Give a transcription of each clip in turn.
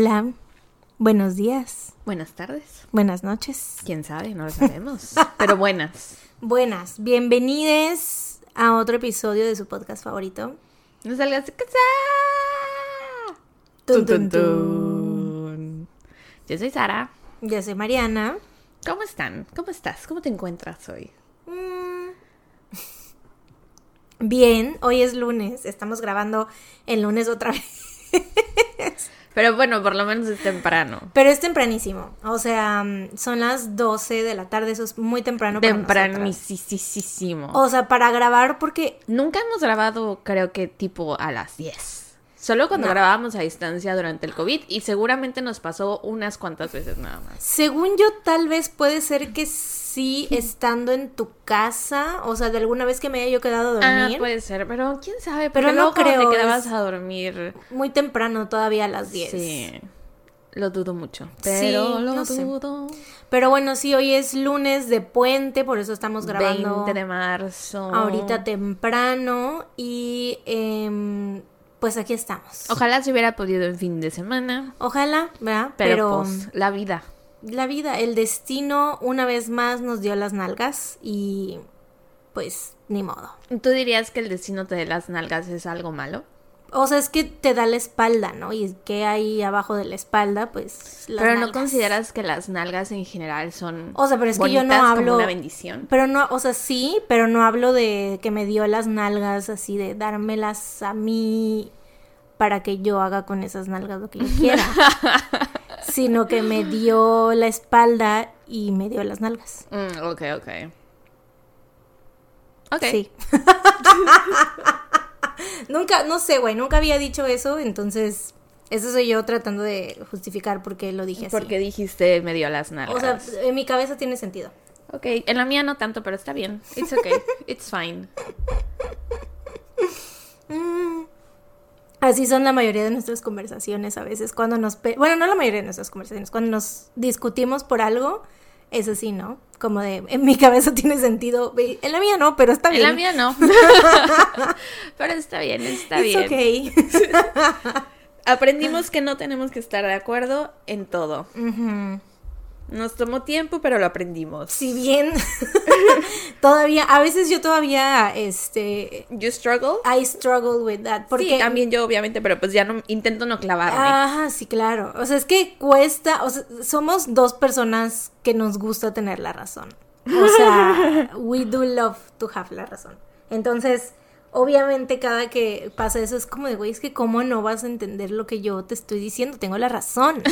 Hola, buenos días, Buenas tardes. buenas noches, ¿Quién sabe? No lo sabemos. Pero buenas. buenas, bienvenidos a otro episodio de su podcast favorito. No salgas de casa. Tun. Yo soy Sara. Yo soy Mariana. ¿Cómo están? ¿Cómo estás? ¿Cómo te encuentras hoy? Mm. Bien, hoy es lunes, estamos grabando el lunes otra vez. Pero bueno, por lo menos es temprano. Pero es tempranísimo, o sea, mm, son las 12 de la tarde, eso es muy temprano. Tempranísimo. O sea, para grabar porque Nunca hemos grabado, creo que tipo a las 10. Solo cuando No. grabábamos a distancia durante el COVID y seguramente nos pasó unas cuantas veces nada más. Según yo, tal vez puede ser que sí, estando en tu casa, o sea, de alguna vez que me haya yo quedado a Ah, dormir, puede ser, pero quién sabe. Pero no creo, te quedabas a dormir. muy temprano, todavía a las 10. Sí. Lo dudo mucho. Sí, Pero lo no sé. dudo. Pero bueno, sí, hoy es lunes de puente, por eso estamos grabando 20 de marzo. ahorita temprano y em, pues aquí estamos. Ojalá se hubiera podido en fin de semana. Ojalá, ¿verdad? Pero, Pero, pues, la vida. la vida, el destino una vez más nos dio las nalgas y pues ni modo. ¿Tú dirías que el destino te dé las nalgas es algo malo? O sea, es que te da la espalda, ¿no? Y que hay abajo de la espalda, pues las pero no consideras que las nalgas en general son O sea, pero es que yo no hablo- como una bendición. Pero no, o sea, sí, pero no hablo de que me dio las nalgas así de dármelas a mí para que yo haga con esas nalgas lo que yo quiera. sino que me dio la espalda y me dio las nalgas. Mm, ok, ok. Ok. Sí. nunca, no sé, güey, nunca había dicho eso, entonces eso soy yo tratando de justificar por qué lo dije así. Porque dijiste me dio las nalgas. o sea, en mi cabeza tiene sentido. ok, en la mía no tanto, pero está bien. It's okay. It's fine. Así son la mayoría de nuestras conversaciones a veces. Cuando nos... Bueno, no la mayoría de nuestras conversaciones. Cuando nos discutimos por algo, es así, ¿no? Como de, en mi cabeza tiene sentido. En la mía no, pero está En bien. la mía no. pero está bien, está It's bien. okay. Aprendimos que no tenemos que estar de acuerdo en todo. Ujú. Nos tomó tiempo, pero lo aprendimos. Si bien todavía, a veces yo todavía, este, You struggle? I struggle with that. Porque Sí, también yo, obviamente, pero pues ya no intento no clavarme. Ajá, sí, claro. O sea, es que cuesta, o sea, somos dos personas que nos gusta tener la razón. O sea, we do love to have la razón. Entonces, obviamente cada que pasa eso es como de, güey, es que cómo no vas a entender lo que yo te estoy diciendo, tengo la razón.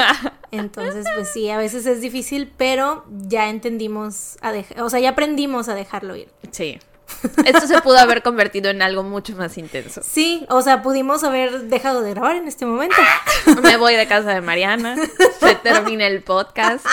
Entonces, pues sí, a veces es difícil, pero ya entendimos a dejar, o sea, ya aprendimos a dejarlo ir. Sí. Esto se pudo haber convertido en algo mucho más intenso. Sí, o sea, pudimos haber dejado de grabar en este momento. Me voy de casa de Mariana. Se termina el podcast.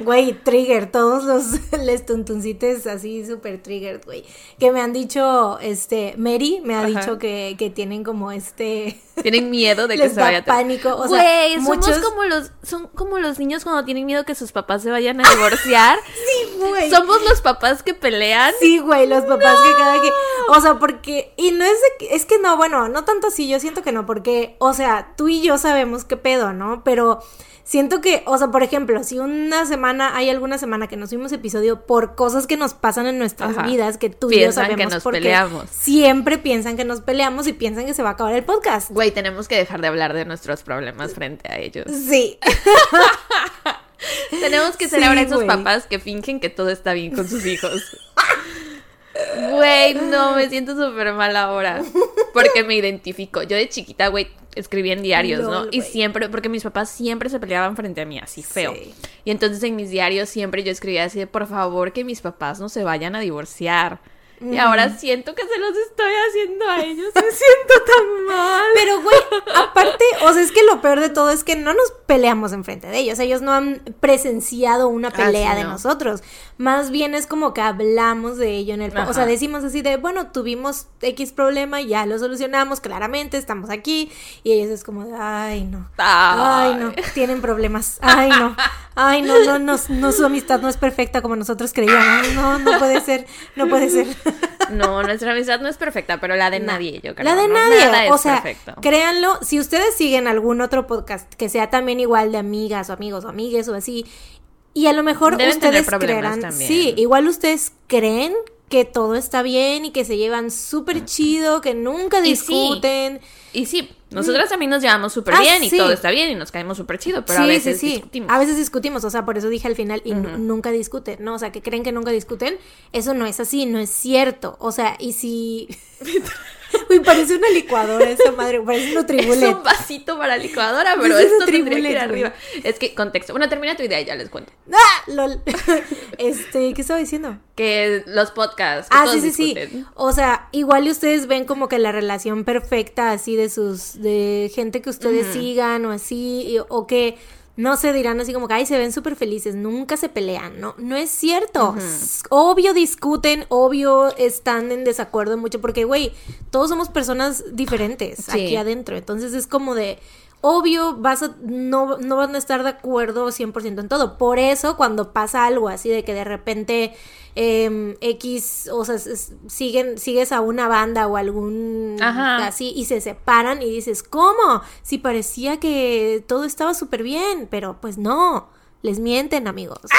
Güey, trigger, todos los les tuntuncites así súper triggered, güey. Que me han dicho, este, Mary me ha Ajá. dicho que, que tienen como este, Tienen miedo de que les se da vaya a pánico, o sea, Güey, muchos... somos como los son como los niños cuando tienen miedo que sus papás se vayan a divorciar. Sí, güey. Somos los papás que pelean. Sí, güey, los papás que cada que, o sea, porque, y no es de que, es que no, bueno, no tanto así, yo siento que no, porque, o sea, tú y yo sabemos qué pedo, ¿no? Pero siento que, o sea, por ejemplo, si una semana, hay alguna semana que nos subimos episodio por cosas que nos pasan en nuestras Ajá. vidas, que tú y yo Piensan que sabemos nos porque peleamos. siempre piensan que nos peleamos y piensan que se va a acabar el podcast. Güey, tenemos que dejar de hablar de nuestros problemas frente a ellos. Sí. Tenemos que ser Sí, ahora esos güey. papás que fingen que todo está bien con sus hijos. Güey, no, me siento súper mal ahora. Porque me identifico. Yo de chiquita, güey, escribía en diarios, ¿no? Lol, Y siempre, porque mis papás siempre se peleaban frente a mí, así feo. Sí. Y entonces en mis diarios siempre yo escribía así de, por favor, que mis papás no se vayan a divorciar. Y ahora siento que se los estoy haciendo a ellos. Me siento tan mal. Pero, güey, aparte, o sea, es que lo peor de todo es que no nos peleamos enfrente de ellos. Ellos no han presenciado una Ah, pelea sí, de no. nosotros. Más bien es como que hablamos de ello en el... po- O sea, Ajá. decimos así de, bueno, tuvimos X problema, ya lo solucionamos, claramente, estamos aquí. Y ellos es como de, ay, no. Ay, no, tienen problemas. Ay, no. Ay, no, no, no, no, su amistad no es perfecta como nosotros creíamos. No, no puede ser, no puede ser. No, nuestra amistad no es perfecta, pero la de nadie, yo creo. La de ¿no? nadie. O sea, perfecto. créanlo, si ustedes siguen algún otro podcast que sea también igual de amigas o amigos o amigues o así, y a lo mejor Deben ustedes creerán, también. sí, igual ustedes creen que todo está bien y que se llevan súper chido, que nunca Y sí. discuten. Y sí, nosotras también nos llevamos súper Ah, bien y sí. todo está bien y nos caemos súper chido, pero a veces discutimos. A veces discutimos, o sea, por eso dije al final, y nu- nunca discuten, ¿no? O sea, que creen que nunca discuten. Eso no es así, no es cierto. O sea, y si. Uy, parece una licuadora esa madre, parece un Es Nutribullet. un vasito para licuadora, pero Es un esto tendría que ir Nutribullet, arriba. Es que, contexto. Bueno, termina tu idea y ya les cuento. ¡Ah! LOL. Este, ¿qué estaba diciendo? Que los podcasts. que Ah, sí, sí, discuten. sí. O sea, igual ustedes ven como que la relación perfecta así de sus, de gente que ustedes sigan o así, y- o que no se dirán así como que, ay, se ven súper felices, nunca se pelean, ¿no? No es cierto. Obvio discuten, obvio están en desacuerdo mucho, porque, güey, todos somos personas diferentes Sí. aquí adentro, entonces es como de... Obvio, vas a, no, no van a estar de acuerdo 100% en todo. Por eso, cuando pasa algo así de que de repente em, X, o sea, es- siguen, sigues a una banda o algún Ajá. así y se separan y dices, ¿cómo? Si parecía que todo estaba súper bien, pero pues no, les mienten, amigos.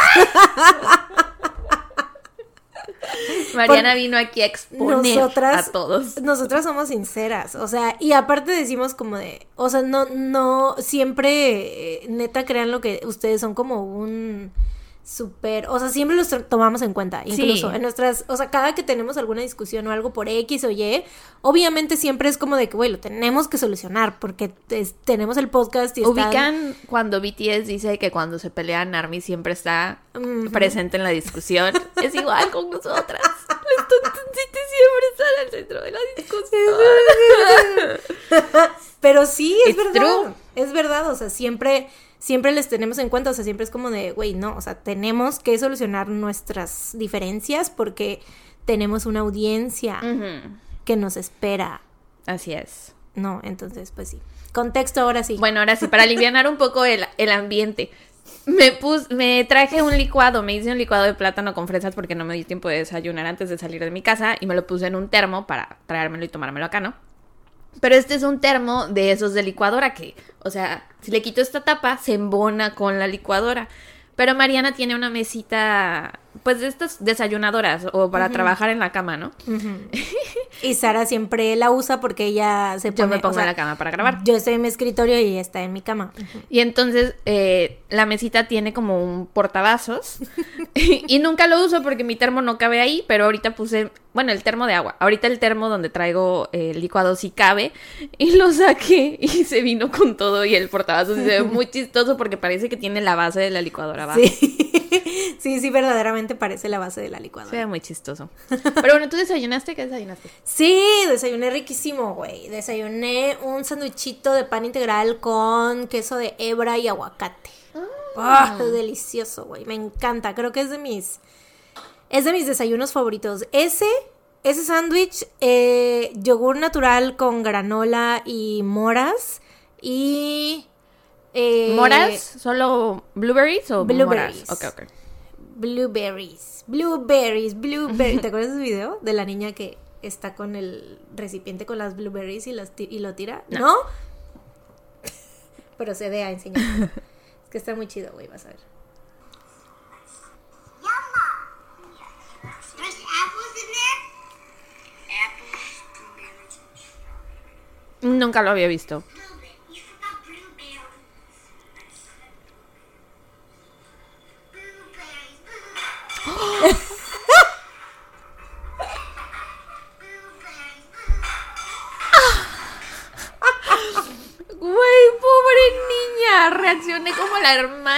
Mariana vino aquí a exponer Nosotras- a todos. Nosotras somos sinceras, o sea, y aparte decimos como de, o sea, no, no, siempre, eh, neta, crean lo que ustedes son como un súper, o sea, siempre los to- tomamos en cuenta, incluso Sí. en nuestras, o sea, cada que tenemos alguna discusión o algo por X o Y, obviamente siempre es como de que, güey, lo tenemos que solucionar, porque es- tenemos el podcast y están- Ubican cuando BTS dice que cuando se pelean Army siempre está presente en la discusión. es igual con nosotras. Los tontoncitos siempre están al centro de la discusión. Pero sí, es It's verdad. true. Es verdad, o sea, siempre, siempre les tenemos en cuenta, o sea, siempre es como de, güey, no, o sea, tenemos que solucionar nuestras diferencias porque tenemos una audiencia que nos espera, Así es. ¿no? Entonces, pues sí. Contexto ahora sí. Bueno, ahora sí, para aliviar un poco el, el ambiente. Me pus, me traje un licuado, me hice un licuado de plátano con fresas porque no me di tiempo de desayunar antes de salir de mi casa y me lo puse en un termo para traérmelo y tomármelo acá, ¿no? Pero este es un termo de esos de licuadora que, o sea, si le quito esta tapa, se embona con la licuadora. Pero Mariana tiene una mesita, pues de estas desayunadoras o para trabajar en la cama, ¿no? Y Sara siempre la usa porque ella se Yo pone... me pongo o sea, en la cama para grabar. Yo estoy en mi escritorio y ella está en mi cama. Y entonces eh, la mesita tiene como un portavasos y nunca lo uso porque mi termo no cabe ahí, pero ahorita puse, bueno, el termo de agua. Ahorita el termo donde traigo eh, el licuado sí cabe y lo saqué y se vino con todo y el portavasos y se ve muy chistoso porque parece que tiene la base de la licuadora abajo. Sí. sí, sí, verdaderamente parece la base de la licuadora. Se ve muy chistoso. Pero bueno, ¿tú desayunaste? ¿Qué desayunaste? Sí, desayuné riquísimo, güey. Desayuné un sándwichito de pan integral con queso de hebra y aguacate. Ah, delicioso, güey. Me encanta. Creo que es de mis. Es de mis desayunos favoritos. Ese. Ese sándwich, eh, yogur natural con granola y moras. Y. eh, ¿Moras? ¿Solo blueberries o Blueberries. moras? Ok, ok. Blueberries. Blueberries. Blueberries. ¿Te acuerdas de ese video? De la niña que está con el recipiente con las blueberries y, las ti- y lo tira. No. ¿No? Pero se ve a enseñar. es que está muy chido, güey. Vas a ver. Nunca lo había visto.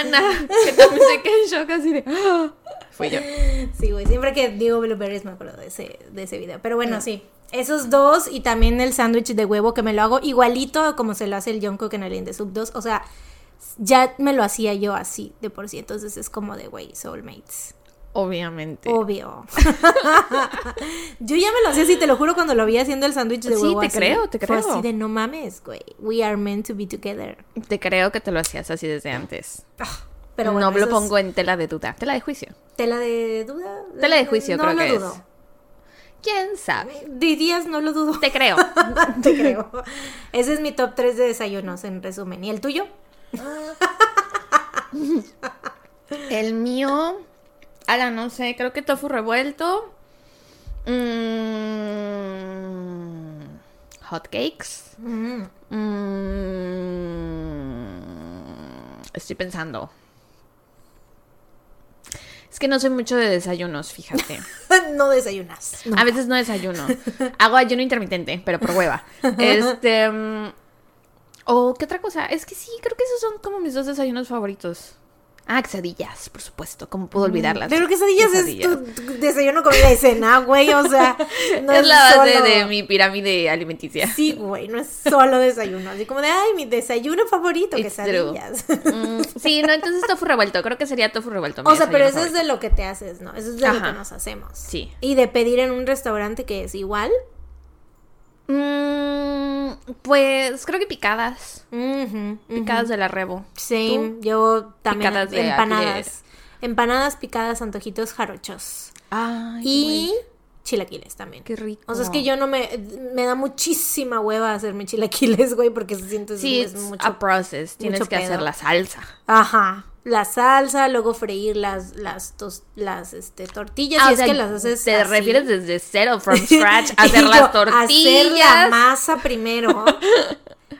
Hermana. Que también se en shock así de. "Ah". Fui yo. Sí, güey. Siempre que digo blueberries me acuerdo de ese, de ese video. Pero bueno, sí. Esos dos y también el sándwich de huevo que me lo hago igualito como se lo hace el Jungkook en el The Soup 2. O sea, ya me lo hacía yo así de por sí. Entonces es como de, güey, soulmates. Obviamente. Obvio. Yo ya me lo hacía así, te lo juro, cuando lo vi haciendo el sándwich de Sí, huevo. te así, creo, te fue creo. así de no mames, güey. We are meant to be together. Te creo que te lo hacías así desde antes. Pero bueno, no lo pongo en tela de duda. Tela de juicio. ¿Tela de duda? Tela de juicio, no creo lo que dudo. es. ¿Quién sabe? Dirías, no lo dudo. Te creo. Te creo. Ese es mi top 3 de desayunos, en resumen. ¿Y el tuyo? El mío, ala, no sé, creo que tofu revuelto. Mm, hot cakes. Mm. Mm, estoy pensando. Es que no soy mucho de desayunos, fíjate. no desayunas. A veces no desayuno. Hago ayuno intermitente, pero por hueva. Este. mm, O, ¿qué otra cosa? Es que sí, creo que esos son como mis dos desayunos favoritos. Ah, quesadillas, por supuesto. ¿Cómo puedo olvidarlas? Pero quesadillas, Quesadillas. es tu, tu desayuno, comida y cena, güey. O sea, no es es, la base solo- de mi pirámide alimenticia. Sí, güey, no es solo desayuno. Así como de, ay, mi desayuno favorito, It's quesadillas. Mm, sí, no, entonces tofu revuelto. Creo que sería tofu revuelto. O sea, pero eso es de lo que te haces, ¿no? Eso es de lo que nos hacemos. Sí. Y de pedir en un restaurante que es igual. Mm, pues creo que picadas. Picadas de la rebo. Same, yo también. Picadas de empanadas. Empanadas picadas, antojitos jarochos. Ay, y güey, chilaquiles también. qué rico. O sea, es que yo no me... Me da muchísima hueva hacerme chilaquiles, güey, porque se siente... Sí, es mucho... a process. Tienes mucho que hacer la salsa. Ajá. La salsa, luego freír las, las, tos- las este, tortillas. Ah, y es sea, que las haces Te así. refieres desde cero, from scratch, hacer las tortillas. Hacer la masa primero.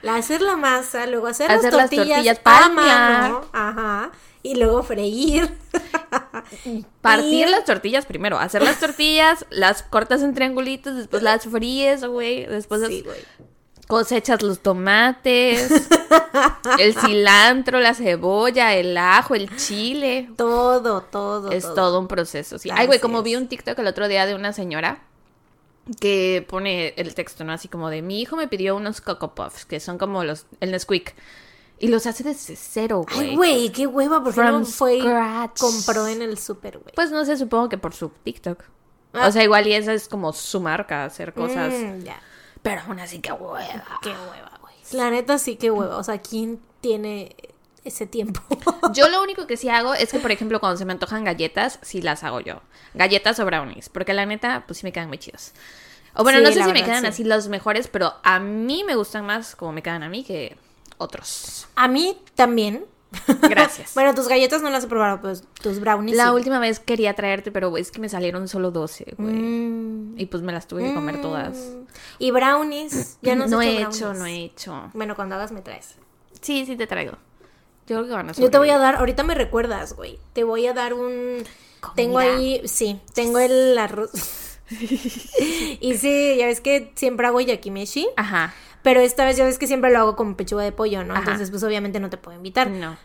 La, hacer la masa, luego hacer, Hacer las las tortillas, tortillas, a palmear. mano. Ajá. Y luego freír. Partir Y- las tortillas primero. Hacer las tortillas, las cortas en triangulitos, después las fríes, güey. Después Sí, güey. Cosechas los tomates, el cilantro, la cebolla, el ajo, el chile. Todo, todo. Es todo un proceso, sí. Ay, güey, como vi un TikTok el otro día de una señora que pone el texto, ¿no? Así como de, mi hijo me pidió unos Coco Puffs, que son como los, el Nesquik. Y los hace desde cero, güey. Ay, güey, qué hueva, porque no fue scratch. compró en el súper, güey. Pues no sé, supongo que por su TikTok. Ah. O sea, igual y esa es como su marca, hacer cosas. Mm, ya. Pero aún así, que hueva. Qué hueva, güey. La neta sí que hueva. O sea, ¿quién tiene ese tiempo? Yo lo único que sí hago es que, por ejemplo, cuando se me antojan galletas, sí las hago yo. Galletas o brownies. Porque la neta, pues sí me quedan muy chidos. O bueno, Sí, no sé si me quedan sí. así los mejores, pero a mí me gustan más como me quedan a mí que otros. A mí también. Gracias. Bueno, tus galletas no las he probado, pues tus brownies. la sí. última vez quería traerte, pero es que me salieron solo 12, güey. Mm, Y pues me las tuve que comer todas. Y brownies. Ya no, no he hecho no he hecho. Bueno, cuando hagas me traes. Sí, sí te traigo. Yo creo que van a Yo te voy a dar, ahorita me recuerdas, güey. Te voy a dar un. Comida. Tengo ahí, sí, tengo el arroz. y sí, ya ves que siempre hago yakimeshi. Ajá. Pero esta vez ya ves que siempre lo hago con pechuga de pollo, ¿no? Ajá. Entonces, pues obviamente no te puedo invitar. No.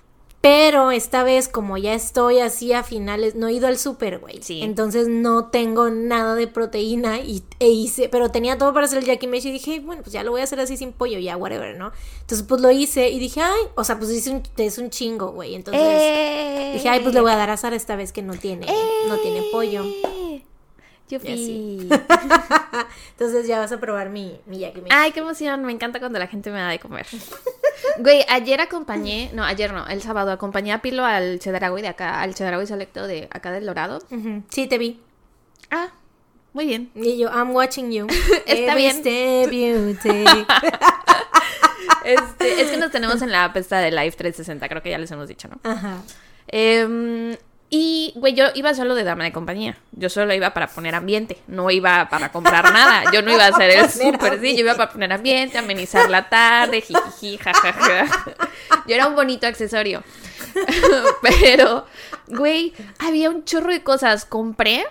Pero esta vez, como ya estoy así a finales, no he ido al súper, güey. Sí. Entonces no tengo nada de proteína y, e hice, pero tenía todo para hacer el yakimeshi y dije, bueno, pues ya lo voy a hacer así sin pollo, ya, whatever, ¿no? Entonces, pues lo hice y dije, ay, o sea, pues hice un, es un chingo, güey. Entonces Eh. dije, ay, pues le voy a dar a Sara esta vez que no tiene, no tiene pollo. Yo Y así. fui. Entonces ya vas a probar mi, mi yakimeshi. Ay, qué emoción. Me encanta cuando la gente me da de comer. Güey, ayer acompañé, no, ayer no, el sábado acompañé a Pilo al Chedraui de acá, al Chedraui selecto de acá del Dorado. Sí, te vi. Ah, muy bien. Y yo, I'm watching you. Está Every bien. step you take. Este, es que nos tenemos en la app esta de Live 360, creo que ya les hemos dicho, ¿no? Ajá. Em, y, güey, yo iba solo de dama de compañía. Yo solo iba para poner ambiente. No iba para comprar nada. Yo no iba a hacer el súper, sí. Yo iba para poner ambiente, amenizar la tarde, jijiji, jajaja. Yo era un bonito accesorio. Pero, güey, había un chorro de cosas. Compré.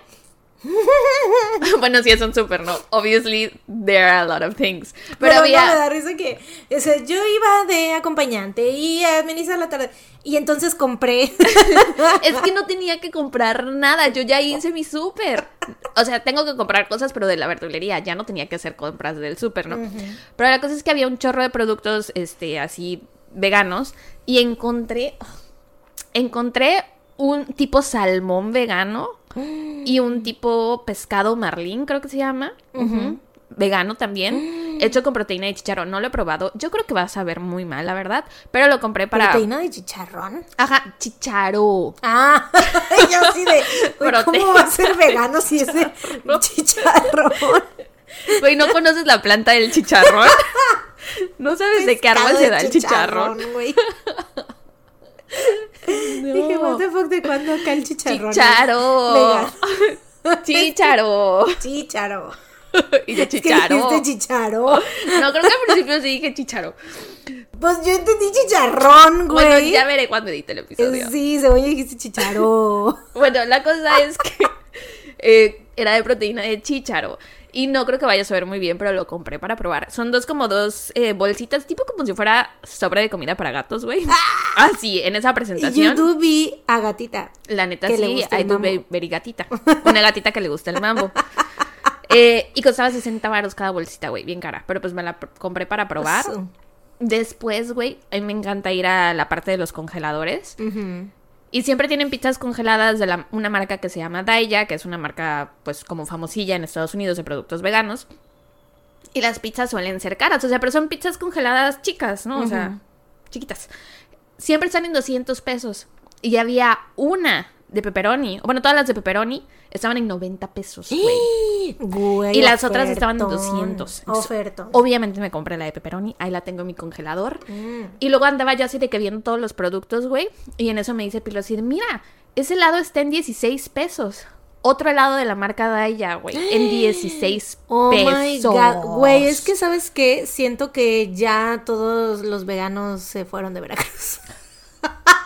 bueno, sí, es un súper, ¿no? Obviously, there are a lot of things. Pero, Pero, había. no me da risa que o sea, yo iba de acompañante y a amenizar la tarde. Y entonces compré. Es que no tenía que comprar nada, yo ya hice mi súper. O sea, tengo que comprar cosas, pero de la verdulería, ya no tenía que hacer compras del súper, ¿no? Pero la cosa es que había un chorro de productos, este, así, veganos, y encontré, encontré un tipo salmón vegano y un tipo pescado marlín, creo que se llama, vegano también. hecho con proteína de chicharrón. No lo he probado. Yo creo que va a saber muy mal, la verdad. Pero lo compré para. ¿Proteína de chicharrón? Ajá, chicharo. Ah, yo sí de. "Uy, ¿Cómo va a ser vegano si es de chicharrón? Güey, ¿no conoces la planta del chicharrón? ¿No sabes de qué árbol se da el chicharrón? Dije, what the fuck, ¿de cuándo acá el chicharrón? es Chicharo. Chicharo. Chicharo. Y de Es que chicharo. dijiste chicharo. No, creo que al principio sí dije chicharo. Pues yo entendí chicharrón, güey. Bueno, ya veré cuando edite el episodio. Sí, según yo dijiste chicharo. Bueno, la cosa es que eh, era de proteína de chícharo. Y no creo que vaya a saber muy bien, pero lo compré para probar. Son dos como dos eh, bolsitas, tipo como si fuera sobre de comida para gatos, güey. Ah, sí, en esa Y presentación. yo vi a gatita. La neta que le sí, gusta el mambo. be- very gatita. Una gatita que le gusta el mambo. Eh, y costaba 60 baros cada bolsita, güey, bien cara. Pero pues me la pr- compré para probar. Después, güey, a mí me encanta ir a la parte de los congeladores. Ujú. Y siempre tienen pizzas congeladas de la- una marca que se llama Daiya, que es una marca, pues, como famosilla en Estados Unidos de productos veganos. Y las pizzas suelen ser caras, o sea, pero son pizzas congeladas chicas, ¿no? O sea, chiquitas. Siempre están en 200 pesos. Y había una de pepperoni, bueno, todas las de pepperoni estaban en 90 pesos, güey. Güey, Y las otras estaban en ofertón. 200. Entonces, Ofertón. Obviamente me compré la de pepperoni, ahí la tengo en mi congelador. Mm. Y luego andaba yo así de que viendo todos los productos, güey. Y en eso me dice Pilo así mira, ese helado está en 16 pesos. Otro helado de la marca Daiya, güey, en 16 Oh pesos. güey, es que sabes qué, siento que ya todos los veganos se fueron de Veracruz.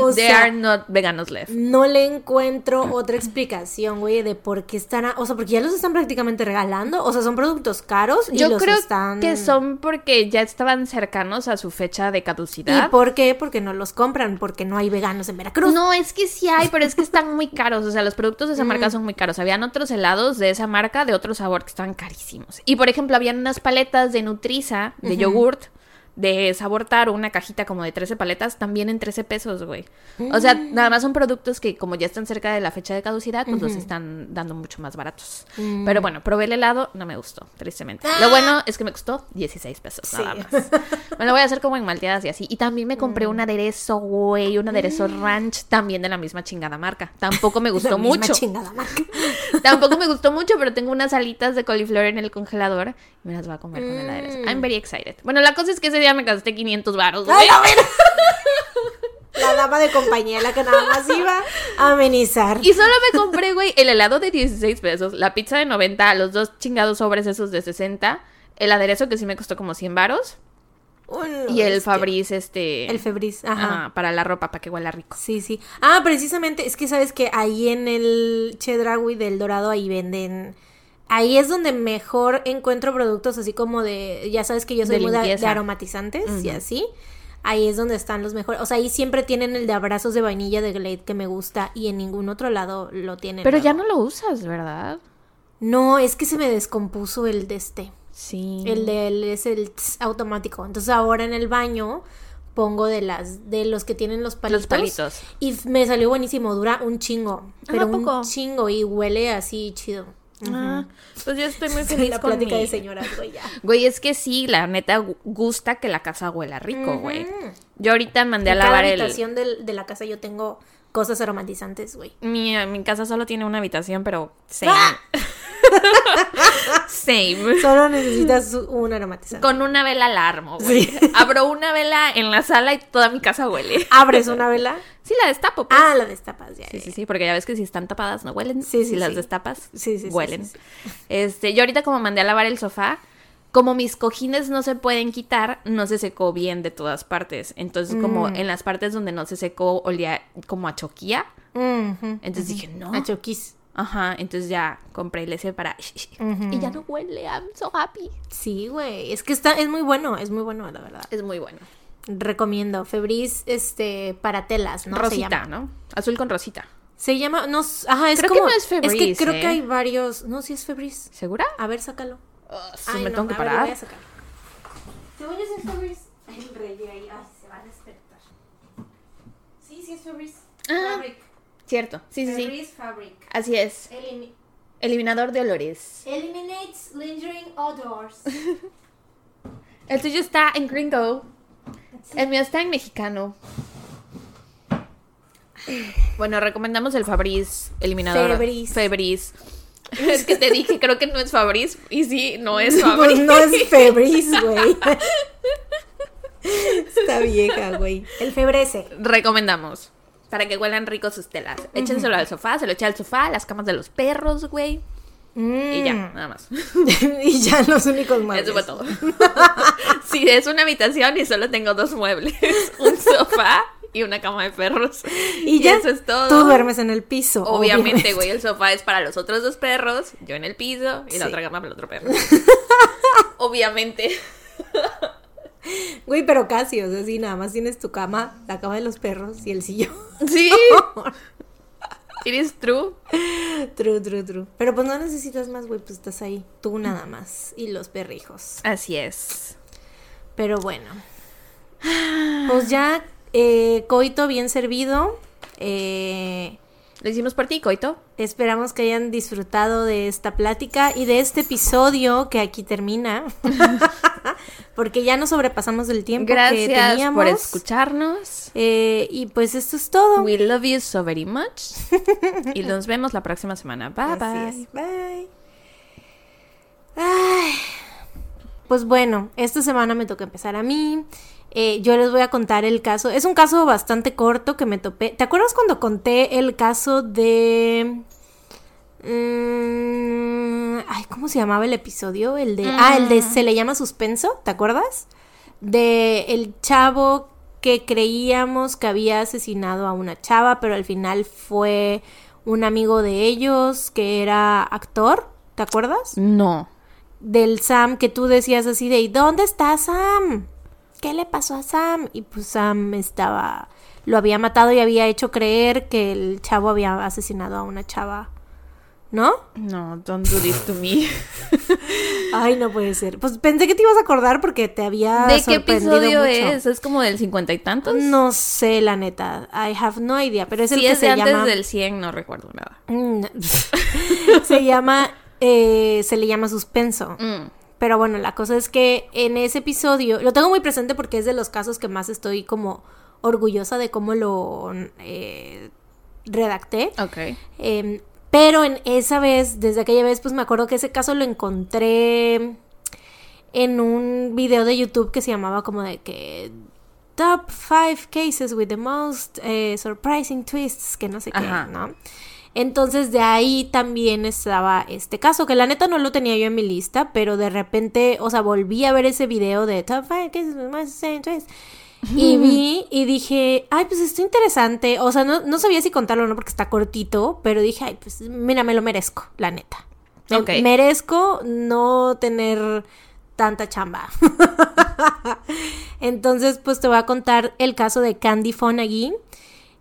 O There sea- are not veganos left. No le encuentro otra explicación, güey, de por qué están, a- o sea, porque ya los están prácticamente regalando, o sea, son productos caros y Yo los creo están que son porque ya estaban cercanos a su fecha de ¿Y caducidad. por qué? Porque no los compran, porque no hay veganos en Veracruz. No, es que sí hay, pero es que están muy caros. O sea, los productos de esa Mm. marca son muy caros. Habían otros helados de esa marca de otro sabor que estaban carísimos. Y por ejemplo, habían unas paletas de Nutriza, de yogurt, de sabor taro, una cajita como de 13 paletas, también en 13 pesos, güey. O sea, Mm. nada más son productos que como ya están cerca de la fecha de caducidad, pues los están dando mucho más baratos. Mm. Pero bueno, probé el helado, no me gustó, tristemente. Lo bueno es que me costó 16 pesos, nada más. Me lo voy a hacer como en malteadas y así. Y también me compré Mm. un aderezo, güey, un aderezo ranch, también de la misma chingada marca. Tampoco me La gustó misma mucho. chingada marca. Tampoco me gustó mucho, pero tengo unas alitas de coliflor en el congelador y me las voy a comer con el aderezo. I'm very excited. Bueno, la cosa es que ese día me gasté 500 varos, güey. Ay, ver. La dama de compañía, la que nada más iba a amenizar. Y solo me compré, güey, el helado de 16 pesos, la pizza de 90, los dos chingados sobres esos de 60, el aderezo que sí me costó como 100 varos Un- y el este, Fabriz, este... El Febriz, ajá. ah, para la ropa, para que huela rico. Sí, sí. Ah, precisamente, es que sabes que ahí en el Chedraui del Dorado ahí venden. Ahí es donde mejor encuentro productos así como de. Ya sabes que yo soy De muy de, de aromatizantes y así. Ahí es donde están los mejores. O sea, ahí siempre tienen el de abrazos de vainilla de Glade que me gusta y en ningún otro lado lo tienen. Pero ya no lo usas, ¿verdad? No, es que se me descompuso el de este. Sí. El del es el tss automático. Entonces ahora en el baño pongo de las de los que tienen los palitos. Los palitos. Y me salió buenísimo, dura un chingo, Ah, pero ¿a poco? un chingo y huele así chido. Ah, pues yo estoy muy feliz la con plática mi- de señoras, güey, ya. Güey, es que sí, la neta gu- gusta que la casa huela rico, güey. Yo ahorita mandé a En cada lavar el... habitación del- de la casa yo tengo cosas aromatizantes, güey. Mi, mi casa solo tiene una habitación, pero same. ¡Ah! Same. Solo necesitas un aromatizante. Con una vela alarmo, güey. Abro una vela en la sala y toda mi casa huele. Abres una vela. Sí, la destapo, pues. Ah, la destapas ya. Sí, ya, sí, sí, porque ya ves que si están tapadas no huelen. Sí, sí, si las destapas, Sí, sí, huelen. sí, Este, yo ahorita como mandé a lavar el sofá, como mis cojines no se pueden quitar, no se secó bien de todas partes. Entonces, como Mm. en las partes donde no se secó, olía como a choquía. Entonces dije, no. A choquis. Ajá, entonces ya compré el ese para... Y ya no huele, I'm so happy. Sí, güey. Es que está, es muy bueno, es muy bueno, la verdad. Es muy bueno. Recomiendo. Febriz, este, para telas, ¿no? Se rosita, llama. ¿no? Azul con rosita. Se llama, no, ajá, es Creo que como. no es que creo ¿eh? que hay varios. No, sí es Febriz. ¿Segura? A ver, sácalo. Sí, Ay, me no, tengo que a ver, parar. voy a sacar. Según yo sí es Febriz. El rey ahí, ay, se va a despertar. Sí, sí es Febriz. Ah, Fabric. Cierto, sí, sí, sí. Fabric. Así es. Elimi- Eliminador de olores. Eliminates lingering odors. El tuyo está en gringo. El mío está en mexicano. Bueno, recomendamos el Fabriz eliminador. Febreze. Febreze. Es que te dije, creo que no es Fabriz. Y sí, no es Fabriz. no es Febreze, güey. Está vieja, güey. El Febreze. Recomendamos. Para que huelan ricos sus telas. Échenselo al sofá, se lo echa al sofá, a las camas de los perros, güey. Y ya, Mm. nada más. y ya los únicos muebles. Eso fue todo. Si es una habitación y solo tengo dos muebles, un sofá y una cama de perros. Y ya, eso es todo. tú duermes en el piso. Obviamente, güey, el sofá es para los otros dos perros, yo en el piso y la Sí. otra cama para el otro perro. Obviamente. Güey, pero casi, o sea, sí, nada más tienes tu cama, la cama de los perros y el sillón. Sí. Is true. true, true, true. Pero pues no necesitas más, güey, pues estás ahí, tú nada más y los perrijos. Así es. Pero bueno. Pues ya, eh, coito bien servido. Eh, Lo hicimos por ti, Coito. Esperamos que hayan disfrutado de esta plática y de este episodio que aquí termina. Porque ya nos sobrepasamos del tiempo que Gracias teníamos. por escucharnos. Eh, y pues esto es todo. We love you so very much. Y nos vemos la próxima semana. Bye Así bye. es. Bye. Ay. Pues bueno, esta semana me toca empezar a mí. Eh, yo les voy a contar el caso. Es un caso bastante corto que me topé. ¿Te acuerdas cuando conté el caso de... Mm, ay, ¿cómo se llamaba el episodio? El de... Ah, el de Se le llama suspenso, ¿te acuerdas? De el chavo que creíamos que había asesinado a una chava, pero al final fue un amigo de ellos que era actor, ¿te acuerdas? No. Del Sam que tú decías así de, ¿y dónde está Sam? ¿Qué le pasó a Sam? Y pues Sam estaba, lo había matado y había hecho creer que el chavo había asesinado a una chava, ¿no? No, don't do this to me. Ay, no puede ser. Pues pensé que te ibas a acordar porque te había ¿De qué sorprendido episodio mucho. es? ¿Es como del cincuenta y tantos? No sé, la neta. I have no idea, pero es el que es se de antes llama... del 100, no recuerdo nada. Mm, se llama... eh, se le llama suspenso. Mm. Pero bueno, la cosa es que en ese episodio, lo tengo muy presente porque es de los casos que más estoy como orgullosa de cómo lo eh, redacté. Ok. Em, pero en esa vez, desde aquella vez, pues me acuerdo que ese caso lo encontré en un video de YouTube que se llamaba como de que Top 5 Cases with the Most eh, Surprising Twists, que no sé qué. ¿no? Entonces de ahí también estaba este caso, que la neta no lo tenía yo en mi lista, pero de repente, o sea, volví a ver ese video de Top 5 Cases. Y vi y dije, ay, pues está interesante. O sea, no, no sabía si contarlo o no porque está cortito, pero dije, ay, pues mira, me lo merezco, la neta. Me- Ok. Merezco no tener tanta chamba. Entonces, pues te voy a contar el caso de Candy Fonagy.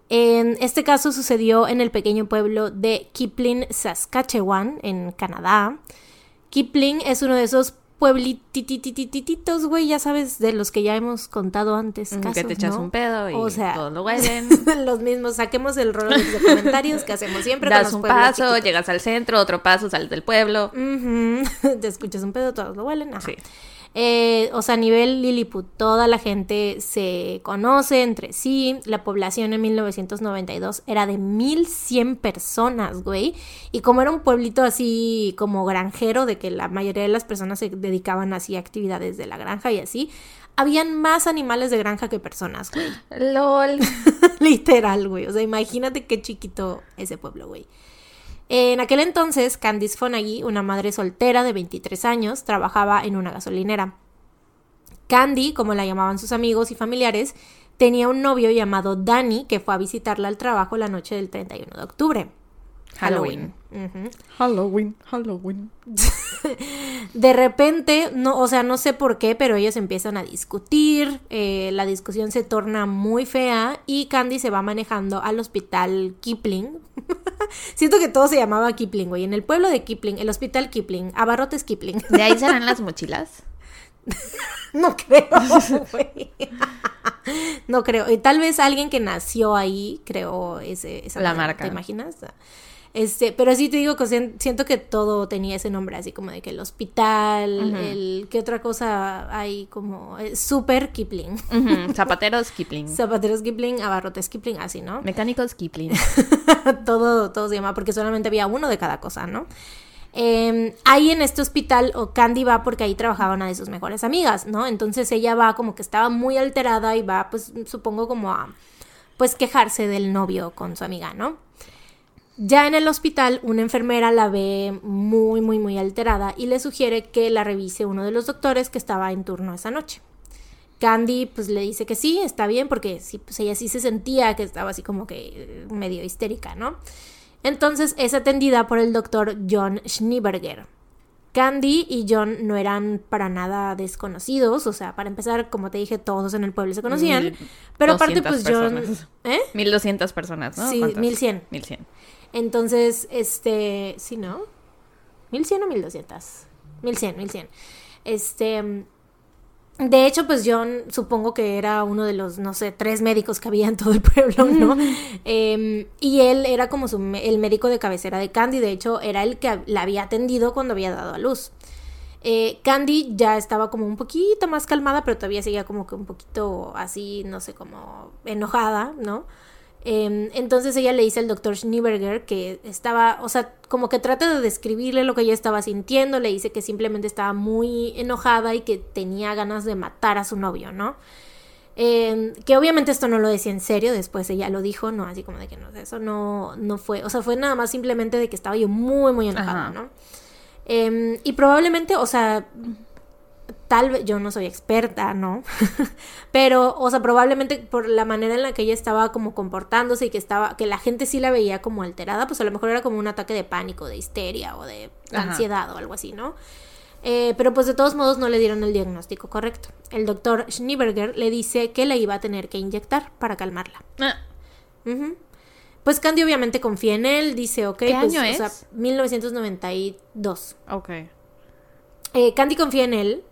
En este caso sucedió en el pequeño pueblo de Kipling, Saskatchewan, en Canadá. Kipling es uno de esos pueblitititititos, güey, ya sabes, de los que ya hemos contado antes. Mm, Casos, que te echas ¿no? un pedo y O sea, todos lo huelen. los mismos, saquemos el rollo de comentarios que hacemos siempre. con Das los un paso, chiquitos. llegas al centro, otro paso, sales del pueblo. Te escuchas un pedo, todos lo huelen. ajá. Sí. Eh, o sea, a nivel Lilliput, toda la gente se conoce entre sí. La población en 1992 era de 1100 personas, güey. Y como era un pueblito así como granjero, de que la mayoría de las personas se dedicaban así a actividades de la granja y así, habían más animales de granja que personas, güey. LOL. Literal, güey. O sea, imagínate qué chiquito ese pueblo, güey. En aquel entonces, Candice Fonagy, una madre soltera de 23 años, trabajaba en una gasolinera. Candy, como la llamaban sus amigos y familiares, tenía un novio llamado Danny que fue a visitarla al trabajo la noche del 31 de octubre. Halloween. Halloween, Halloween. De repente, no, o sea, no sé por qué, pero ellos empiezan a discutir, eh, la discusión se torna muy fea y Candy se va manejando al hospital Kipling. Siento que todo se llamaba Kipling, güey. En el pueblo de Kipling, el hospital Kipling, Abarrotes Kipling. ¿De ahí serán las mochilas? No creo, güey. No creo. Y tal vez alguien que nació ahí creó ese, esa La marca. ¿Te imaginas? Este, pero sí te digo que sien- siento que todo tenía ese nombre, así como de que el hospital, el, ¿qué otra cosa hay? Como, eh, Super Kipling. Zapateros Kipling. Zapateros Kipling, abarrotes Kipling, así, ¿no? Mecánicos Kipling. todo, todo se llama porque solamente había uno de cada cosa, ¿no? Eh, ahí en este hospital, o Candy va porque ahí trabajaba una de sus mejores amigas, ¿no? Entonces ella va como que estaba muy alterada y va, pues supongo como a, pues quejarse del novio con su amiga, ¿no? Ya en el hospital, una enfermera la ve muy, muy, muy alterada y le sugiere que la revise uno de los doctores que estaba en turno esa noche. Candy pues le dice que sí, está bien, porque sí, pues ella sí se sentía que estaba así como que eh, medio histérica, ¿no? Entonces es atendida por el doctor John Schneeberger. Candy y John no eran para nada desconocidos, o sea, para empezar, como te dije, todos en el pueblo se conocían, pero aparte 200 pues John... personas. ¿Eh? 1200 personas, ¿no? Sí, ¿Cuántas? 1100. 1100. Entonces, este, sí, ¿no? 1100 o 1200. 1100, 1100. Este, de hecho, pues John supongo que era uno de los, no sé, tres médicos que había en todo el pueblo, ¿no? Em, y él era como su, el médico de cabecera de Candy, de hecho, era el que la había atendido cuando había dado a luz. Eh, Candy ya estaba como un poquito más calmada, pero todavía seguía como que un poquito así, no sé, como enojada, ¿no? Eh, entonces ella le dice al doctor Schneeberger que estaba, o sea, como que trata de describirle lo que ella estaba sintiendo, le dice que simplemente estaba muy enojada y que tenía ganas de matar a su novio, ¿no? Eh, que obviamente esto no lo decía en serio, después ella lo dijo, no, así como de que no, eso no, no fue, o sea, fue nada más simplemente de que estaba yo muy, muy enojada, Ajá. ¿no? Eh, y probablemente, o sea, tal vez, yo no soy experta, ¿no? Pero, o sea, probablemente por la manera en la que ella estaba como comportándose y que estaba, que la gente sí la veía como alterada, pues a lo mejor era como un ataque de pánico, de histeria o de Ajá. ansiedad o algo así, ¿no? Eh, pero pues de todos modos no le dieron el diagnóstico correcto. El doctor Schneeberger le dice que la iba a tener que inyectar para calmarla. Ah. Pues Candy obviamente confía en él, dice, ok, ¿Qué pues, año o es? sea, 1992. ok. Eh, Candy confía en él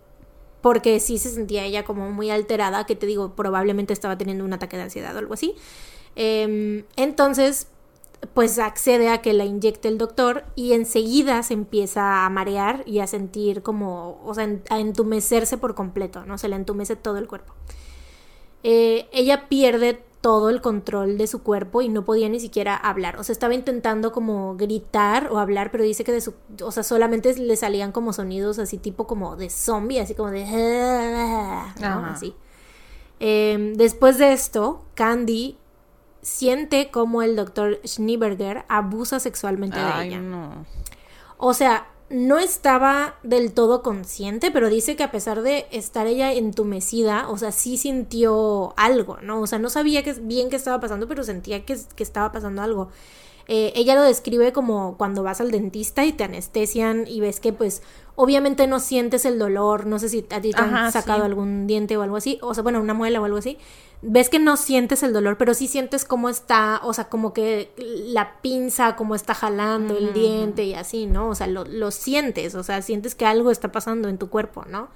porque sí se sentía ella como muy alterada, que te digo, probablemente estaba teniendo un ataque de ansiedad o algo así. Em, entonces, pues accede a que la inyecte el doctor y enseguida se empieza a marear y a sentir como, o sea, a entumecerse por completo, ¿no? Se le entumece todo el cuerpo. Eh, ella pierde todo el control de su cuerpo y no podía ni siquiera hablar. O sea, estaba intentando como gritar o hablar, pero dice que de su, o sea, solamente le salían como sonidos así tipo como de zombie, así como de, ¿no? Así. Eh, después de esto, Candy siente como el doctor Schneeberger abusa sexualmente de Ay, ella. no. O sea, no estaba del todo consciente, pero dice que a pesar de estar ella entumecida, o sea, sí sintió algo, ¿no? O sea, no sabía que, bien qué estaba pasando, pero sentía que, que estaba pasando algo. Eh, ella lo describe como cuando vas al dentista y te anestesian y ves que pues obviamente no sientes el dolor, no sé si a ti te Ajá, han sacado sí. algún diente o algo así, o sea, bueno, una muela o algo así, ves que no sientes el dolor, pero sí sientes cómo está, o sea, como que la pinza, cómo está jalando el diente y así, ¿no? O sea, lo, lo sientes, o sea, sientes que algo está pasando en tu cuerpo, ¿no?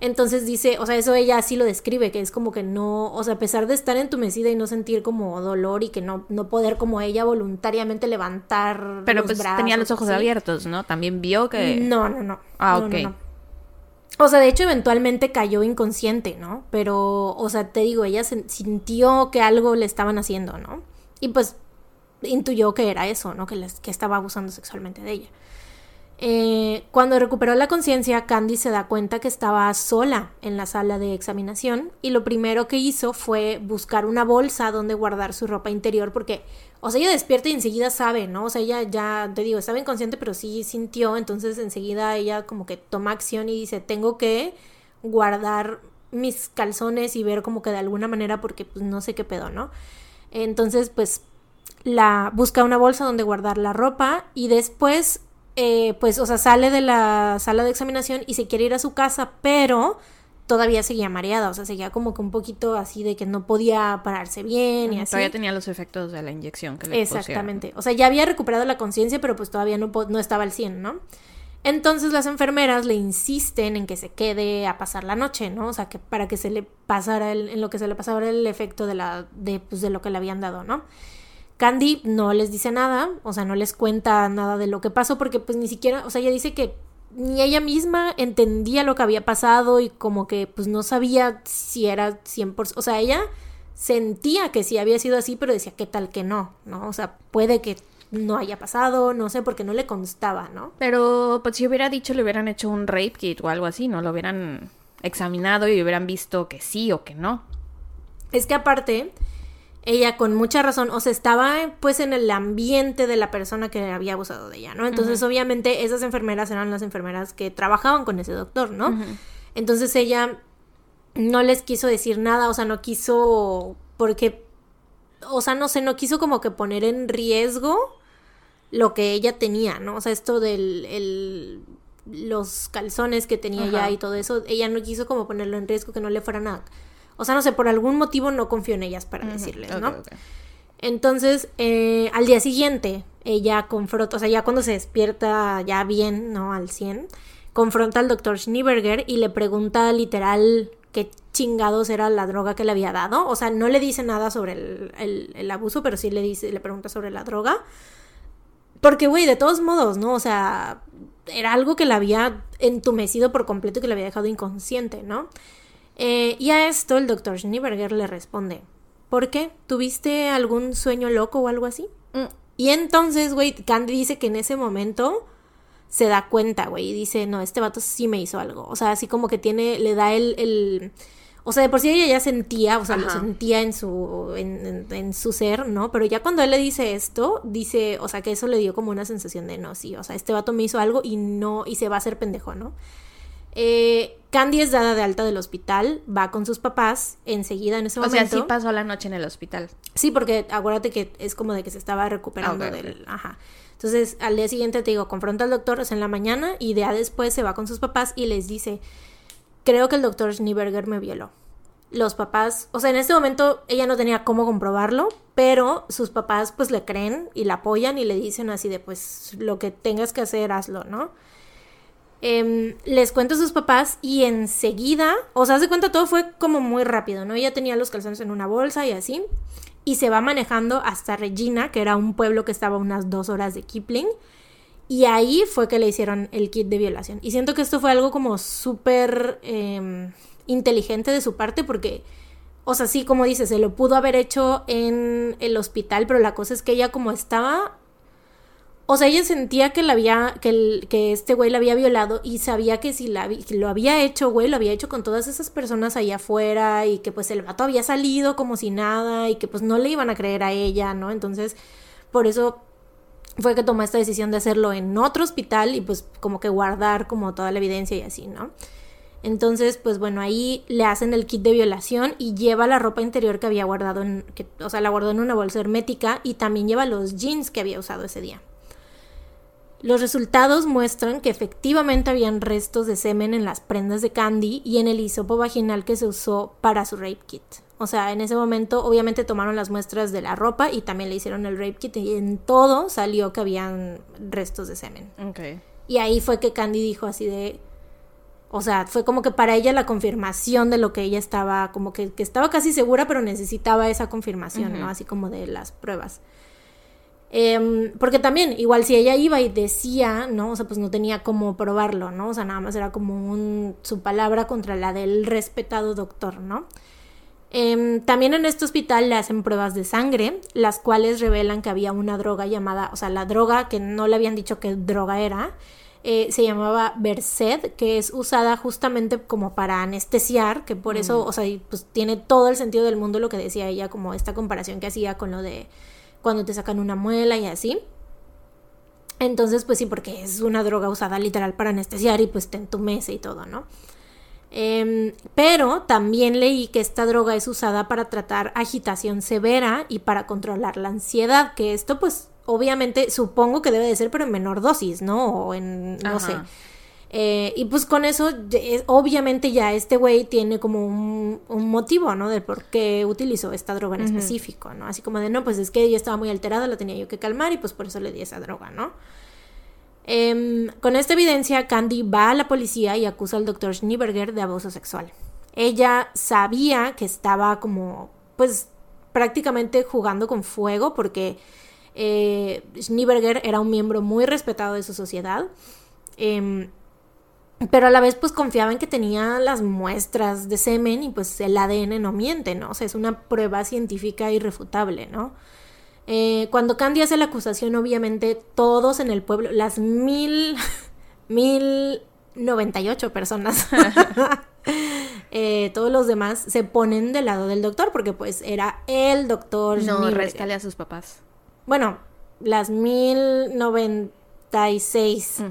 Entonces dice, o sea, eso ella así lo describe, que es como que no, o sea, a pesar de estar entumecida y no sentir como dolor y que no, no poder como ella voluntariamente levantar. Pero los pues brazos, tenía los ojos así. abiertos, ¿no? También vio que... No, no, no. Ah, No, no. O sea, de hecho, eventualmente cayó inconsciente, ¿no? Pero, o sea, te digo, ella se- sintió que algo le estaban haciendo, ¿no? Y pues intuyó que era eso, ¿no? Que, les, que estaba abusando sexualmente de ella. Eh, cuando recuperó la conciencia, Candy se da cuenta que estaba sola en la sala de examinación y lo primero que hizo fue buscar una bolsa donde guardar su ropa interior porque, o sea, ella despierta y enseguida sabe, ¿no? O sea, ella ya, te digo, estaba inconsciente pero sí sintió, entonces enseguida ella como que toma acción y dice, tengo que guardar mis calzones y ver como que de alguna manera porque pues no sé qué pedo, ¿no? Entonces, pues la busca una bolsa donde guardar la ropa y después eh, pues o sea sale de la sala de examinación y se quiere ir a su casa pero todavía seguía mareada o sea seguía como que un poquito así de que no podía pararse bien y así Todavía tenía los efectos de la inyección que le pusieron. Exactamente. O sea, ya había recuperado la conciencia, pero pues todavía no, no estaba al 100, ¿no? Entonces las enfermeras le insisten en que se quede a pasar la noche, ¿no? O sea, que para que se le pasara el, en lo que se le pasara el efecto de la de, pues, de lo que le habían dado, ¿no? Candy no les dice nada, o sea, no les cuenta nada de lo que pasó porque pues ni siquiera, o sea, ella dice que ni ella misma entendía lo que había pasado y como que pues no sabía si era 100%, o sea, ella sentía que sí había sido así, pero decía, ¿qué tal que no? ¿No? O sea, puede que no haya pasado, no sé, porque no le constaba, ¿no? Pero pues si hubiera dicho, le hubieran hecho un rape kit o algo así, ¿no? Lo hubieran examinado y hubieran visto que sí o que no. Es que aparte, ella con mucha razón, o sea, estaba pues en el ambiente de la persona que había abusado de ella, ¿no? Entonces, obviamente, esas enfermeras eran las enfermeras que trabajaban con ese doctor, ¿no? Entonces ella no les quiso decir nada, o sea, no quiso, porque, o sea, no sé, no quiso como que poner en riesgo lo que ella tenía, ¿no? O sea, esto del, el, los calzones que tenía Ajá. ya y todo eso, ella no quiso como ponerlo en riesgo, que no le fueran a... O sea, no sé, por algún motivo no confió en ellas para decirles, ¿no? Entonces, eh, al día siguiente, ella confronta, o sea, ya cuando se despierta ya bien, ¿no? Al 100, confronta al doctor Schneeberger y le pregunta literal qué chingados era la droga que le había dado. O sea, no le dice nada sobre el, el- el abuso, pero sí le dice, le pregunta sobre la droga. Porque, güey, de todos modos, ¿no? O sea, era algo que la había entumecido por completo y que le había dejado inconsciente, ¿no? Eh, y a esto el doctor Schneeberger le responde, ¿por qué? ¿Tuviste algún sueño loco o algo así? Mm, Y entonces, güey, Candy dice que en ese momento se da cuenta, güey, y dice, no, este vato sí me hizo algo. O sea, así como que tiene, le da el, el... O sea, de por sí ella ya sentía, o sea, lo sentía en su, en, en- en su ser, ¿no? Pero ya cuando él le dice esto, dice, o sea, que eso le dio como una sensación de, no, sí, o sea, este vato me hizo algo y no, y se va a hacer pendejo, ¿no? Eh, Candy es dada de alta del hospital, va con sus papás enseguida en ese O sea, momento. sí pasó la noche en el hospital. Sí, porque acuérdate que es como de que se estaba recuperando Ah, del... Ajá. Entonces, al día siguiente te digo, confronta al doctor, o sea, en la mañana, y día después se va con sus papás y les dice, creo que el doctor Schneeberger me violó. Los papás, o sea, en este momento ella no tenía cómo comprobarlo, pero sus papás pues le creen y la apoyan y le dicen así de, pues, lo que tengas que hacer, hazlo, ¿no? Em, les cuento a sus papás y enseguida, o sea, de cuenta todo fue como muy rápido, ¿no? Ella tenía los calzones en una bolsa y así, y se va manejando hasta Regina, que era un pueblo que estaba a unas dos horas de Kipling, y ahí fue que le hicieron el kit de violación. Y siento que esto fue algo como súper em, inteligente de su parte porque, o sea, sí, como dices, se lo pudo haber hecho en el hospital, pero la cosa es que ella como estaba o sea, ella sentía que la había, que, el- que este güey la había violado y sabía que si la, lo había hecho, güey, lo había hecho con todas esas personas allá afuera y que pues el vato había salido como si nada y que pues no le iban a creer a ella, ¿no? Entonces, por eso fue que tomó esta decisión de hacerlo en otro hospital y pues como que guardar como toda la evidencia y así, ¿no? Entonces, pues bueno, ahí le hacen el kit de violación y lleva la ropa interior que había guardado en, que, o sea, la guardó en una bolsa hermética y también lleva los jeans que había usado ese día. Los resultados muestran que efectivamente habían restos de semen en las prendas de Candy y en el hisopo vaginal que se usó para su rape kit. O sea, en ese momento obviamente tomaron las muestras de la ropa y también le hicieron el rape kit y en todo salió que habían restos de semen. Ok. Y ahí fue que Candy dijo así de... O sea, fue como que para ella la confirmación de lo que ella estaba, como que, que estaba casi segura, pero necesitaba esa confirmación, ¿no? Así como de las pruebas. Em, porque también, igual si ella iba y decía, ¿no? O sea, pues no tenía cómo probarlo, ¿no? O sea, nada más era como un, su palabra contra la del respetado doctor, ¿no? Em, también en este hospital le hacen pruebas de sangre, las cuales revelan que había una droga llamada, o sea, la droga que no le habían dicho qué droga era, eh, se llamaba Versed, que es usada justamente como para anestesiar, que por eso, o sea, pues tiene todo el sentido del mundo lo que decía ella, como esta comparación que hacía con lo de cuando te sacan una muela y así. Entonces, pues sí, porque es una droga usada literal para anestesiar y pues te entumece y todo, ¿no? Em, pero también leí que esta droga es usada para tratar agitación severa y para controlar la ansiedad, que esto pues obviamente supongo que debe de ser pero en menor dosis, ¿no? O en, no sé. Eh, y pues con eso, es- obviamente ya este güey tiene como un, un motivo, ¿no? De por qué utilizó esta droga en específico, ¿no? Así como de, no, pues es que ella estaba muy alterada, la tenía yo que calmar y pues por eso le di esa droga, ¿no? Em, con esta evidencia, Candy va a la policía y acusa al doctor Schneeberger de abuso sexual. Ella sabía que estaba como, pues, prácticamente jugando con fuego porque eh, Schneeberger era un miembro muy respetado de su sociedad. Em, pero a la vez pues confiaba en que tenía las muestras de semen y pues el ADN no miente, ¿no? O sea, es una prueba científica irrefutable, ¿no? Eh, cuando Candy hace la acusación, obviamente todos en el pueblo, las mil, mil noventa y ocho personas, eh, todos los demás se ponen del lado del doctor porque pues era el doctor. No, réstale a sus papás. Bueno, las mil noventa y seis.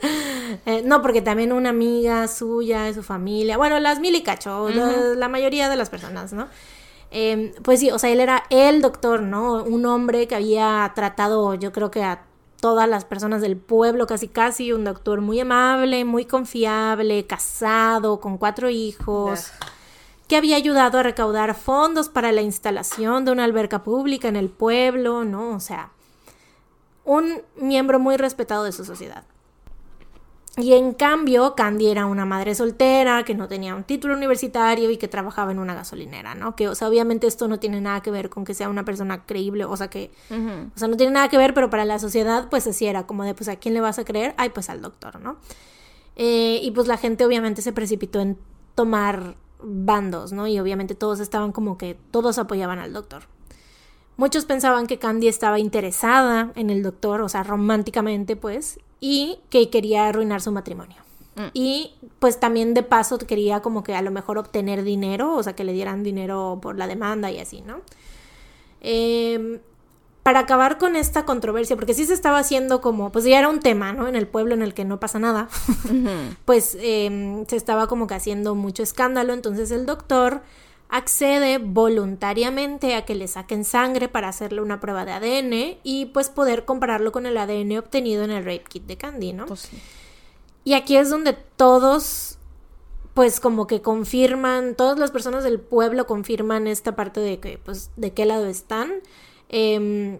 Eh, no, porque también una amiga suya, de su familia, bueno, las mil y cacho, la, la mayoría de las personas, ¿no? Eh, pues sí, o sea, él era el doctor, ¿no? Un hombre que había tratado, yo creo que a todas las personas del pueblo, casi casi, un doctor muy amable, muy confiable, casado, con cuatro hijos, que había ayudado a recaudar fondos para la instalación de una alberca pública en el pueblo, ¿no? O sea, un miembro muy respetado de su sociedad. Y en cambio, Candy era una madre soltera que no tenía un título universitario y que trabajaba en una gasolinera, ¿no? Que, o sea, obviamente esto no tiene nada que ver con que sea una persona creíble, o sea, que, o sea, no tiene nada que ver, pero para la sociedad, pues así era, como de, pues, ¿a quién le vas a creer? Ay, pues al doctor, ¿no? Eh, y pues la gente obviamente se precipitó en tomar bandos, ¿no? Y obviamente todos estaban como que todos apoyaban al doctor. Muchos pensaban que Candy estaba interesada en el doctor, o sea, románticamente, pues, y que quería arruinar su matrimonio. Mm. Y pues también de paso quería como que a lo mejor obtener dinero, o sea, que le dieran dinero por la demanda y así, ¿no? Em, para acabar con esta controversia, porque sí se estaba haciendo como, pues ya era un tema, ¿no? En el pueblo en el que no pasa nada, pues em, se estaba como que haciendo mucho escándalo, entonces el doctor accede voluntariamente a que le saquen sangre para hacerle una prueba de ADN y pues poder compararlo con el ADN obtenido en el rape kit de Candy, ¿no? Pues sí. Y aquí es donde todos, pues como que confirman, todas las personas del pueblo confirman esta parte de que, pues, de qué lado están. Em,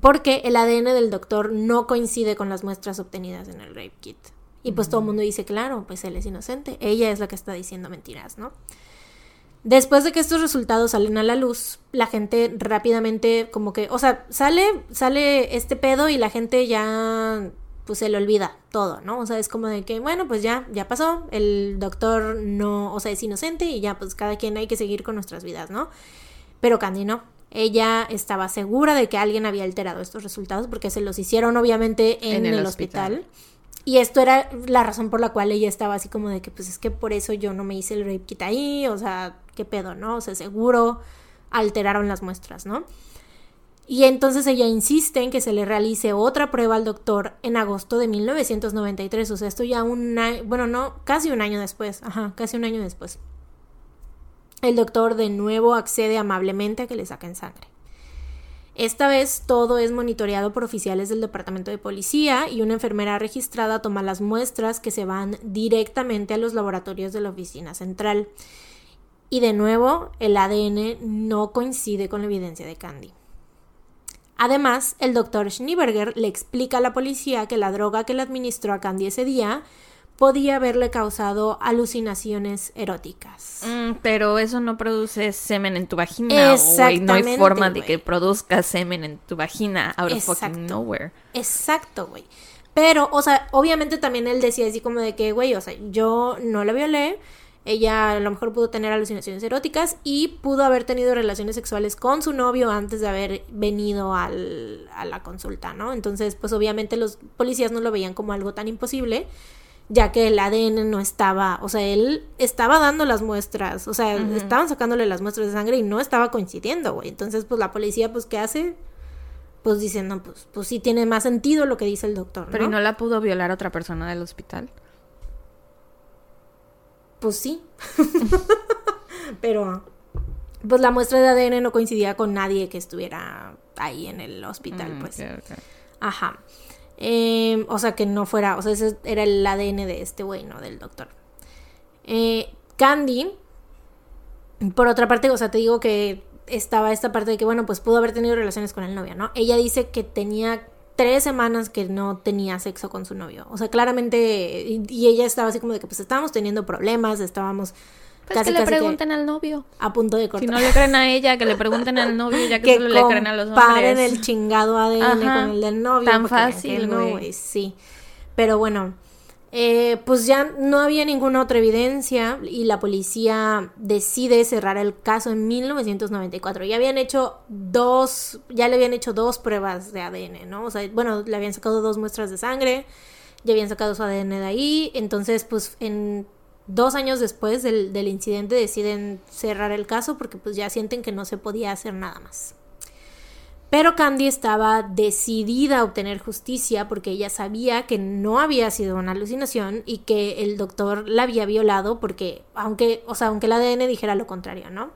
porque el ADN del doctor no coincide con las muestras obtenidas en el rape kit. Y pues todo el mundo dice, claro, pues él es inocente. Ella es la que está diciendo mentiras, ¿no? Después de que estos resultados salen a la luz, la gente rápidamente como que, o sea, sale, sale este pedo y la gente ya pues se le olvida todo, ¿no? O sea, es como de que, bueno, pues ya, ya pasó, el doctor no, o sea, es inocente y ya, pues cada quien hay que seguir con nuestras vidas, ¿no? Pero Candy no. Ella estaba segura de que alguien había alterado estos resultados porque se los hicieron obviamente en, En el el, hospital. hospital. Y esto era la razón por la cual ella estaba así como de que, pues es que por eso yo no me hice el rape kit ahí, o sea, qué pedo, ¿no? O sea, seguro alteraron las muestras, ¿no? Y entonces ella insiste en que se le realice otra prueba al doctor en agosto de 1993, o sea, esto ya un año, bueno, no, casi un año después, ajá, casi un año después. El doctor de nuevo accede amablemente a que le saquen sangre. Esta vez todo es monitoreado por oficiales del departamento de policía y una enfermera registrada toma las muestras que se van directamente a los laboratorios de la oficina central. Y de nuevo, el ADN no coincide con la evidencia de Candy. Además, el doctor Schneeberger le explica a la policía que la droga que le administró a Candy ese día podía haberle causado alucinaciones eróticas. Mm, pero eso no produce semen en tu vagina. güey. No hay Exactamente, forma de que produzca semen en tu vagina out of fucking nowhere. Exacto, güey. Pero, o sea, obviamente también él decía así como de que, güey, o sea, yo no la violé. Ella a lo mejor pudo tener alucinaciones eróticas y pudo haber tenido relaciones sexuales con su novio antes de haber venido al, a la consulta, ¿no? Entonces, pues obviamente los policías no lo veían como algo tan imposible, ya que el ADN no estaba, o sea, él estaba dando las muestras, o sea, estaban sacándole las muestras de sangre y no estaba coincidiendo, güey. Entonces, pues la policía, pues, ¿qué hace? Pues dicen, no, pues, pues sí tiene más sentido lo que dice el doctor, Pero ¿y ¿no? no la pudo violar otra persona del hospital? Pues sí. Pero pues la muestra de ADN no coincidía con nadie que estuviera ahí en el hospital, Mm, pues. ok, ok. Ajá. Eh, o sea, que no fuera, o sea, ese era el ADN de este güey, ¿no? Del doctor. Eh, Candy, por otra parte, o sea, te digo que estaba esta parte de que, bueno, pues pudo haber tenido relaciones con el novio, ¿no? Ella dice que tenía tres semanas que no tenía sexo con su novio. O sea, claramente, y, y ella estaba así como de que pues estábamos teniendo problemas, estábamos Pues casi que le que pregunten al novio. a punto de Si cortar. no le creen a ella, que le pregunten al novio, ya que, que solo le creen a los hombres. el chingado ADN Ajá, con el del novio. tan fácil, no, güey. Sí. Pero bueno, eh, pues ya no había ninguna otra evidencia y la policía decide cerrar el caso en 1994. Ya habían hecho dos, ya le habían hecho dos pruebas de ADN, ¿no? O sea, bueno, le habían sacado dos muestras de sangre, ya habían sacado su ADN de ahí. Entonces, pues en dos años después del, del incidente deciden cerrar el caso porque pues ya sienten que no se podía hacer nada más. Pero Candy estaba decidida a obtener justicia porque ella sabía que no había sido una alucinación y que el doctor la había violado porque, aunque, o sea, aunque el ADN dijera lo contrario, ¿no?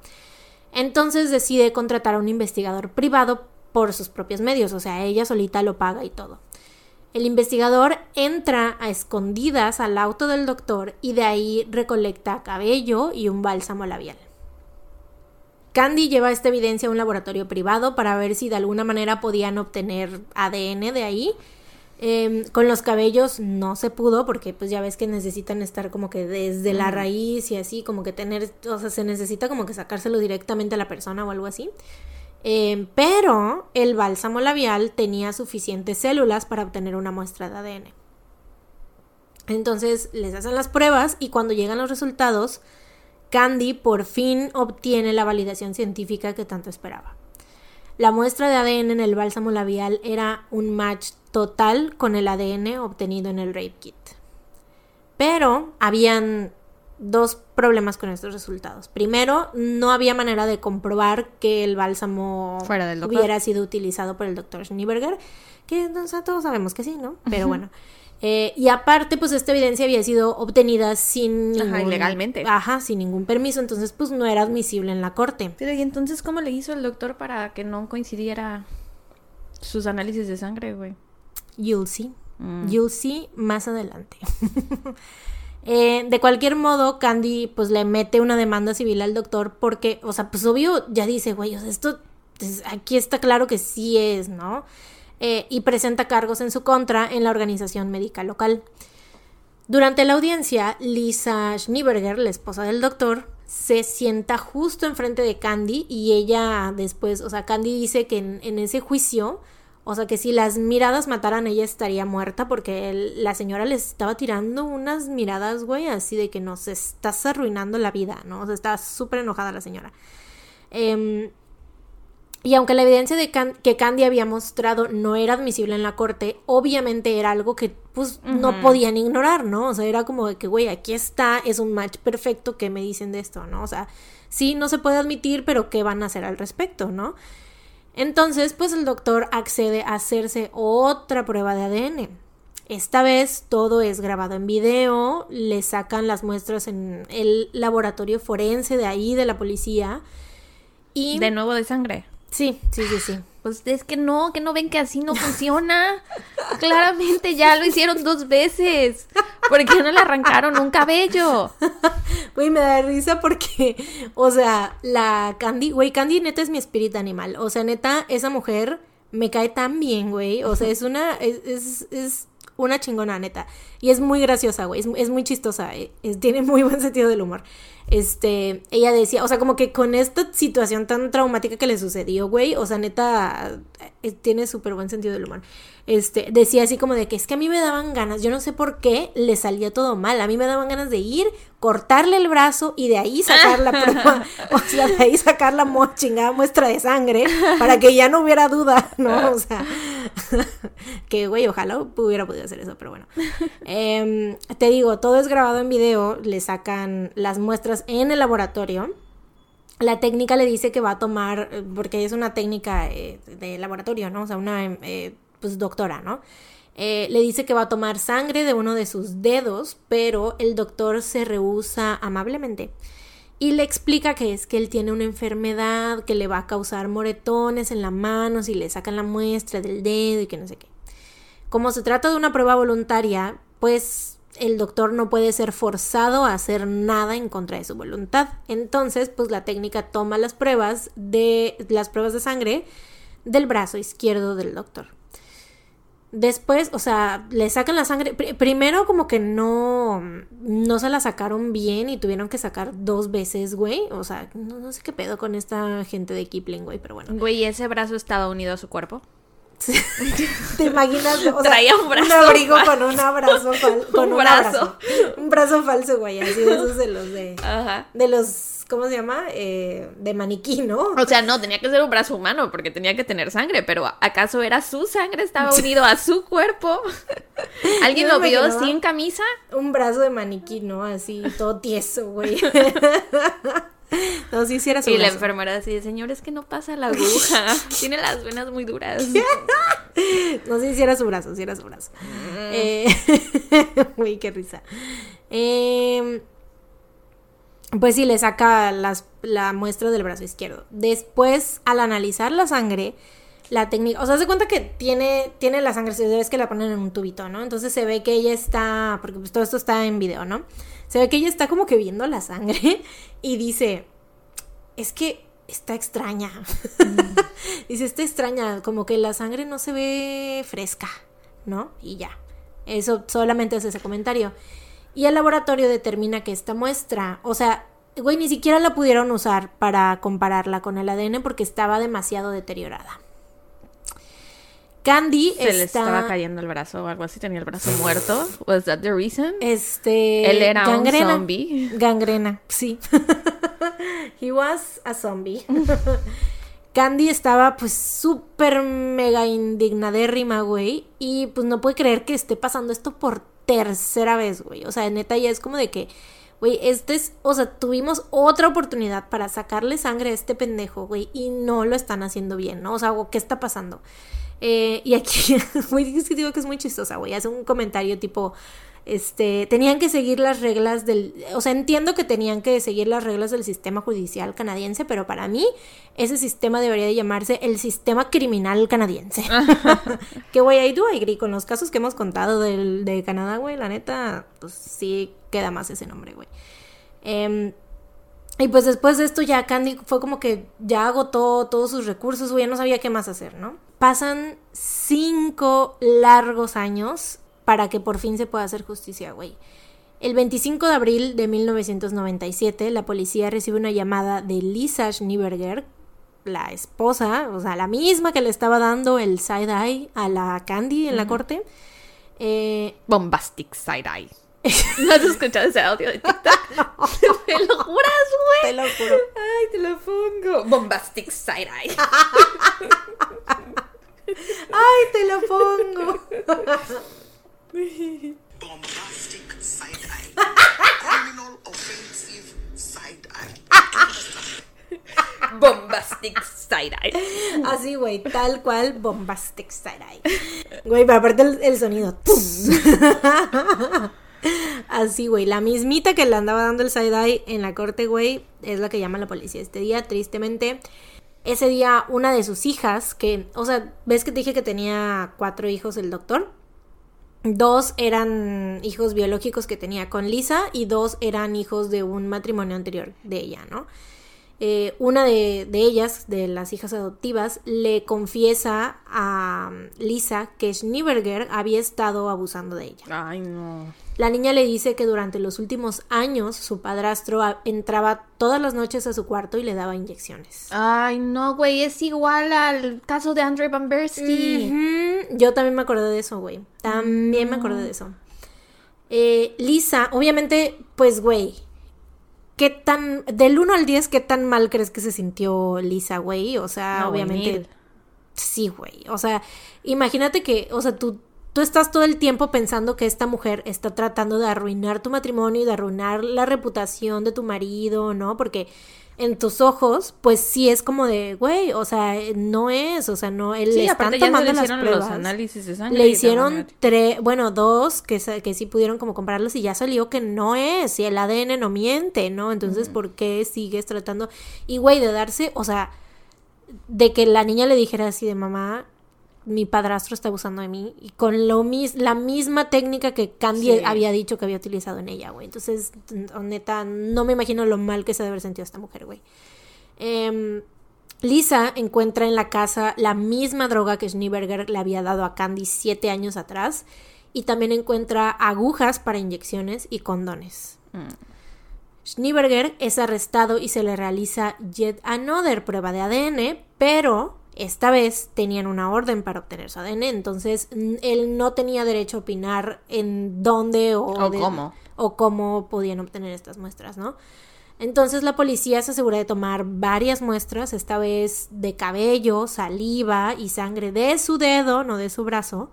Entonces decide contratar a un investigador privado por sus propios medios, o sea, ella solita lo paga y todo. El investigador entra a escondidas al auto del doctor y de ahí recolecta cabello y un bálsamo labial. Candy lleva esta evidencia a un laboratorio privado para ver si de alguna manera podían obtener ADN de ahí. Eh, con los cabellos no se pudo porque pues ya ves que necesitan estar como que desde la raíz y así, como que tener, o sea, se necesita como que sacárselo directamente a la persona o algo así. Eh, pero el bálsamo labial tenía suficientes células para obtener una muestra de ADN. Entonces les hacen las pruebas y cuando llegan los resultados, Candy por fin obtiene la validación científica que tanto esperaba. La muestra de ADN en el bálsamo labial era un match total con el ADN obtenido en el rape kit. Pero habían dos problemas con estos resultados. Primero, no había manera de comprobar que el bálsamo Fuera del hubiera sido utilizado por el doctor Schneeberger, que sea, todos sabemos que sí, ¿no? Pero bueno. Eh, y aparte, pues esta evidencia había sido obtenida sin Ajá, ningún- ilegalmente. Ajá, sin ningún permiso, entonces pues no era admisible en la corte. Pero ¿y entonces cómo le hizo el doctor para que no coincidiera sus análisis de sangre, güey? You'll see. Mm. You'll see más adelante. Eh, de cualquier modo, Candy pues le mete una demanda civil al doctor porque, o sea, pues obvio ya dice, güey, o sea, esto, pues, aquí está claro que sí es, ¿no? Eh, y presenta cargos en su contra en la organización médica local. Durante la audiencia, Lisa Schneeberger, la esposa del doctor, se sienta justo enfrente de Candy y ella después, o sea, Candy dice que en, ese juicio, o sea, que si las miradas mataran, ella estaría muerta porque la señora les estaba tirando unas miradas, güey, así de que nos estás arruinando la vida, ¿no? O sea, estaba súper enojada la señora. Em, y aunque la evidencia de Can- que Candy había mostrado no era admisible en la corte, obviamente era algo que pues no podían ignorar, ¿no? O sea, era como de que, güey, aquí está, es un match perfecto, ¿qué me dicen de esto, no? O sea, sí, no se puede admitir, pero ¿qué van a hacer al respecto, no? Entonces, pues el doctor accede a hacerse otra prueba de ADN. Esta vez todo es grabado en video, le sacan las muestras en el laboratorio forense de ahí, de la policía. Y... De nuevo de sangre. Sí, sí, sí, sí. Pues es que no, que no ven que así no funciona. Claramente ya lo hicieron dos veces. ¿Por qué no le arrancaron un cabello? Güey, me da risa porque, o sea, la Candy, güey, Candy neta es mi espíritu animal. O sea, neta, esa mujer me cae tan bien, güey. O sea, es una, es, es, es una chingona, neta. Y es muy graciosa, güey. Es, muy chistosa. eh, es- tiene muy buen sentido del humor. Este, ella decía, o sea, como que con esta situación tan traumática que le sucedió, güey, o sea, neta, tiene súper buen sentido del humor. Este, decía así como de que es que a mí me daban ganas, yo no sé por qué le salía todo mal, a mí me daban ganas de ir, cortarle el brazo y de ahí sacar la prueba, o sea, de ahí sacar la chingada muestra de sangre para que ya no hubiera duda, ¿no? O sea, que güey, ojalá hubiera podido hacer eso, pero bueno. Em, te digo, todo es grabado en video, le sacan las muestras en el laboratorio. La técnica le dice que va a tomar, eh, porque es una técnica eh, de laboratorio, ¿no? O sea, una eh, pues doctora, ¿no? Le dice que va a tomar sangre de uno de sus dedos, pero el doctor se rehúsa amablemente. Y le explica que es que él tiene una enfermedad que le va a causar moretones en la mano si le sacan la muestra del dedo y que no sé qué. Como se trata de una prueba voluntaria, pues el doctor no puede ser forzado a hacer nada en contra de su voluntad. Entonces, pues la técnica toma las pruebas de las pruebas de sangre del brazo izquierdo del doctor. Después, o sea, le sacan la sangre. Pri- primero como que no, no se la sacaron bien y tuvieron que sacar dos veces, güey. O sea, no, no sé qué pedo con esta gente de Kipling, güey, pero bueno. Güey, ¿ese brazo estaba unido a su cuerpo? ¿Te imaginas? O sea, Traía un brazo abrigo falso. con un abrazo fal- con Un un, brazo. abrazo. Un brazo falso, güey, así de esos de los de... Ajá. De los, ¿cómo se llama? Eh, de maniquí, ¿no? O sea, no, tenía que ser un brazo humano porque tenía que tener sangre, pero ¿acaso era su sangre? Estaba unido a su cuerpo. ¿Alguien lo vio sin camisa? Un brazo de maniquí, ¿no? Así, todo tieso, güey. no, sí, sí era su Y la enfermera así, señor, es que no pasa la aguja. Tiene las venas muy duras. No si era su brazo, si era su brazo. Eh, Uy, qué risa. Eh, pues sí, le saca las- la muestra del brazo izquierdo. Después, al analizar la sangre, la técnica, o sea, se cuenta que tiene, tiene la sangre, se ve que la ponen en un tubito, ¿no? Entonces se ve que ella está, porque pues todo esto está en video, ¿no? Se ve que ella está como que viendo la sangre y dice, es que está extraña. Dice, está extraña, como que la sangre no se ve fresca, ¿no? Y ya. Eso solamente es ese comentario. Y el laboratorio determina que esta muestra, o sea, güey, ni siquiera la pudieron usar para compararla con el ADN porque estaba demasiado deteriorada. Candy Se le estaba cayendo el brazo o algo así, tenía el brazo muerto. ¿Was that the reason? Este. Él era un gangrena. zombie. Gangrena, sí. He was a zombie. Candy estaba pues súper mega indignadérrima, güey. Y pues no puede creer que esté pasando esto por tercera vez, güey. O sea, neta ya es como de que, güey, este es, o sea, tuvimos otra oportunidad para sacarle sangre a este pendejo, güey. Y no lo están haciendo bien, ¿no? O sea, ¿qué está pasando? Eh, y aquí, güey, es que digo que es muy chistosa, güey. Hace un comentario tipo, este, tenían que seguir las reglas del, o sea, entiendo que tenían que seguir las reglas del sistema judicial canadiense, pero para mí ese sistema debería de llamarse el sistema criminal canadiense. que güey, ahí do agree con los casos que hemos contado del, de Canadá, güey, la neta, pues sí queda más ese nombre, güey. Em, y pues después de esto ya Candy fue como que ya agotó todos sus recursos, güey, ya no sabía qué más hacer, ¿no? Pasan cinco largos años para que por fin se pueda hacer justicia, güey. El 25 de abril de 1997, la policía recibe una llamada de Lisa Schneeberger, la esposa, o sea, la misma que le estaba dando el side-eye a la Candy en la corte. Eh, Bombastic side eye. ¿No has escuchado ese audio de TikTok? ¿Me lo juras, güey? te lo juro. Ay, te lo pongo. Bombastic side eye. ¡Ay, te lo pongo! bombastic side eye. Criminal offensive side eye. Bombastic side eye. Así, güey, tal cual, bombastic side-eye. Güey, pero aparte el, el sonido. Así, güey, la mismita que le andaba dando el side-eye en la corte, güey, es la que llama la policía este día, tristemente. Ese día, una de sus hijas, que, o sea, ¿ves que te dije que tenía cuatro hijos el doctor? Dos eran hijos biológicos que tenía con Lisa y dos eran hijos de un matrimonio anterior de ella, ¿no? Eh, una de, de ellas, de las hijas adoptivas, le confiesa a Lisa que Schneeberger había estado abusando de ella. Ay, no. La niña le dice que durante los últimos años su padrastro entraba todas las noches a su cuarto y le daba inyecciones. Ay, no, güey, es igual al caso de Andre Van Bersky. Yo también me acordé de eso, güey. También me acordé de eso. Eh, Lisa, obviamente, pues, güey. ¿Qué tan. Del 1 al 10, ¿qué tan mal crees que se sintió Lisa, güey? O sea, No, obviamente. Sí, güey. O sea, imagínate que, o sea, tú, tú estás todo el tiempo pensando que esta mujer está tratando de arruinar tu matrimonio y de arruinar la reputación de tu marido, ¿no? Porque en tus ojos, pues sí es como de, güey, o sea, no es, o sea, no, él Sí, le están tomando le las hicieron pruebas. los análisis de sangre. Le hicieron tres, bueno, dos que, que sí pudieron como compararlos y ya salió que no es, y el ADN no miente, ¿no? Entonces, ¿por qué sigues tratando? Y, güey, de darse, o sea, de que la niña le dijera así de mamá, mi padrastro está abusando de mí, y con lo mis la misma técnica que Candy Sí. había dicho que había utilizado en ella, güey. Entonces, neta, no me imagino lo mal que se debe haber sentido esta mujer, güey. Em, Lisa encuentra en la casa la misma droga que Schneeberger le había dado a Candy siete años atrás y también encuentra agujas para inyecciones y condones. Schneeberger es arrestado y se le realiza yet another prueba de ADN, pero esta vez tenían una orden para obtener su ADN, entonces él no tenía derecho a opinar en dónde o, O cómo. o cómo podían obtener estas muestras, ¿no? Entonces la policía se asegura de tomar varias muestras, esta vez de cabello, saliva y sangre de su dedo, no de su brazo.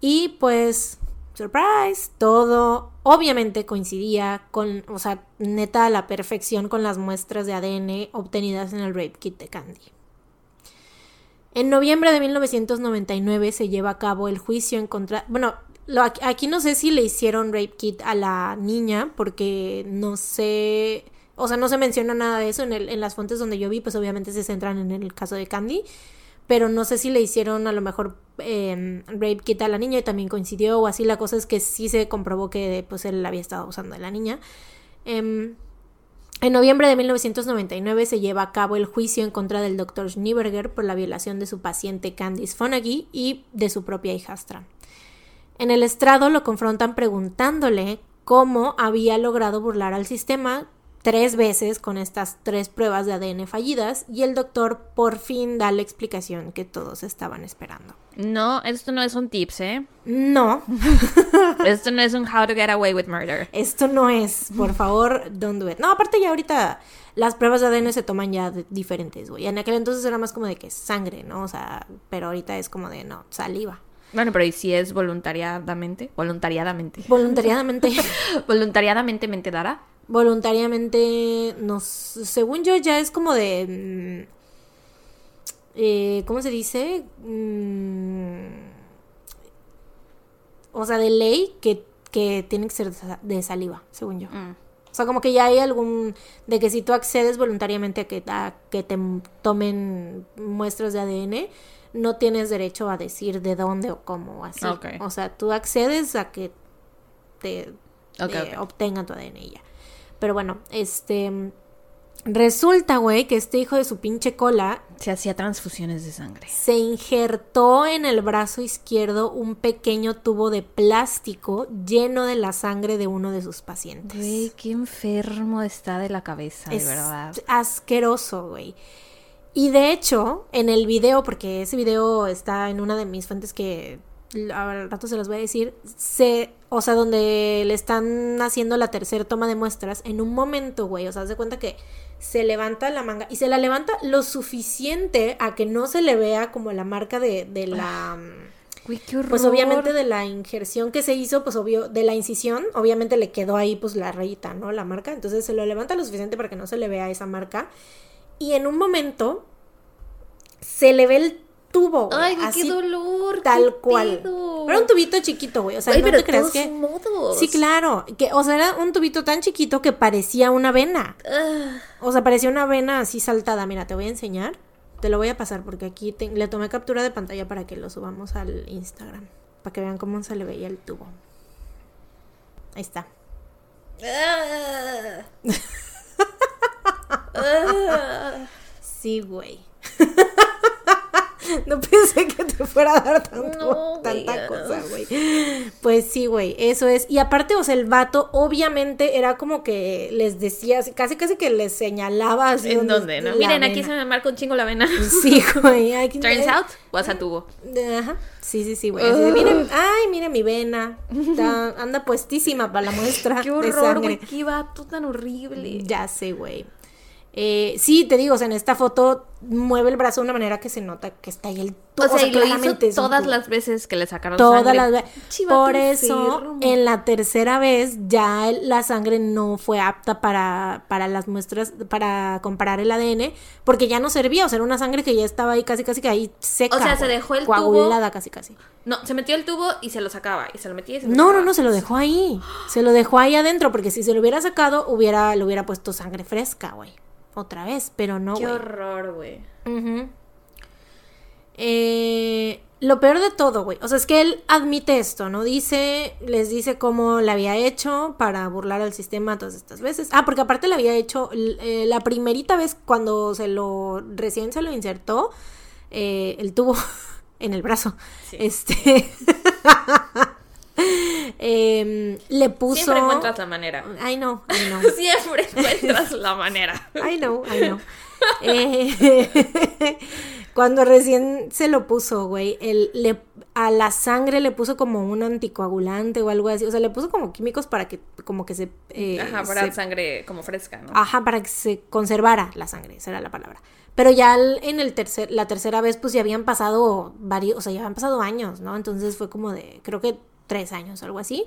Y pues, surprise, todo obviamente coincidía con, o sea, neta a la perfección con las muestras de ADN obtenidas en el rape kit de Candy. En noviembre de 1999 se lleva a cabo el juicio en contra... Bueno, lo- aquí no sé si le hicieron rape kit a la niña porque no sé... O sea, no se menciona nada de eso en, el- en las fuentes donde yo vi, pues obviamente se centran en el caso de Candy. Pero no sé si le hicieron a lo mejor eh, rape kit a la niña y también coincidió o así. La cosa es que sí se comprobó que pues él había estado abusando de la niña. Em, en noviembre de 1999 se lleva a cabo el juicio en contra del Dr. Schneeberger por la violación de su paciente Candice Fonagy y de su propia hijastra. En el estrado lo confrontan preguntándole cómo había logrado burlar al sistema tres veces con estas tres pruebas de ADN fallidas y el doctor por fin da la explicación que todos estaban esperando. No, esto no es un tips, ¿eh? No, Esto no es un how to get away with murder. esto no es, por favor, don't do it. No, aparte ya ahorita las pruebas de ADN se toman ya de- diferentes, güey. En aquel entonces era más como de que sangre, ¿no? O sea, pero ahorita es como de, no, saliva. Bueno, pero ¿y si es voluntariadamente? Voluntariadamente. Voluntariadamente, Voluntariadamente mente dará. voluntariamente, nos, según yo ya es como de, mm, eh, ¿cómo se dice? Mm, o sea, de ley que, que tiene que ser de sa- de saliva, según yo. O sea, como que ya hay algún de que si tú accedes voluntariamente a que, a que te tomen muestras de ADN, no tienes derecho a decir de dónde o cómo o así. O sea, tú accedes a que te, ok. obtengan tu ADN y ya. Pero bueno, este resulta, güey, que este hijo de su pinche cola Se hacía transfusiones de sangre. se injertó en el brazo izquierdo un pequeño tubo de plástico lleno de la sangre de uno de sus pacientes. Güey, qué enfermo está de la cabeza, de es verdad. asqueroso, güey. Y de hecho, en el video, porque ese video está en una de mis fuentes que al rato se las voy a decir, se, o sea, donde le están haciendo la tercera toma de muestras, en un momento, güey, o sea, haz de cuenta que se levanta la manga y se la levanta lo suficiente a que no se le vea como la marca de, de la... Qué. Pues obviamente de la injerción que se hizo, pues obvio, de la incisión, obviamente le quedó ahí pues la rayita, ¿no? La marca. Entonces se lo levanta lo suficiente para que no se le vea esa marca. Y en un momento se le ve el tubo. güey, Ay, así qué dolor. tal qué cual. pedo. Pero un tubito chiquito, güey. O sea, Güey, no pero te creas que. modos. Sí, claro. Que, o sea, era un tubito tan chiquito que parecía una vena. Ah, O sea, parecía una vena así saltada. Mira, te voy a enseñar. Te lo voy a pasar porque aquí te- le tomé captura de pantalla para que lo subamos al Instagram. Para que vean cómo se le veía el tubo. Ahí está. ah. Ah. Sí, güey. no pensé que te fuera a dar tanto, No, tanta cosa, güey. Pues sí, güey, eso es. Y aparte, o sea, el vato obviamente era como que les decía, casi casi que les señalaba así ¿En dónde? No? Miren, aquí se me marca un chingo la vena. Sí, güey. aquí- Turns out, was a tubo. Ajá. Sí, sí, sí, güey. De, miren, ay, mire mi vena. Está- anda puestísima para la muestra Qué horror, güey. Qué vato tan horrible. Ya sé, güey. Eh, sí, te digo, o sea, en esta foto mueve el brazo de una manera que se nota que está ahí el tubo. O sea, y lo hizo un todas las veces que le sacaron Todas sangre. las Por eso, en la tercera vez ya la sangre no fue apta para, para las muestras, para comparar el ADN, porque ya no servía, o sea, era una sangre que ya estaba ahí casi, casi que ahí seca. O sea, se dejó el tubo- casi, casi. No, se metió el tubo y se lo sacaba. Y se lo metía y se lo No, no, sacaba. no, se lo dejó ahí. Se lo dejó ahí adentro, porque si se lo hubiera sacado, hubiera, le hubiera puesto sangre fresca, güey. Otra vez, pero no, Qué horror, güey. Ujú. Eh, lo peor de todo, güey. O sea, es que él admite esto, ¿no? Dice, les dice cómo le había hecho para burlar al sistema todas estas veces. Ah, porque aparte le había hecho eh, la primerita vez cuando se lo, recién se lo insertó, eh, el tubo en el brazo. Este. em, le puso. Siempre encuentras la manera. I know, I know. Siempre encuentras la manera. I know, I know. Eh, cuando recién se lo puso, güey, él le, a la sangre le puso como un anticoagulante o algo así. O sea, le puso como químicos para que, como que se. eh, Ajá, para se- sangre como fresca, ¿no? Ajá, para que se conservara la sangre, esa era la palabra. Pero ya en el tercer, la tercera vez, pues ya habían pasado varios, o sea, ya habían pasado años, ¿no? Entonces fue como de, creo que tres años, algo así.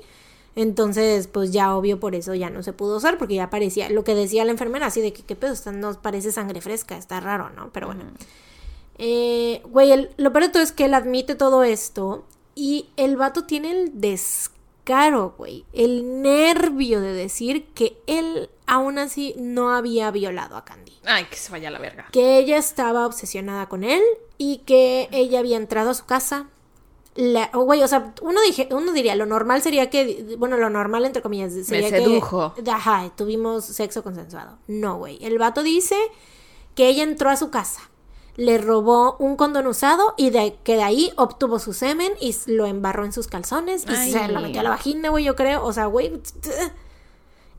Entonces, pues ya obvio por eso ya no se pudo usar, porque ya parecía, lo que decía la enfermera, así de que qué pedo, esta no parece sangre fresca, está raro, ¿no? Pero bueno. Eh, güey, el- lo peor de todo es que él admite todo esto y el vato tiene el descaro, güey, el nervio de decir que él aún así no había violado a Candy. Ay, que se vaya a la verga. Que ella estaba obsesionada con él y que ella había entrado a su casa. La, oh, güey, o sea, uno, dije, uno diría, lo normal sería que, bueno, lo normal entre comillas, sería que- sedujo. ajá, tuvimos sexo consensuado. No, güey. El vato dice que ella entró a su casa, le robó un condón usado y de que de ahí obtuvo su semen y lo embarró en sus calzones y Ay. se lo metió a la vagina, güey, yo creo. O sea, güey.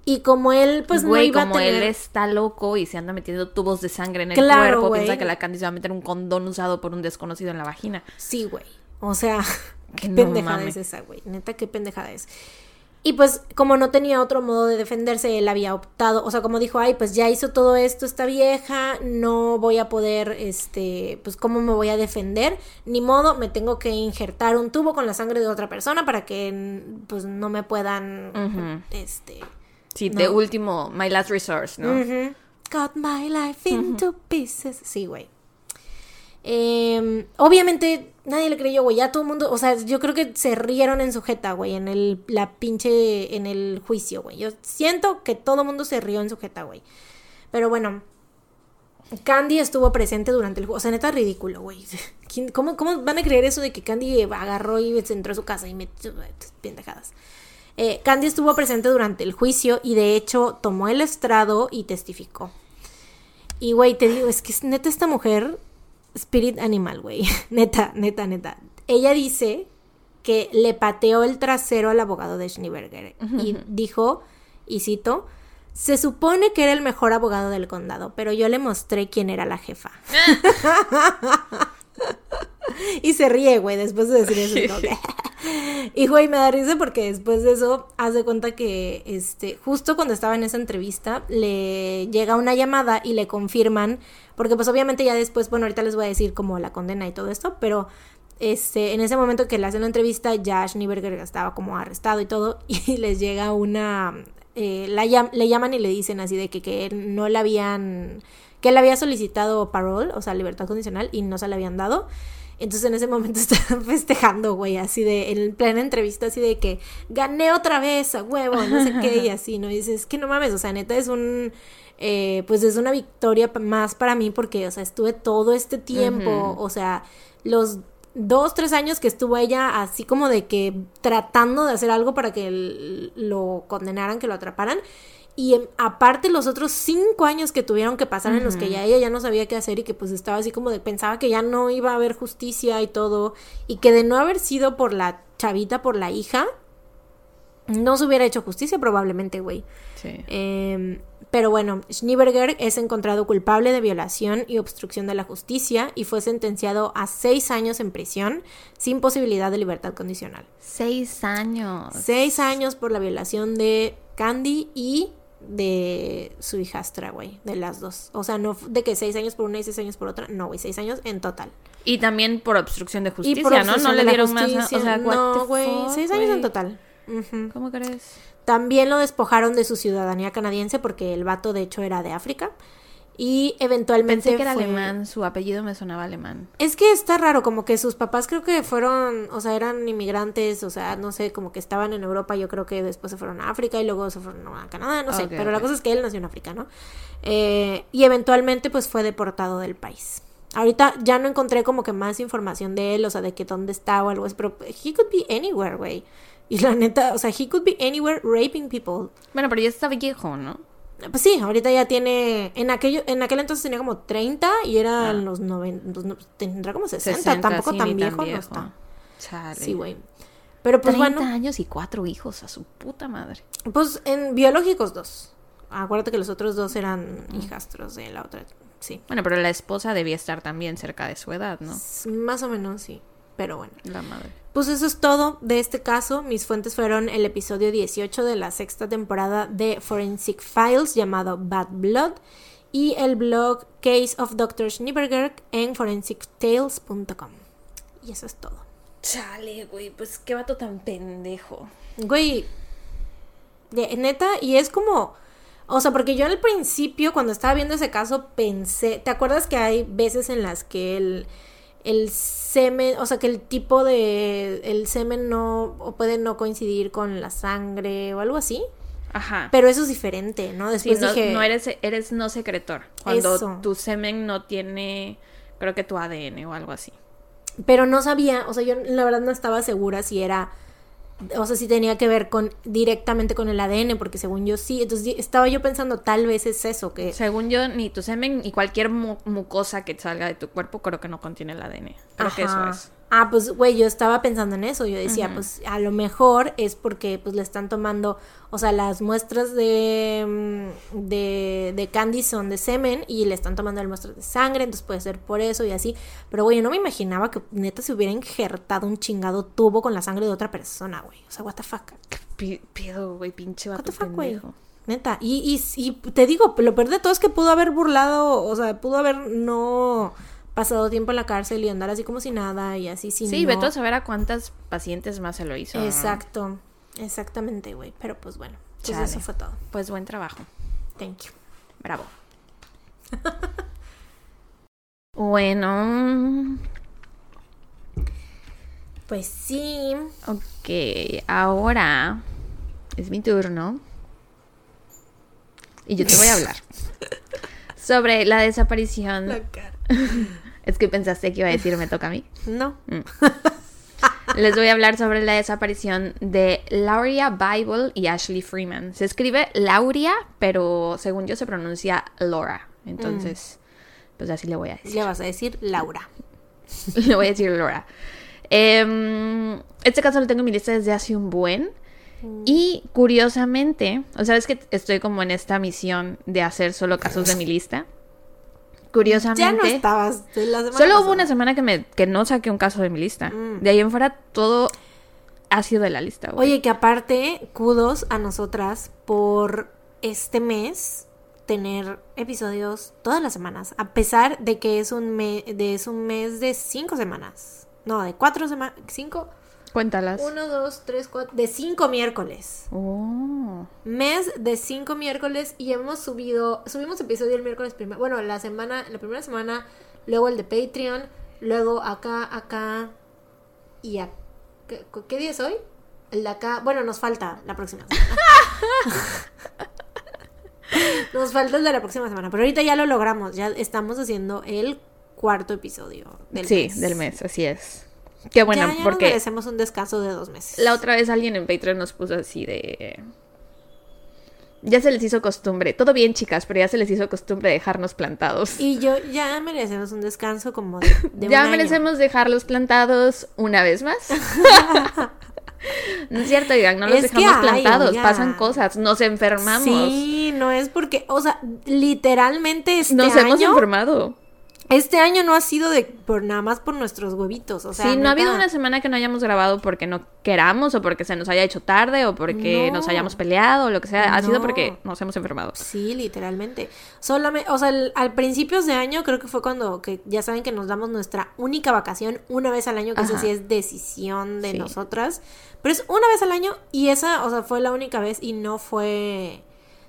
Y como él, pues no Güey, iba como a tener... él está loco y se anda metiendo tubos de sangre en el Claro, cuerpo, güey. piensa que la Candy se va a meter un condón usado por un desconocido en la vagina. Sí, güey. O sea, qué No pendejada mames. es esa, güey. Neta, qué pendejada es. Y pues, como no tenía otro modo de defenderse, él había optado, o sea, como dijo, ay, pues ya hizo todo esto esta vieja, no voy a poder, este, pues, ¿cómo me voy a defender? Ni modo, me tengo que injertar un tubo con la sangre de otra persona para que, pues, no me puedan, este... Sí, No. de último, my last resource, ¿no? Ujú. Got my life into pieces. Sí, güey. Em, obviamente nadie le creyó, güey. Ya todo el mundo, o sea, yo creo que se rieron en su jeta, güey, en el, la pinche, en el juicio, güey. Yo siento que todo el mundo se rió en su jeta, güey. Pero bueno, Candy estuvo presente durante el juego. O sea, neta ridículo, güey. ¿Quién- ¿Cómo, ¿Cómo van a creer eso de que Candy agarró y se entró a su casa y metió pendejadas? Eh, Candy estuvo presente durante el juicio y de hecho tomó el estrado y testificó. Y güey, te digo, es que neta esta mujer, spirit animal, güey. Neta, neta, neta. Ella dice que le pateó el trasero al abogado de Schneeberger y dijo, y cito, se supone que era el mejor abogado del condado, pero yo le mostré quién era la jefa. y se ríe, güey, después de decir eso. ¿no? y güey, me da risa porque después de eso, haz de cuenta que, este, justo cuando estaba en esa entrevista, le llega una llamada y le confirman, porque pues obviamente ya después, bueno, ahorita les voy a decir como la condena y todo esto, pero este, en ese momento que le hacen la entrevista, ya Schneeberger estaba como arrestado y todo, y les llega una, eh, la le llaman y le dicen así de que, que no le habían, que él había solicitado parole, o sea, libertad condicional, y no se le habían dado. Entonces en ese momento estaban festejando, güey, así de, en plena entrevista, así de que gané otra vez a huevo, no sé qué, y así, ¿no? Y dices, es que no mames, o sea, neta es un, eh, pues es una victoria más para mí porque, o sea, estuve todo este tiempo, o sea, los dos, tres años que estuvo ella así como de que tratando de hacer algo para que lo condenaran, que lo atraparan. Y em, aparte los otros cinco años que tuvieron que pasar en los que ya ella ya no sabía qué hacer y que pues estaba así como de pensaba que ya no iba a haber justicia y todo. Y que de no haber sido por la chavita, por la hija, no se hubiera hecho justicia probablemente, güey. Sí. Eh, pero bueno, Schneeberger es encontrado culpable de violación y obstrucción de la justicia y fue sentenciado a seis años en prisión sin posibilidad de libertad condicional. Seis años. Seis años por la violación de Candy y de su hijastra, güey, de las dos. O sea, no de que seis años por una y seis años por otra, no, güey, seis años en total. Y también por obstrucción de y justicia, por ¿no? No le dieron más. O sea, no, güey, seis años en total. ¿Cómo crees? También lo despojaron de su ciudadanía canadiense porque el vato de hecho era de África. Y eventualmente Pensé que era fue- alemán, su apellido me sonaba alemán. Es que está raro, como que sus papás creo que fueron, o sea, eran inmigrantes, o sea, no sé, como que estaban en Europa, yo creo que después se fueron a África y luego se fueron a Canadá, no sé, pero la cosa es que él nació en África, ¿no? Eh, y eventualmente pues fue deportado del país Ahorita ya no encontré como que más información de él, o sea, de que dónde está o algo así, pero he could be anywhere, güey. Y la neta, o sea, he could be anywhere raping people. Bueno, pero ya está viejo, ¿no? Pues sí, ahorita ya tiene. En aquello, en aquel entonces tenía como 30 y era en los 90. pues tendrá como 60. 60, Tampoco sí, tan viejo, no está. Chale. Sí, güey. Pero pues 30 bueno, años y cuatro hijos a su puta madre. pues en biológicos dos. Acuérdate que los otros dos eran hijastros de la otra. Sí. Bueno, pero la esposa debía estar también cerca de su edad, ¿no? Más o menos sí. Pero bueno. La madre. Pues eso es todo de este caso. Mis fuentes fueron el episodio 18 de la sexta temporada de Forensic Files llamado Bad Blood y el blog Case of Dr. Schneeberger en forensictales.com. Y eso es todo. Chale, güey, pues qué vato tan pendejo. Güey, de, neta, y es como... O sea, porque yo al principio, cuando estaba viendo ese caso, pensé... ¿Te acuerdas que hay veces en las que el, el semen, o sea, que el tipo de... El semen no... o puede no coincidir con la sangre o algo así? Ajá. Pero eso es diferente, ¿no? Sí, Después no, dije... no eres, eres no secretor. Cuando Eso. tu semen no tiene, creo que tu ADN o algo así. Pero no sabía, o sea, yo la verdad no estaba segura si era, o sea, si tenía que ver con directamente con el ADN, porque según yo sí, entonces estaba yo pensando tal vez es eso, que Según yo, ni tu semen ni cualquier mu- mucosa que salga de tu cuerpo creo que no contiene el ADN. Creo que eso es. Ah, pues, güey, yo estaba pensando en eso. Yo decía, pues, a lo mejor es porque, pues, le están tomando, o sea, las muestras de, mm, de, de candy son de semen y le están tomando las muestras de sangre, entonces puede ser por eso y así. Pero, güey, yo no me imaginaba que neta se hubiera injertado un chingado tubo con la sangre de otra persona, güey. O sea, what the fuck. Pi- Pido, güey, pinche What vato the fuck, güey. Neta. Y, y, y te digo, lo peor de todo es que pudo haber burlado, o sea, pudo haber no pasado tiempo en la cárcel y andar así como si nada y así sin Sí, no- vete a saber a cuántas pacientes más se lo hizo. ¿no? Exacto, exactamente, güey. Pero pues bueno, pues Chale. eso fue todo. Pues buen trabajo. Thank you. Bravo. bueno, Pues sí. ok, ahora es mi turno. Y yo te voy a hablar sobre la desaparición. cara. Es que pensaste que iba a decir me toca a mí. No. Les voy a hablar sobre la desaparición de Lauria Bible y Ashley Freeman. Se escribe Lauria, pero según yo se pronuncia Laura. Entonces, pues así le voy a decir. Le vas a decir Laura. Le voy a decir Laura. Em, este caso lo tengo en mi lista desde hace un buen. Y curiosamente, o sea, es que estoy como en esta misión de hacer solo casos de mi lista. Curiosamente. Ya no estabas de la semana Solo hubo una semana que, me, que no saqué un caso de mi lista. Mm. De ahí en fuera todo ha sido de la lista. güey. Oye, que aparte, kudos a nosotras por este mes tener episodios todas las semanas, a pesar de que es un mes de es un mes de cinco semanas. No, de cuatro semanas, cinco, Cuéntalas. uno, dos, tres, cuatro, de cinco miércoles. Oh. Mes de cinco miércoles y hemos subido, subimos episodio el miércoles primero, bueno, la semana, la primera semana, luego el de Patreon, luego acá, acá y acá. ¿Qué, qué día es hoy? El de acá, bueno, nos falta la próxima semana. nos falta el de la próxima semana, pero ahorita ya lo logramos, ya estamos haciendo el cuarto episodio del sí, mes. del mes, así es. Qué bueno, ya, ya nos merecemos un descanso de dos meses. la otra vez alguien en Patreon nos puso así de... Ya se les hizo costumbre. Todo bien, chicas, pero ya se les hizo costumbre dejarnos plantados. Y yo ya merecemos un descanso como de, de un ya año. merecemos dejarlos plantados una vez más. no es cierto, digan, no los Es dejamos plantados, pasan cosas, nos enfermamos. Sí, no es porque, o sea, literalmente este nos hemos enfermado. Este año no ha sido de por nada más por nuestros huevitos, o sea, sí, no ha habido una semana que no hayamos grabado porque no queramos o porque se nos haya hecho tarde o porque No. nos hayamos peleado o lo que sea. Ha sido porque nos hemos enfermado. Sí, literalmente. Solamente, o sea, el- al principios de año creo que fue cuando que ya saben que nos damos nuestra única vacación una vez al año, que Ajá. sí es decisión de Sí. nosotras, pero es una vez al año y esa, o sea, fue la única vez y no fue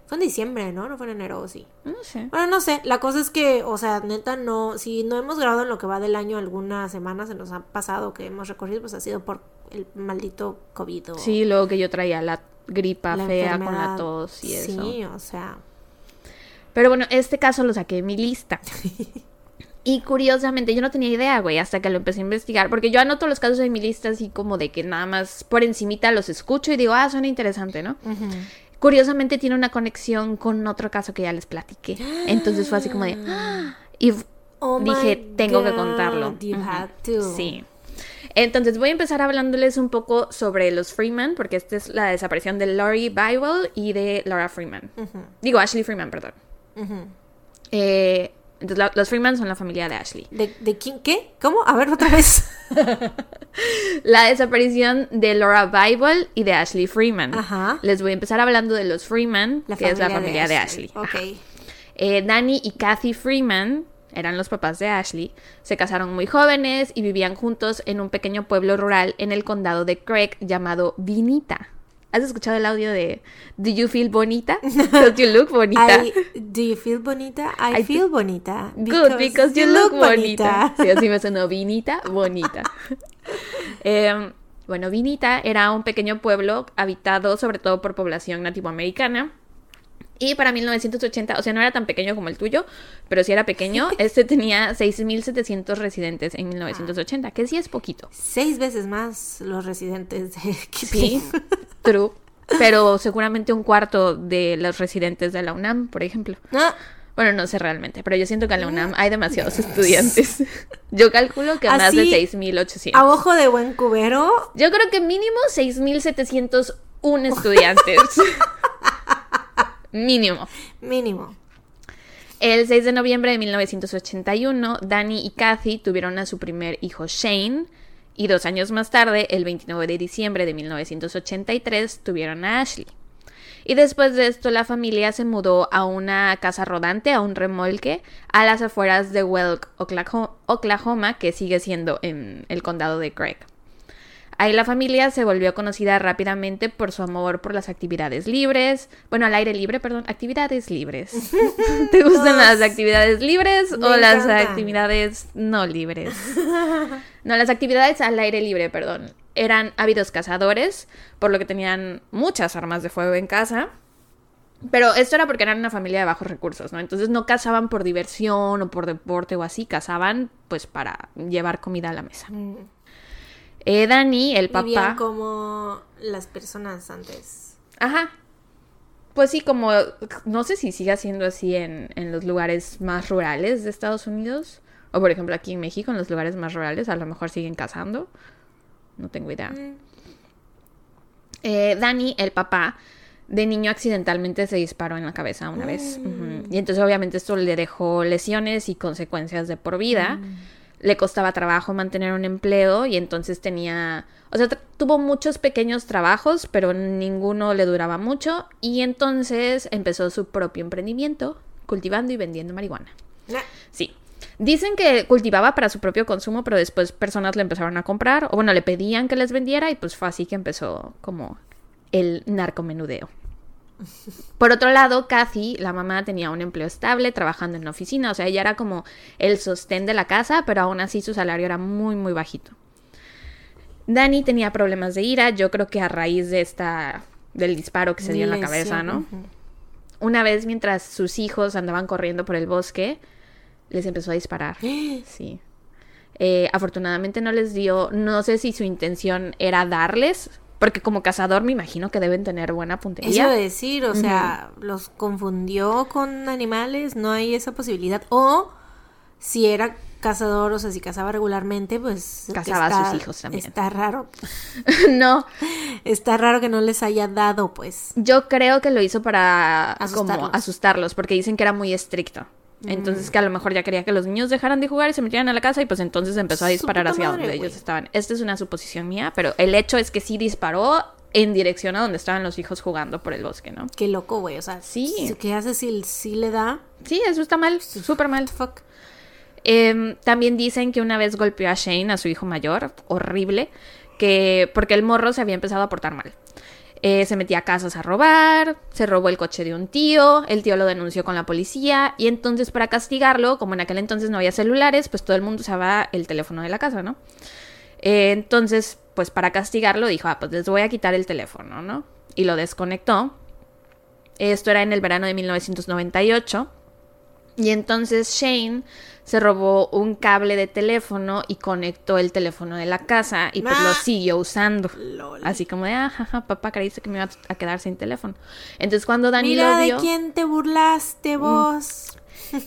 fue en diciembre, ¿no? No fue en enero, ¿o sí. No sé. Bueno, no sé, la cosa es que, o sea, neta, no, si no hemos grabado en lo que va del año algunas semanas, se nos ha pasado que hemos recorrido, pues ha sido por el maldito COVID o Sí, luego que yo traía la gripa la fea con la tos y eso. Sí, o sea, Pero bueno, este caso lo saqué de mi lista. Y curiosamente, yo no tenía idea, güey, hasta que lo empecé a investigar, porque yo anoto los casos en mi lista así como de que nada más por encimita los escucho y digo, ah, suena interesante, ¿no? Curiosamente tiene una conexión con otro caso que ya les platiqué. Entonces fue así como de, ¡ah! y Oh dije, tengo que contarlo. You had to. Sí. Entonces voy a empezar hablándoles un poco sobre los Freeman, porque esta es la desaparición de Laurie Bible y de Laura Freeman. Digo, Ashley Freeman, perdón. Eh, entonces la- los Freeman son la familia de Ashley. ¿De, de quién? ¿Qué? ¿Cómo? A ver, otra vez. La desaparición de Laura Bible y de Ashley Freeman. Ajá. Les voy a empezar hablando de los Freeman, que es la familia de Ashley. Ok. Ajá. Eh, Danny y Kathy Freeman eran los papás de Ashley. Se casaron muy jóvenes y vivían juntos en un pequeño pueblo rural en el condado de Craig llamado Vinita. ¿Has escuchado el audio de Do you feel bonita? Don't you look bonita? I- do you feel bonita? I, I feel bonita. Good, because you look bonita. Sí, así me sonó, Vinita, bonita. Eh, bueno, Vinita era un pequeño pueblo habitado sobre todo por población nativoamericana. Y para 1980, o sea, no era tan pequeño como el tuyo, pero sí era pequeño. Este tenía 6.700 residentes en 1980, que sí es poquito. Seis veces más los residentes de Sí, Kipling. true. Pero seguramente un cuarto de los residentes de la UNAM, por ejemplo. Ah, Bueno, no sé realmente, pero yo siento que en la UNAM hay demasiados estudiantes. Yo calculo que más de Así, 6.800. a ojo de buen cubero. Yo creo que mínimo 6.701 estudiantes. Mínimo. Mínimo. El 6 de noviembre de 1981, Danny y Kathy tuvieron a su primer hijo Shane. Y dos años más tarde, el 29 de diciembre de 1983, tuvieron a Ashley. Y después de esto, la familia se mudó a una casa rodante, a un remolque, a las afueras de Welk, Oklaho- Oklahoma, que sigue siendo en el condado de Craig. Ahí la familia se volvió conocida rápidamente por su amor por las actividades libres, bueno, al aire libre, perdón, actividades libres. ¿Te gustan las actividades libres Me o las actividades no libres? No, las actividades al aire libre, perdón. Eran ávidos cazadores, por lo que tenían muchas armas de fuego en casa. Pero esto era porque eran una familia de bajos recursos, ¿no? Entonces no cazaban por diversión o por deporte o así, cazaban pues para llevar comida a la mesa. Eh, Dani, el Vivían papá... como las personas antes. Ajá. Pues sí, como no sé si sigue siendo así en, en los lugares más rurales de Estados Unidos. O por ejemplo aquí en México, en los lugares más rurales, a lo mejor siguen cazando. No tengo idea. Eh, Dani, el papá, de niño accidentalmente se disparó en la cabeza una vez. Ujú. Y entonces obviamente esto le dejó lesiones y consecuencias de por vida. Le costaba trabajo mantener un empleo y entonces tenía, o sea, tuvo muchos pequeños trabajos, pero ninguno le duraba mucho y entonces empezó su propio emprendimiento, cultivando y vendiendo marihuana. Nah. Sí. Dicen que cultivaba para su propio consumo, pero después personas le empezaron a comprar, o bueno, le pedían que les vendiera y pues fue así que empezó como el narcomenudeo. Por otro lado, Kathy, la mamá, tenía un empleo estable trabajando en una oficina, o sea, ella era como el sostén de la casa, pero aún así su salario era muy, muy bajito. Danny tenía problemas de ira, yo creo que a raíz de esta, del disparo que se dio en la cabeza, ¿no? Una vez mientras sus hijos andaban corriendo por el bosque, les empezó a disparar. Sí. Eh, afortunadamente no les dio, no sé si su intención era darles, porque como cazador me imagino que deben tener buena Eso puntería. a decir, o sea, los confundió con animales, no hay esa posibilidad. O si era cazador, o sea, si cazaba regularmente, pues Cazaba a sus hijos también. Está raro, no, está raro que no les haya dado, pues. yo creo que lo hizo para como asustarlos, porque dicen que era muy estricto. Entonces que a lo mejor ya quería que los niños dejaran de jugar y se metieran a la casa y pues entonces empezó a disparar hacia madre, donde ellos estaban. Esta es una suposición mía, pero el hecho es que sí disparó en dirección a donde estaban los hijos jugando por el bosque, ¿no? Qué loco, güey, o sea, Sí. ¿qué hace si, si le da? Sí, eso está mal, súper mal. Fuck. Em, también dicen que una vez golpeó a Shane, a su hijo mayor, horrible, que porque el morro se había empezado a portar mal. Eh, se metía a casas a robar, se robó el coche de un tío, el tío lo denunció con la policía y entonces para castigarlo, como en aquel entonces no había celulares, pues todo el mundo usaba el teléfono de la casa, ¿no? Eh, entonces, pues para castigarlo dijo, ah, pues les voy a quitar el teléfono, ¿no? Y lo desconectó. Esto era en el verano de 1998. Y entonces Shane se robó un cable de teléfono y conectó el teléfono de la casa y pues lo siguió usando. Lol. Así como de, ah, jaja, papá, creíste que me iba a quedar sin teléfono. Entonces cuando Dani Mira lo de vio, quién te burlaste vos.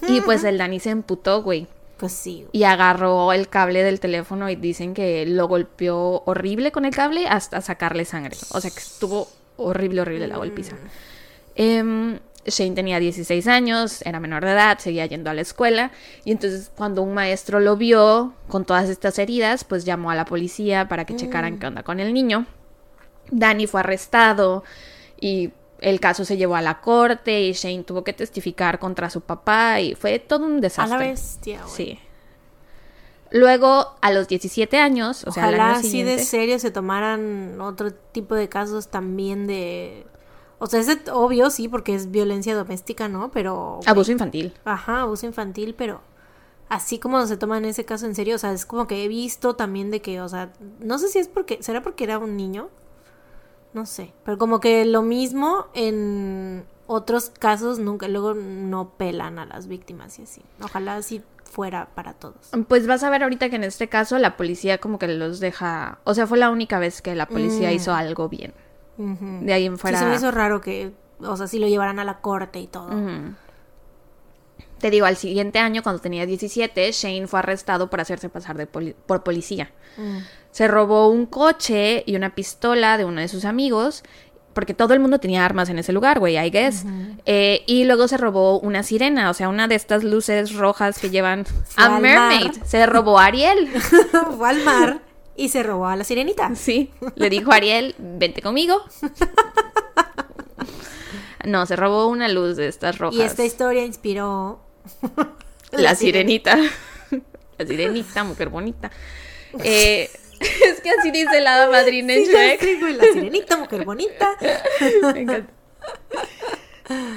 y pues el Dani se emputó, güey. Pues sí. Y agarró el cable del teléfono y dicen que lo golpeó horrible con el cable hasta sacarle sangre. O sea que estuvo horrible, horrible la golpiza. Em, Shane tenía 16 años, era menor de edad, seguía yendo a la escuela. Y entonces cuando un maestro lo vio con todas estas heridas, pues llamó a la policía para que checaran qué onda con el niño. Danny fue arrestado y el caso se llevó a la corte y Shane tuvo que testificar contra su papá y fue todo un A desastre. la bestia, güey. Sí. Luego, a los 17 años, o sea, al Ojalá año así siguiente... de serio se tomaran otro tipo de casos también de... O sea, es obvio, sí, porque es violencia doméstica, ¿no? Pero... Abuso infantil. Ajá, abuso infantil, pero así como se toma en ese caso en serio, o sea, es como que he visto también de que, o sea, no sé si es porque, ¿será porque era un niño? No sé, pero como que lo mismo en otros casos nunca, luego no pelan a las víctimas y así. Ojalá así fuera para todos. Pues vas a ver ahorita que en este caso la policía como que los deja... O sea, fue la única vez que la policía Mm. hizo algo bien. De ahí en Sí, fuera... se me hizo raro que, o sea, si lo llevaran a la corte y todo. Te digo, al siguiente año, cuando tenía 17, Shane fue arrestado por hacerse pasar de poli- por policía. Mm. Se robó un coche y una pistola de uno de sus amigos, porque todo el mundo tenía armas en ese lugar, güey, I guess. Eh, y luego se robó una sirena, o sea, una de estas luces rojas que llevan a mermaid. Se robó a Ariel. Fue al mar y se robó a la sirenita. Sí, le dijo a Ariel, vente conmigo. No, se robó una luz de estas rojas. Y esta historia inspiró... La sirenita. La sirenita, mujer bonita. Eh, es que así dice la hada madrina en Sí, Shrek. la sirenita, mujer bonita. Me encanta.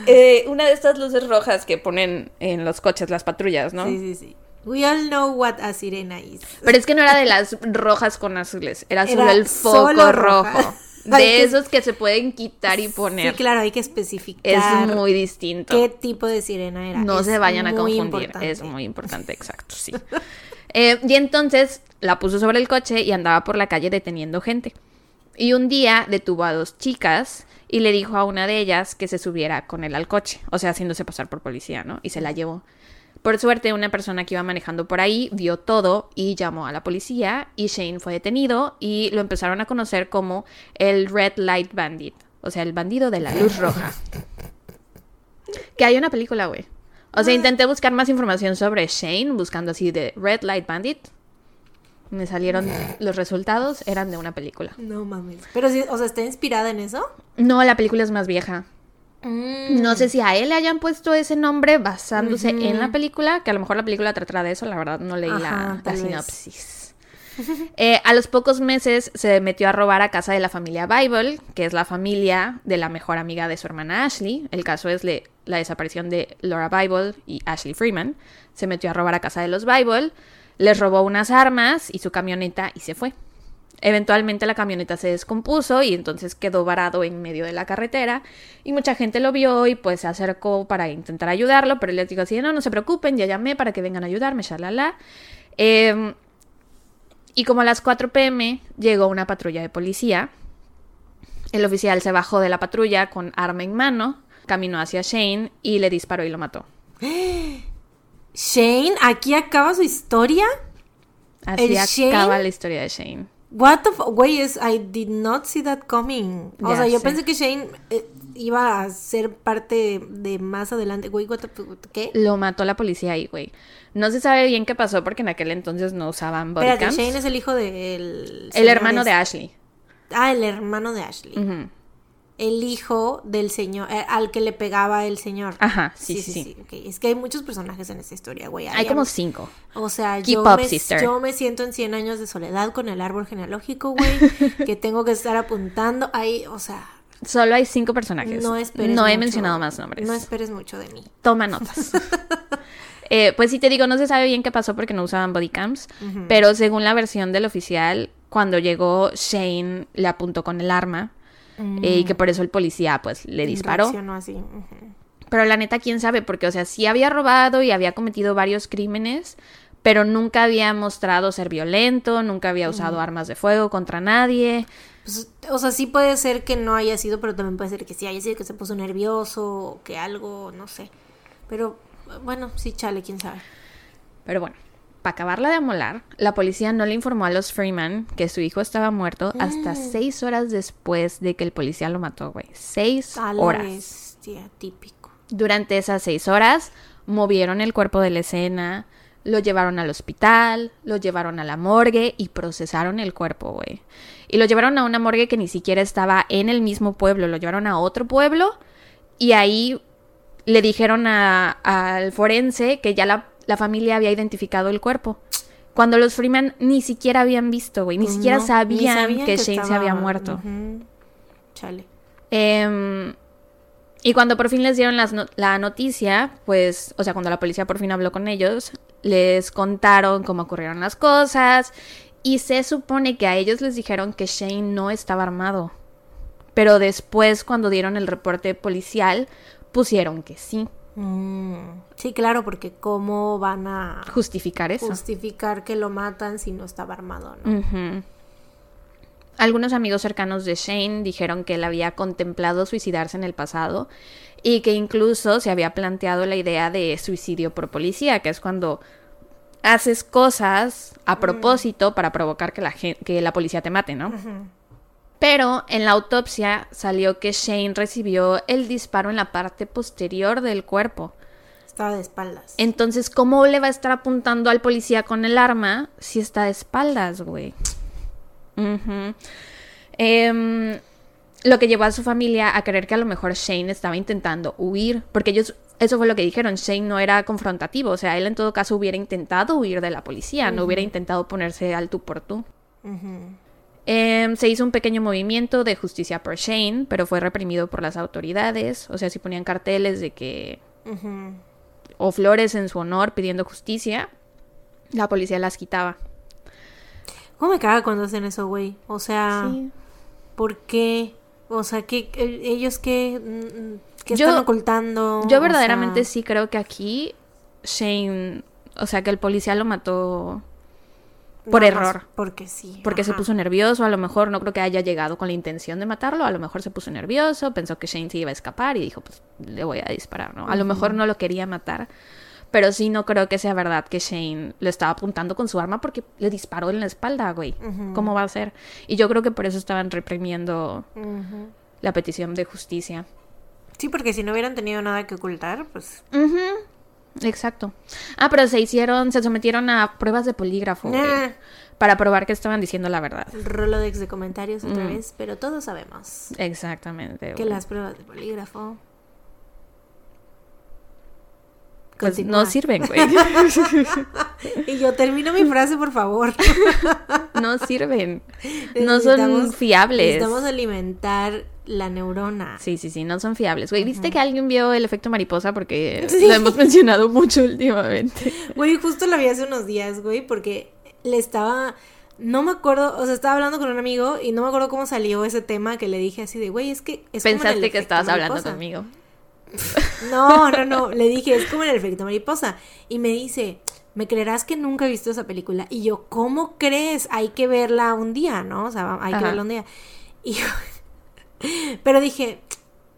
Eh, una de estas luces rojas que ponen en los coches las patrullas, ¿no? Sí, sí, sí. We all know what a sirena is. Pero es que no era de las rojas con azules, era solo Era el foco solo rojo. De que- esos que se pueden quitar y poner. Sí, claro, hay que especificar Es muy distinto. qué tipo de sirena era. No Es se vayan a confundir. importante. Es muy importante, exacto, sí. Eh, y entonces la puso sobre el coche y andaba por la calle deteniendo gente. Y un día detuvo a dos chicas y le dijo a una de ellas que se subiera con él al coche, o sea, haciéndose pasar por policía, ¿no? Y se la llevó. Por suerte, una persona que iba manejando por ahí vio todo y llamó a la policía y Shane fue detenido y lo empezaron a conocer como el Red Light Bandit, o sea, el bandido de la luz roja. Que hay una película, güey. O sea, intenté buscar más información sobre Shane, buscando así de Red Light Bandit. Me salieron los resultados, eran de una película. No mames. Pero sí, o sea, ¿está inspirada en eso? No, la película es más vieja. No sé si a él le hayan puesto ese nombre basándose en la película, que a lo mejor la película tratará de eso, la verdad no leí Ajá, la, sinopsis. Eh, a los pocos meses se metió a robar a casa de la familia Bible, que es la familia de la mejor amiga de su hermana Ashley. El caso es le- la desaparición de Laura Bible y Ashley Freeman. Se metió a robar a casa de los Bible, les robó unas armas y su camioneta y se fue. Eventualmente la camioneta se descompuso y entonces quedó varado en medio de la carretera y mucha gente lo vio y pues se acercó para intentar ayudarlo, pero él les dijo así, no, no se preocupen, ya llamé para que vengan a ayudarme, shalala. Eh, y como a las 4 pm llegó una patrulla de policía, el oficial se bajó de la patrulla con arma en mano, caminó hacia Shane y le disparó y lo mató. Shane, aquí acaba su historia. Así acaba la historia de Shane. What the Güey, es- I did not see that coming. O Ya sea, yo sé. pensé que Shane eh, iba a ser parte de más adelante. Güey, what the ¿qué? Lo mató la policía ahí, güey. No se sabe bien qué pasó porque en aquel entonces no usaban body Espérate. Shane es el hijo del... El hermano de. Ashley. Ah, el hermano de Ashley. Ujú. El hijo del señor, eh, al que le pegaba el señor. Ajá, sí, sí, sí. Es que hay muchos personajes en esta historia, güey. Hay como cinco. O sea, Keep yo up, me, sister. yo me siento en 100 años de soledad con el árbol genealógico, güey. que tengo que estar apuntando ahí, o sea, Solo hay cinco personajes. no esperes No he mucho. mencionado más nombres. No esperes mucho de mí. Toma notas. Eh, pues sí te digo, no se sabe bien qué pasó porque no usaban body cams, pero según la versión del oficial, cuando llegó Shane le apuntó con el arma eh, y que por eso el policía pues le disparó. Pero la neta, quién sabe, porque, o sea, sí había robado y había cometido varios crímenes, pero nunca había mostrado ser violento, nunca había usado armas de fuego contra nadie. Pues, o sea, sí puede ser que no haya sido, pero también puede ser que sí haya sido, que se puso nervioso o que algo, no sé. Pero bueno, sí, chale, quién sabe. Pero bueno, para acabarla de amolar, la policía no le informó a los Freeman que su hijo estaba muerto hasta seis horas después de que el policía lo mató, güey. Seis A horas. bestia, típico. Durante esas seis horas, movieron el cuerpo de la escena, lo llevaron al hospital, lo llevaron a la morgue y procesaron el cuerpo, güey. Y lo llevaron a una morgue que ni siquiera estaba en el mismo pueblo, lo llevaron a otro pueblo y ahí le dijeron a- al forense que ya la, la familia había identificado el cuerpo. Cuando los Freeman ni siquiera habían visto, güey, ni Pues siquiera no, ni sabían, que, Shane se había muerto. Chale. Em, y cuando por fin les dieron las no- la noticia, pues, o sea, cuando la policía por fin habló con ellos, les contaron cómo ocurrieron las cosas y se supone que a ellos les dijeron que Shane no estaba armado. Pero después, cuando dieron el reporte policial, pusieron que sí. Mm, Sí, claro, porque cómo van a Justificar eso. justificar que lo matan si no estaba armado, ¿no? Algunos amigos cercanos de Shane dijeron que él había contemplado suicidarse en el pasado y que incluso se había planteado la idea de suicidio por policía, que es cuando haces cosas a propósito para provocar que la, que la policía te mate, ¿no? Pero en la autopsia salió que Shane recibió el disparo en la parte posterior del cuerpo. Estaba de espaldas. Entonces, ¿cómo le va a estar apuntando al policía con el arma si está de espaldas, güey? Em, lo que llevó a su familia a creer que a lo mejor Shane estaba intentando huir, porque ellos, eso fue lo que dijeron, Shane no era confrontativo, o sea, él en todo caso hubiera intentado huir de la policía, no hubiera intentado ponerse al tú por tú. Em, se hizo un pequeño movimiento de justicia por Shane, pero fue reprimido por las autoridades, o sea, si ponían carteles de que o flores en su honor pidiendo justicia, la policía las quitaba. ¿Cómo me caga cuando hacen eso, güey? O sea, ¿por qué? O sea, ¿qué, eh, ellos qué, mm, qué Yo- están ocultando? Yo O verdaderamente sea, sí creo que aquí Shane, o sea, que el policía lo mató por error. Porque sí. Porque se puso nervioso, a lo mejor no creo que haya llegado con la intención de matarlo, a lo mejor se puso nervioso, pensó que Shane se iba a escapar y dijo, pues le voy a disparar, ¿no? A lo mejor no lo quería matar, pero sí no creo que sea verdad que Shane lo estaba apuntando con su arma porque le disparó en la espalda, güey. ¿Cómo va a ser? Y yo creo que por eso estaban reprimiendo la petición de justicia. Sí, porque si no hubieran tenido nada que ocultar, pues... Exacto. Ah, pero se hicieron, se sometieron a pruebas de polígrafo para probar que estaban diciendo la verdad. El Rolodex de comentarios otra Mm. vez, pero todos sabemos Exactamente. que las pruebas de polígrafo... Pues Continúa. no sirven, güey. Y yo termino mi frase, por favor. no sirven. No son fiables. Necesitamos alimentar la neurona. Sí, sí, sí, no son fiables. Güey, ¿viste que alguien vio el efecto mariposa? Porque Sí. lo hemos mencionado mucho últimamente. Güey, justo la vi hace unos días, güey, porque le estaba... No me acuerdo, o sea, estaba hablando con un amigo y no me acuerdo cómo salió ese tema que le dije así de, güey, es que... Es como Pensaste que estabas hablando mariposa". conmigo. No, no, no, le dije, es como en el efecto mariposa. Y me dice, ¿me creerás que nunca he visto esa película? Y yo, ¿cómo crees? Hay que verla un día, ¿no? O sea, hay que verla un día. Y yo- pero dije,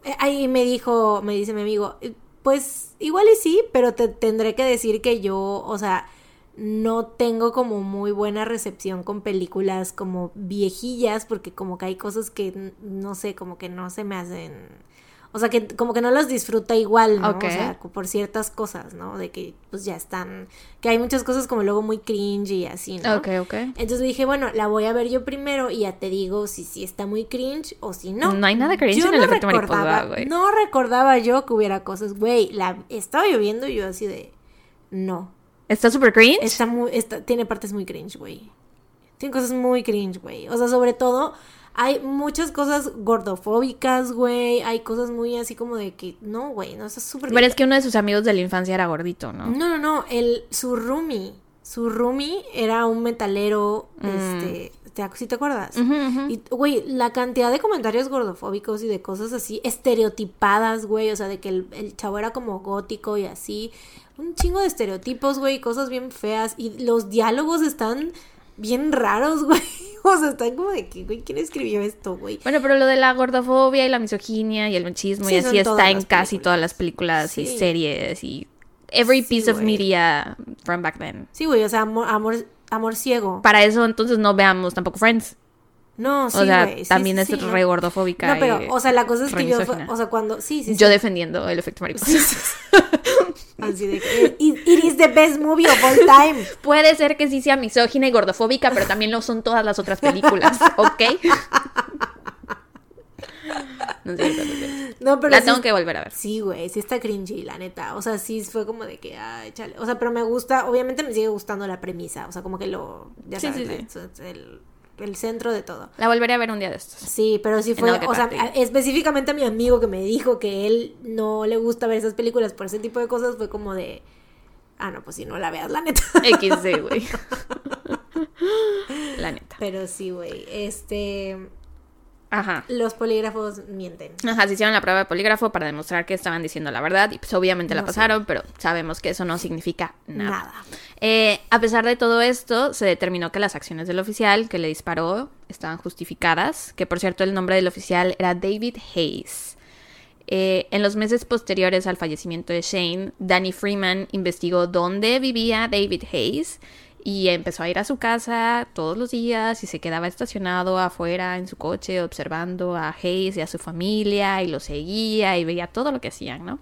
eh, ahí me dijo, me dice mi amigo, eh, pues igual y sí, pero te tendré que decir que yo, o sea, no tengo como muy buena recepción con películas como viejillas, porque como que hay cosas que, no sé, como que no se me hacen... O sea, que como que no las disfruta igual, ¿no? O sea, por ciertas cosas, ¿no? De que pues ya están... Que hay muchas cosas como luego muy cringe y así, ¿no? Ok, ok. Entonces dije, bueno, la voy a ver yo primero y ya te digo si sí está muy cringe o si no. No hay nada cringe Yo en el no efecto recordaba- güey. No recordaba yo que hubiera cosas, güey. La estaba lloviendo y yo así de no. ¿Está súper cringe? Está muy está, tiene partes muy cringe, güey. Tiene cosas muy cringe, güey. O sea, sobre todo hay muchas cosas gordofóbicas, güey. Hay cosas muy así como de que no, güey, no está súper Pero es que uno de sus amigos de la infancia era gordito, ¿no? no, no, no, el, su roomie, su roomie era un metalero, Mm. este, ¿Te, ¿Sí te acuerdas? Y, güey, la cantidad de comentarios gordofóbicos y de cosas así, estereotipadas, güey, o sea, de que el, el chavo era como gótico y así. Un chingo de estereotipos, güey, cosas bien feas. Y los diálogos están bien raros, güey. O sea, están como de que, güey, ¿quién escribió esto, güey? Bueno, pero lo de la gordofobia y la misoginia y el machismo Sí, y así está en casi todas las películas y series y every Sí, piece of media from back then. Sí, güey, o sea, amor, amor, amor ciego. Para eso entonces no veamos tampoco Friends. No, sí, o sea, también sí, es sí, re no. gordofóbica. No, pero, o sea, la cosa es que yo, o sea, cuando, sí, sí. Yo defendiendo el efecto mariposa. Así de que, it, it is the best movie of all time. Puede ser que sí sea misógina y gordofóbica, pero también lo son todas las otras películas, ¿ok? No cierto, no. No, pero La sí- tengo que volver a ver. Sí, güey, sí está cringy, la neta. O sea, sí fue como de que, ay, chale. O sea, pero me gusta, obviamente me sigue gustando la premisa. O sea, como que lo, ya Sí, sabes, sí, el, el centro de todo. La volveré a ver un día de estos. Sí, pero sí fue, o sea, específicamente a mi amigo que me dijo que él no le gusta ver esas películas por ese tipo de cosas, fue como de, ah, no, pues si no la veas, la neta. XD, güey. La neta. Pero sí, güey, este, Ajá. los polígrafos mienten. Ajá, se hicieron la prueba de polígrafo para demostrar que estaban diciendo la verdad y pues obviamente la sé. pasaron, pero sabemos que eso no significa nada. Nada. Eh, a pesar de todo esto, se determinó que las acciones del oficial que le disparó estaban justificadas, que por cierto el nombre del oficial era David Hayes. Eh, en los meses posteriores al fallecimiento de Shane, Danny Freeman investigó dónde vivía David Hayes y empezó a ir a su casa todos los días y se quedaba estacionado afuera en su coche observando a Hayes y a su familia y lo seguía y veía todo lo que hacían, ¿no?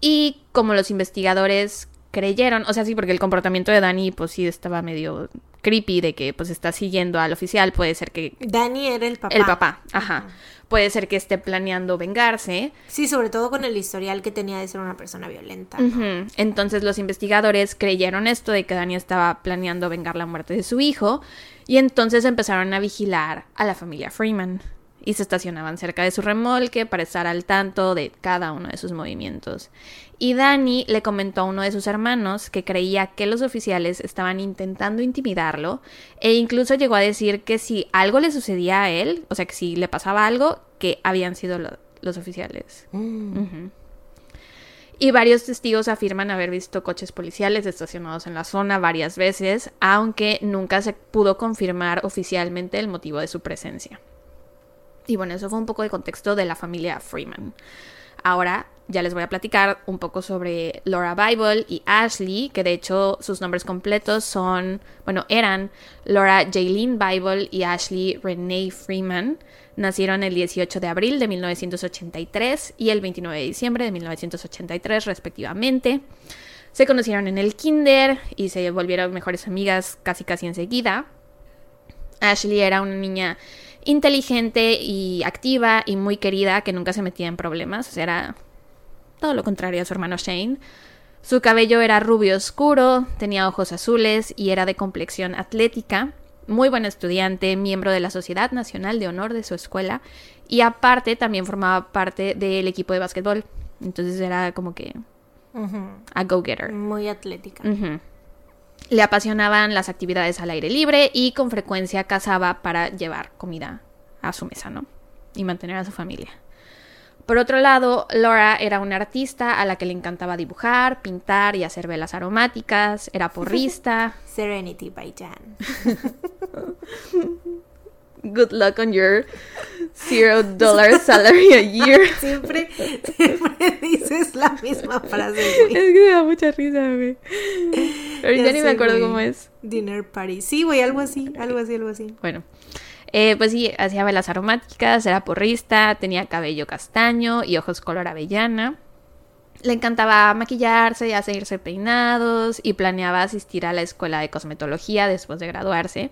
Y como los investigadores creyeron, o sea, sí, porque el comportamiento de Danny, pues sí estaba medio creepy de que pues está siguiendo al oficial, puede ser que Danny era el papá. el papá, ajá, puede ser que esté planeando vengarse. Sí, sobre todo con el historial que tenía de ser una persona violenta. Entonces los investigadores creyeron esto de que Danny estaba planeando vengar la muerte de su hijo y entonces empezaron a vigilar a la familia Freeman y se estacionaban cerca de su remolque para estar al tanto de cada uno de sus movimientos. Y Danny le comentó a uno de sus hermanos que creía que los oficiales estaban intentando intimidarlo e incluso llegó a decir que si algo le sucedía a él, o sea que si le pasaba algo, que habían sido lo- los oficiales. Ujú. Y varios testigos afirman haber visto coches policiales estacionados en la zona varias veces, aunque nunca se pudo confirmar oficialmente el motivo de su presencia. Y bueno, eso fue un poco de contexto de la familia Freeman. Ahora ya les voy a platicar un poco sobre Laura Bible y Ashley, que de hecho sus nombres completos son, bueno, eran Laura Jaylene Bible y Ashley Renee Freeman. Nacieron el 18 de abril de 1983 y el 29 de diciembre de 1983 respectivamente. Se conocieron en el kinder y se volvieron mejores amigas casi casi enseguida. Ashley era una niña inteligente y activa y muy querida que nunca se metía en problemas. O sea, era todo lo contrario a su hermano Shane. Su cabello era rubio oscuro, tenía ojos azules y era de complexión atlética. Muy buena estudiante, miembro de la Sociedad Nacional de Honor de su escuela y aparte también formaba parte del equipo de básquetbol. Entonces era como que a go-getter. Muy atlética. Ujú. Le apasionaban las actividades al aire libre y con frecuencia cazaba para llevar comida a su mesa, ¿no? Y mantener a su familia. Por otro lado, Laura era una artista a la que le encantaba dibujar, pintar y hacer velas aromáticas, era porrista. Serenity by Jan. Good luck on your zero dollar salary a year. Siempre, siempre dices la misma frase, Es güey. que me da mucha risa, güey. Ya ni sé, me acuerdo güey. cómo es. Dinner party. Sí, güey, algo así, algo así, algo así. Bueno, eh, pues sí, hacía velas aromáticas, era porrista, tenía cabello castaño y ojos color avellana. Le encantaba maquillarse y hacerse peinados y planeaba asistir a la escuela de cosmetología después de graduarse.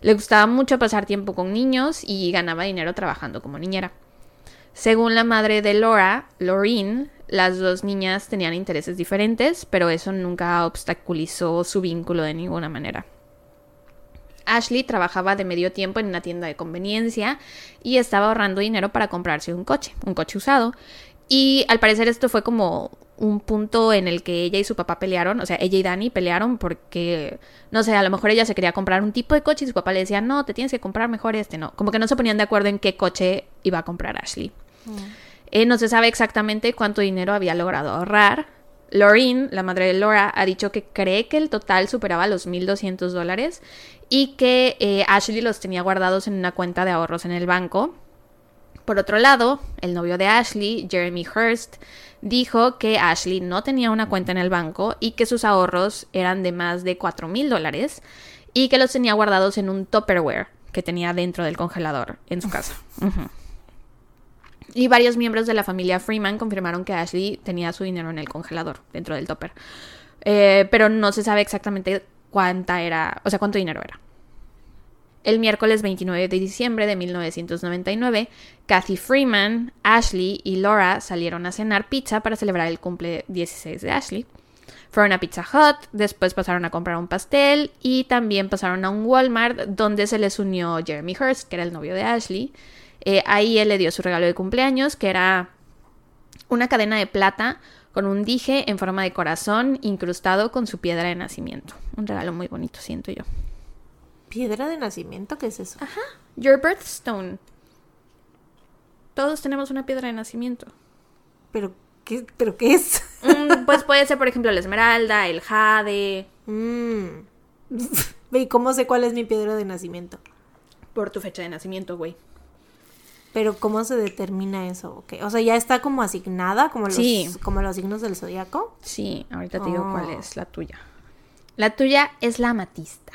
Le gustaba mucho pasar tiempo con niños y ganaba dinero trabajando como niñera. Según la madre de Laura, Laureen, las dos niñas tenían intereses diferentes, pero eso nunca obstaculizó su vínculo de ninguna manera. Ashley trabajaba de medio tiempo en una tienda de conveniencia y estaba ahorrando dinero para comprarse un coche, un coche usado. Y al parecer esto fue como un punto en el que ella y su papá pelearon, o sea, ella y Dani pelearon porque, no sé, a lo mejor ella se quería comprar un tipo de coche y su papá le decía, no, te tienes que comprar mejor este, no. Como que no se ponían de acuerdo en qué coche iba a comprar Ashley. Eh, no se sabe exactamente cuánto dinero había logrado ahorrar. Lorraine, la madre de Laura, ha dicho que cree que el total superaba los 1.200 dólares y que eh, Ashley los tenía guardados en una cuenta de ahorros en el banco. Por otro lado, el novio de Ashley, Jeremy Hurst, dijo que Ashley no tenía una cuenta en el banco y que sus ahorros eran de más de 4 mil dólares y que los tenía guardados en un Tupperware que tenía dentro del congelador en su casa. Y varios miembros de la familia Freeman confirmaron que Ashley tenía su dinero en el congelador, dentro del topper. Eh, pero no se sabe exactamente cuánta era, o sea, cuánto dinero era. El miércoles 29 de diciembre de 1999, Kathy Freeman, Ashley y Laura salieron a cenar pizza para celebrar el cumple 16 de Ashley. Fueron a Pizza Hut, después pasaron a comprar un pastel y también pasaron a un Walmart donde se les unió Jeremy Hurst, que era el novio de Ashley. Eh, ahí él le dio su regalo de cumpleaños, que era una cadena de plata con un dije en forma de corazón incrustado con su piedra de nacimiento. Un regalo muy bonito, siento yo. ¿Piedra de nacimiento? ¿Qué es eso? Your birthstone. Todos tenemos una piedra de nacimiento. ¿Pero qué, ¿pero qué es? Mm, pues puede ser, por ejemplo, la esmeralda, el jade, Mm. ¿Y cómo sé cuál es mi piedra de nacimiento? por tu fecha de nacimiento, güey. Pero ¿cómo se determina eso? O sea, ya está como asignada, como los, Sí. como los signos del zodiaco. Sí, ahorita te digo Oh. cuál es la tuya. La tuya es la amatista.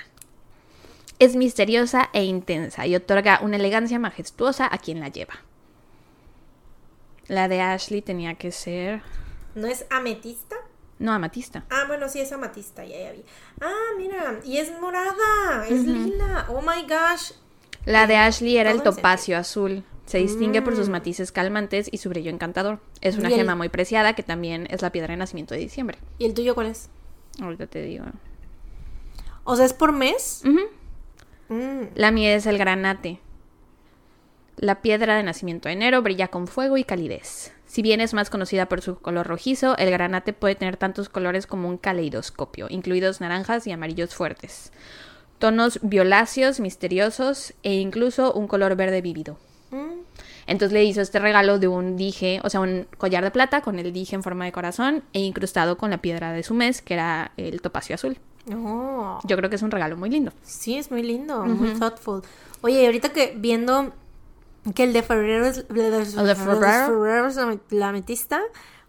Es misteriosa e intensa y otorga una elegancia majestuosa a quien la lleva. La de Ashley tenía que ser... ¿No es ametista? No, amatista. Ah, bueno, sí es amatista, ya, ya vi. Ah, mira, y es morada, es lila. Oh my gosh. La de Ashley era el topacio azul. Se distingue por sus matices calmantes y su brillo encantador. Es una Mm. El- gema muy preciada que también es la piedra de nacimiento de diciembre. ¿Y el tuyo cuál es? Ahorita te digo. O sea, ¿es por mes? Ujú. Mm. La mía es el granate. La piedra de nacimiento de enero brilla con fuego y calidez. Si bien es más conocida por su color rojizo, el granate puede tener tantos colores como un caleidoscopio, incluidos naranjas y amarillos fuertes, tonos violáceos, misteriosos e incluso un color verde vívido. Mm. Entonces le hizo este regalo de un dije, o sea, un collar de plata con el dije en forma de corazón e incrustado con la piedra de su mes, que era el topacio azul. Oh, Yo creo que es un regalo muy lindo. sí, es muy lindo, muy thoughtful. Oye, ahorita que viendo que el de febrero es, el de febrero? es la- ametista,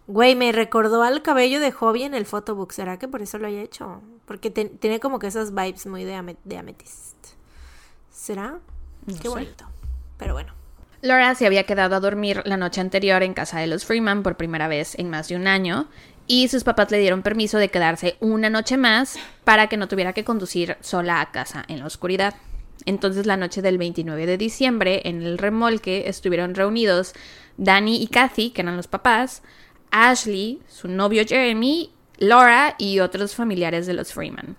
güey, me recordó al cabello de Hobby en el photobook. ¿Será que por eso lo haya hecho? Porque te- tiene como que esas vibes muy de, ame- de ametist. ¿Será? No Qué sé. bonito. Pero bueno. Laura se había quedado a dormir la noche anterior en casa de los Freeman por primera vez en más de un año y sus papás le dieron permiso de quedarse una noche más para que no tuviera que conducir sola a casa en la oscuridad. Entonces la noche del 29 de diciembre en el remolque estuvieron reunidos Danny y Kathy, que eran los papás, Ashley, su novio Jeremy, Laura y otros familiares de los Freeman.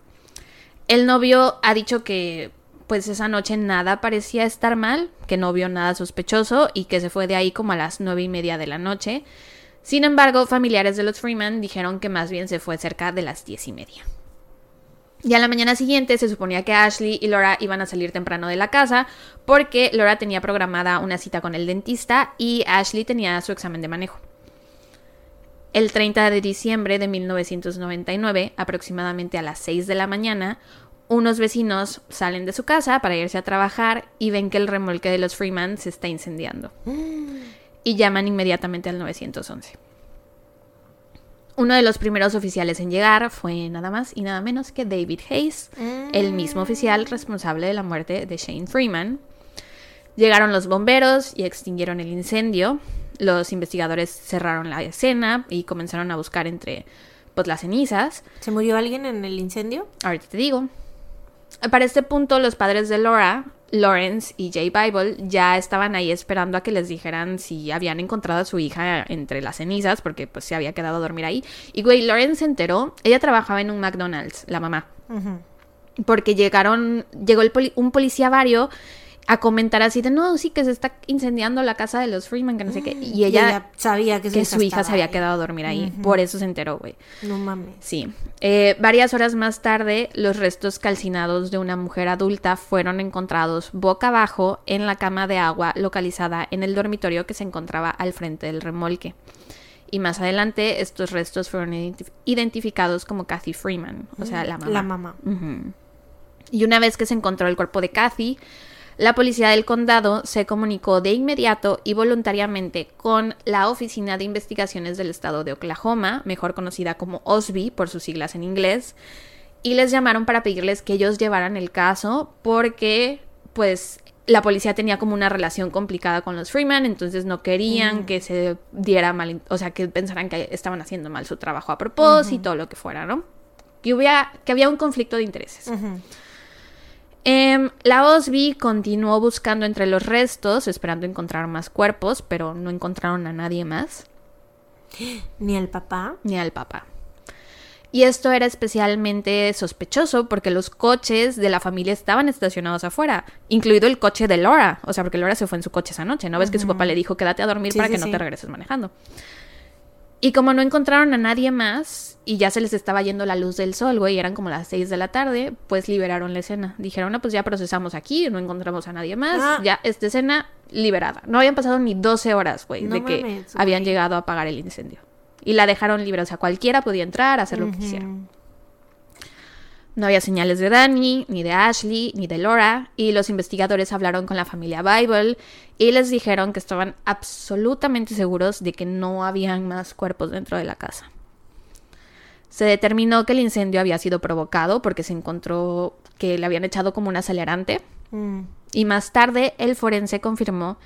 El novio ha dicho que pues esa noche nada parecía estar mal, que no vio nada sospechoso y que se fue de ahí como a las nueve y media de la noche. Sin embargo, familiares de los Freeman dijeron que más bien se fue cerca de las diez y media. Y a la mañana siguiente se suponía que Ashley y Laura iban a salir temprano de la casa porque Laura tenía programada una cita con el dentista y Ashley tenía su examen de manejo. El 30 de diciembre de 1999, aproximadamente a las 6 de la mañana, unos vecinos salen de su casa para irse a trabajar y ven que el remolque de los Freeman se está incendiando. Y llaman inmediatamente al 911. Uno de los primeros oficiales en llegar fue nada más y nada menos que David Hayes, el mismo oficial responsable de la muerte de Shane Freeman. Llegaron los bomberos y extinguieron el incendio. Los investigadores cerraron la escena y comenzaron a buscar entre pues, las cenizas. ¿Se murió alguien en el incendio? Ahorita te digo. Para este punto, los padres de Laura, Lawrence y Jay Bible, ya estaban ahí esperando a que les dijeran si habían encontrado a su hija entre las cenizas, porque pues se había quedado a dormir ahí. Y güey, Lawrence se enteró, ella trabajaba en un McDonald's, la mamá. Porque llegaron, llegó el poli- un policía vario a comentar así de, no, sí que se está incendiando la casa de los Freeman, que no sé qué. Y ella, sabía que su que hija, su hija se había ahí. quedado a dormir ahí. Por eso se enteró, güey. No mames. Sí. Eh, varias horas más tarde, los restos calcinados de una mujer adulta fueron encontrados boca abajo en la cama de agua localizada en el dormitorio que se encontraba al frente del remolque. Y más adelante, estos restos fueron identi- identificados como Kathy Freeman, o sea, la mamá. La mamá. Y una vez que se encontró el cuerpo de Kathy, la policía del condado se comunicó de inmediato y voluntariamente con la Oficina de Investigaciones del Estado de Oklahoma, mejor conocida como OSBI por sus siglas en inglés, y les llamaron para pedirles que ellos llevaran el caso porque, pues, la policía tenía como una relación complicada con los Freeman, entonces no querían que se diera mal, o sea, que pensaran que estaban haciendo mal su trabajo a propósito, lo que fuera, ¿no? Que, hubiera, que había un conflicto de intereses. Em, la OSBI continuó buscando entre los restos, esperando encontrar más cuerpos, pero no encontraron a nadie más, Ni el papá. ni al papá. Y esto era especialmente sospechoso porque los coches de la familia estaban estacionados afuera, incluido el coche de Laura. O sea, porque Laura se fue en su coche esa noche. ¿No ves que su papá le dijo quédate a dormir Sí, para sí, que no sí. te regreses manejando? Y como no encontraron a nadie más y ya se les estaba yendo la luz del sol, güey, y eran como las 6 de la tarde, pues liberaron la escena. Dijeron, no, pues ya procesamos aquí, no encontramos a nadie más, Ah. ya esta escena liberada. No habían pasado ni 12 horas, güey, No de que habían llegado a apagar el incendio. Y la dejaron libre, o sea, cualquiera podía entrar, hacer lo que quisiera. No había señales de Danny, ni de Ashley, ni de Laura, y los investigadores hablaron con la familia Bible y les dijeron que estaban absolutamente seguros de que no habían más cuerpos dentro de la casa. Se determinó que el incendio había sido provocado porque se encontró que le habían echado como un acelerante, Mm. y más tarde el forense confirmó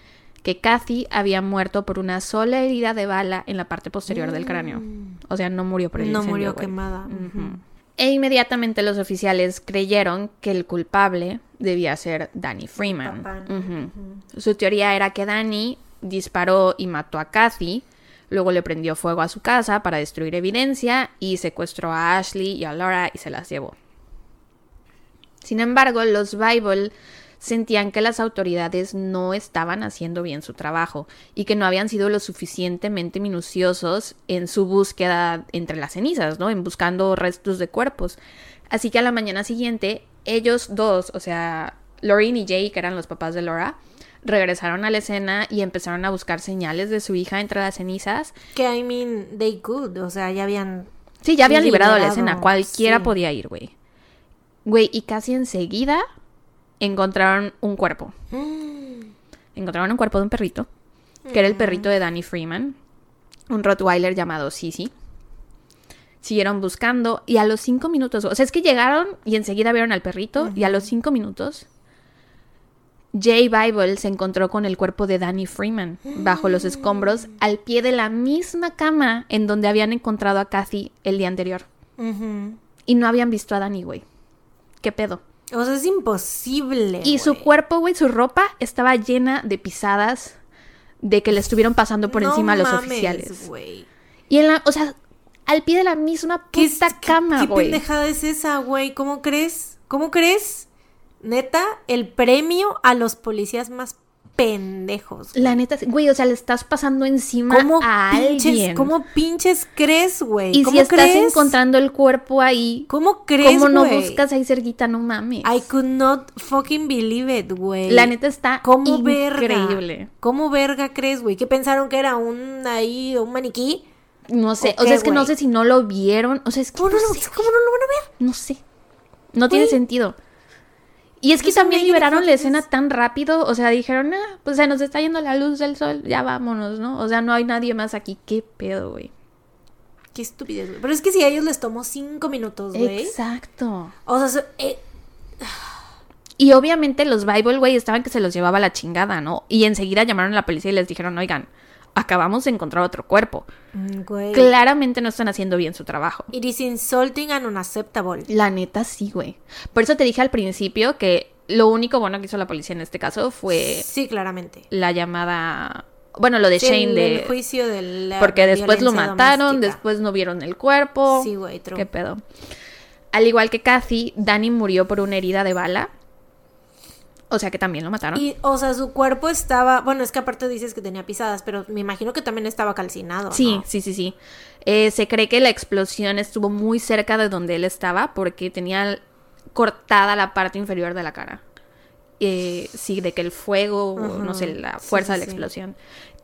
que Kathy había muerto por una sola herida de bala en la parte posterior del cráneo. O sea, no murió por el No incendio, murió güey. quemada. E inmediatamente los oficiales creyeron que el culpable debía ser Danny Freeman. Su teoría era que Danny disparó y mató a Kathy, luego le prendió fuego a su casa para destruir evidencia y secuestró a Ashley y a Laura y se las llevó. Sin embargo, los Bible sentían que las autoridades no estaban haciendo bien su trabajo y que no habían sido lo suficientemente minuciosos en su búsqueda entre las cenizas, ¿no? En buscando restos de cuerpos. Así que a la mañana siguiente, ellos dos, o sea, Lorraine y Jay, que eran los papás de Laura, regresaron a la escena y empezaron a buscar señales de su hija entre las cenizas. Que I mean, they could. O sea, ya habían. Sí, ya habían liberado, la escena, cualquiera sí. podía ir, güey. Güey, y casi enseguida encontraron un cuerpo. Encontraron un cuerpo de un perrito, que era el perrito de Danny Freeman, un Rottweiler llamado Sissy. Siguieron buscando y a los cinco minutos, o sea, es que llegaron y enseguida vieron al perrito y a los cinco minutos Jay Bible se encontró con el cuerpo de Danny Freeman bajo los escombros al pie de la misma cama en donde habían encontrado a Kathy el día anterior. Y no habían visto a Danny, güey. ¿Qué pedo? O sea, es imposible. Y su güey. cuerpo, güey, su ropa estaba llena de pisadas de que le estuvieron pasando por No encima a los oficiales. güey. Y en la, o sea, al pie de la misma ¿Qué, puta qué- cama, ¿Qué güey. pendejada es esa, güey? ¿Cómo crees? ¿Cómo crees? Neta, el premio a los policías más pendejos. La neta, güey, o sea, le estás pasando encima ¿Cómo a pinches, alguien. ¿Cómo pinches crees, güey? y ¿Cómo si estás encontrando el cuerpo ahí, ¿Cómo crees, ¿cómo no buscas ahí cerquita? No mames. I could not fucking believe it, güey. La neta está ¿Cómo verga? increíble. ¿Cómo verga crees, güey? ¿Qué pensaron que era un ahí, un maniquí? No sé, ¿O o sea, es que no sé si no lo vieron. O sea, es que ¿Cómo no, no lo- sé, ¿Cómo no lo van a ver? No sé. No tiene sentido. Y es que también liberaron la escena tan rápido. O sea, dijeron, ah, pues se nos está yendo la luz del sol, ya vámonos, ¿no? O sea, no hay nadie más aquí. ¿Qué pedo, güey? Qué estupidez, güey. Pero es que si a ellos les tomó cinco minutos, güey. Exacto. O sea, so- eh, Y obviamente los Bible, güey, estaban que se los llevaba la chingada, ¿no? Y enseguida llamaron a la policía y les dijeron, oigan, acabamos de encontrar otro cuerpo. mm, güey. Claramente no están haciendo bien su trabajo. It is insulting and unacceptable. La neta sí, güey. Por eso te dije al principio que lo único bueno que hizo la policía en este caso fue Sí, claramente. la llamada. Bueno, lo de Sí, Shane el, de. el juicio de la porque después lo mataron, doméstica. después no vieron el cuerpo. Sí, güey, true. ¿Qué pedo? Al igual que Kathy, Danny murió por una herida de bala. O sea que también lo mataron. Y, o sea, su cuerpo estaba, bueno, es que aparte dices que tenía pisadas, pero me imagino que también estaba calcinado. Sí, ¿no? sí, sí, sí. Eh, se cree que la explosión estuvo muy cerca de donde él estaba porque tenía cortada la parte inferior de la cara. Eh, sí, de que el fuego, o no sé, la fuerza sí, de la sí. explosión.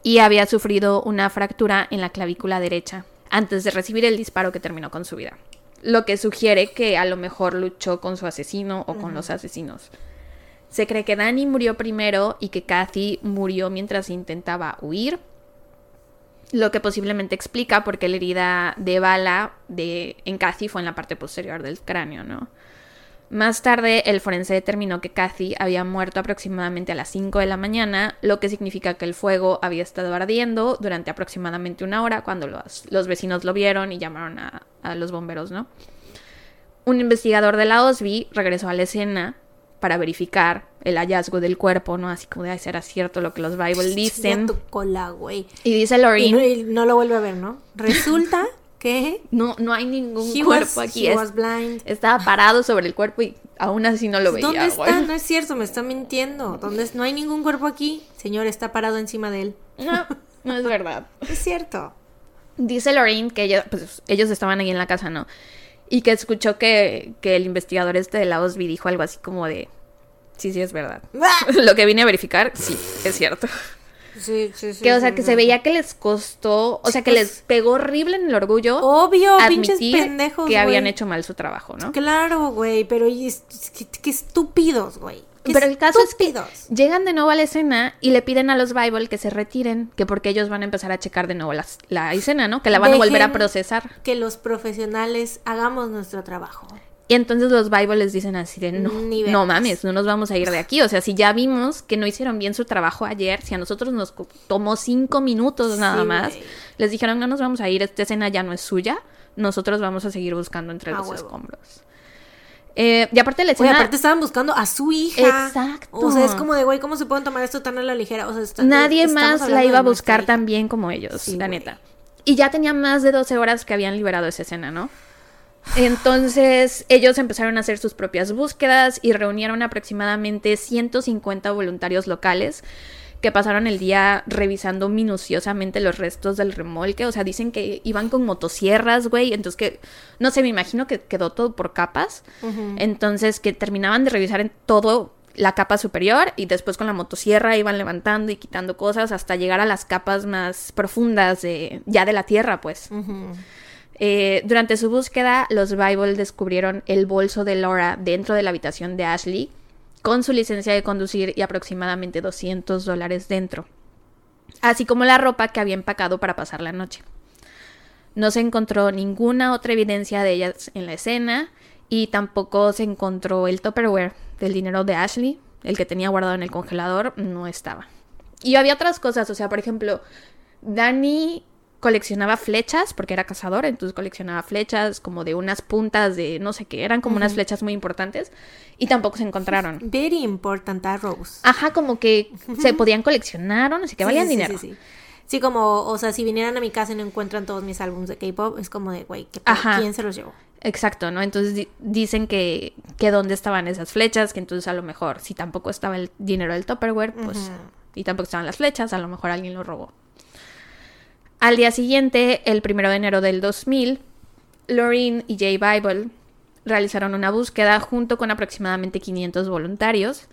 Y había sufrido una fractura en la clavícula derecha antes de recibir el disparo que terminó con su vida. Lo que sugiere que a lo mejor luchó con su asesino o con los asesinos. Se cree que Danny murió primero y que Kathy murió mientras intentaba huir. Lo que posiblemente explica por qué la herida de bala de, en Kathy fue en la parte posterior del cráneo, ¿no? Más tarde, el forense determinó que Kathy había muerto aproximadamente a las 5 de la mañana, lo que significa que el fuego había estado ardiendo durante aproximadamente una hora cuando los, vecinos lo vieron y llamaron a, a los bomberos, ¿no? Un investigador de la OSBI regresó a la escena para verificar el hallazgo del cuerpo, ¿no? Así como de, "Ay, será cierto lo que los Bible dicen. Ya tu cola, güey. Y dice Y, Lorraine, no- y no lo vuelve a ver, ¿no? Resulta que no, no hay ningún he cuerpo was, aquí. he es- was blind. estaba parado sobre el cuerpo y aún así no lo veía. ¿Dónde güey. No es cierto, me está mintiendo. ¿Dónde es? No hay ningún cuerpo aquí. Señor, está parado encima de él. No, no es verdad. Es cierto. Dice Lorraine que ellos, pues, ellos estaban ahí en la casa, ¿no? Y que escuchó que, que el investigador este de la OSBI dijo algo así como de... Sí, sí, es verdad. Lo que vine a verificar, sí, es cierto. Sí, sí, sí. Que, o sea, que sí, se sí. veía que les costó, o sea, que les pegó horrible en el orgullo Obvio, pinches admitir pendejos, que habían hecho mal su trabajo, ¿no? Claro, güey, pero qué, qué estúpidos, güey. Pero el caso es que estúpidos. llegan de nuevo a la escena y le piden a los Bible que se retiren, que porque ellos van a empezar a checar de nuevo las- la escena, ¿no? Que la van a volver a procesar. Que los profesionales hagamos nuestro trabajo. Y entonces los Bible les dicen así de no, no mames, no nos vamos a ir de aquí. O sea, si ya vimos que no hicieron bien su trabajo ayer, si a nosotros nos tomó cinco minutos nada Sí, más, les dijeron no nos vamos a ir, esta escena ya no es suya, nosotros vamos a seguir buscando entre A los huevo. escombros. Eh, y aparte la escena... aparte estaban buscando a su hija. Exacto. O sea, es como de, güey, ¿cómo se pueden tomar esto tan a la ligera? O sea, está- Nadie más la iba a buscar tan bien como ellos, Sí, la neta. Y ya tenía más de 12 horas que habían liberado esa escena, ¿no? Entonces ellos empezaron a hacer sus propias búsquedas y reunieron aproximadamente 150 voluntarios locales que pasaron el día revisando minuciosamente los restos del remolque. O sea, dicen que iban con motosierras, güey. Entonces que, no sé, me imagino que quedó todo por capas. Entonces que terminaban de revisar en todo la capa superior y después con la motosierra iban levantando y quitando cosas hasta llegar a las capas más profundas de, ya de la tierra, pues. Eh, durante su búsqueda, los Bible descubrieron el bolso de Laura dentro de la habitación de Ashley, con su licencia de conducir y aproximadamente 200 dólares dentro, así como la ropa que había empacado para pasar la noche. No se encontró ninguna otra evidencia de ellas en la escena y tampoco se encontró el Tupperware del dinero de Ashley, el que tenía guardado en el congelador, no estaba. Y había otras cosas, o sea, por ejemplo, Danny coleccionaba flechas porque era cazador, entonces coleccionaba flechas como de unas puntas de no sé qué, eran como unas flechas muy importantes y tampoco se encontraron. Very important arrows. Ajá, como que se podían coleccionar o no sé qué, Sí, valían sí, dinero. Sí, sí. Como, o sea, si vinieran a mi casa y no encuentran todos mis álbumes de K-pop, es como de, güey. ¿quién se los llevó? Exacto, ¿no? Entonces di- dicen que, que dónde estaban esas flechas, que entonces a lo mejor si tampoco estaba el dinero del Tupperware, pues, y tampoco estaban las flechas, a lo mejor alguien lo robó. Al día siguiente, el primero de enero del 2000, Lorraine y Jay Bible realizaron una búsqueda junto con aproximadamente 500 voluntarios.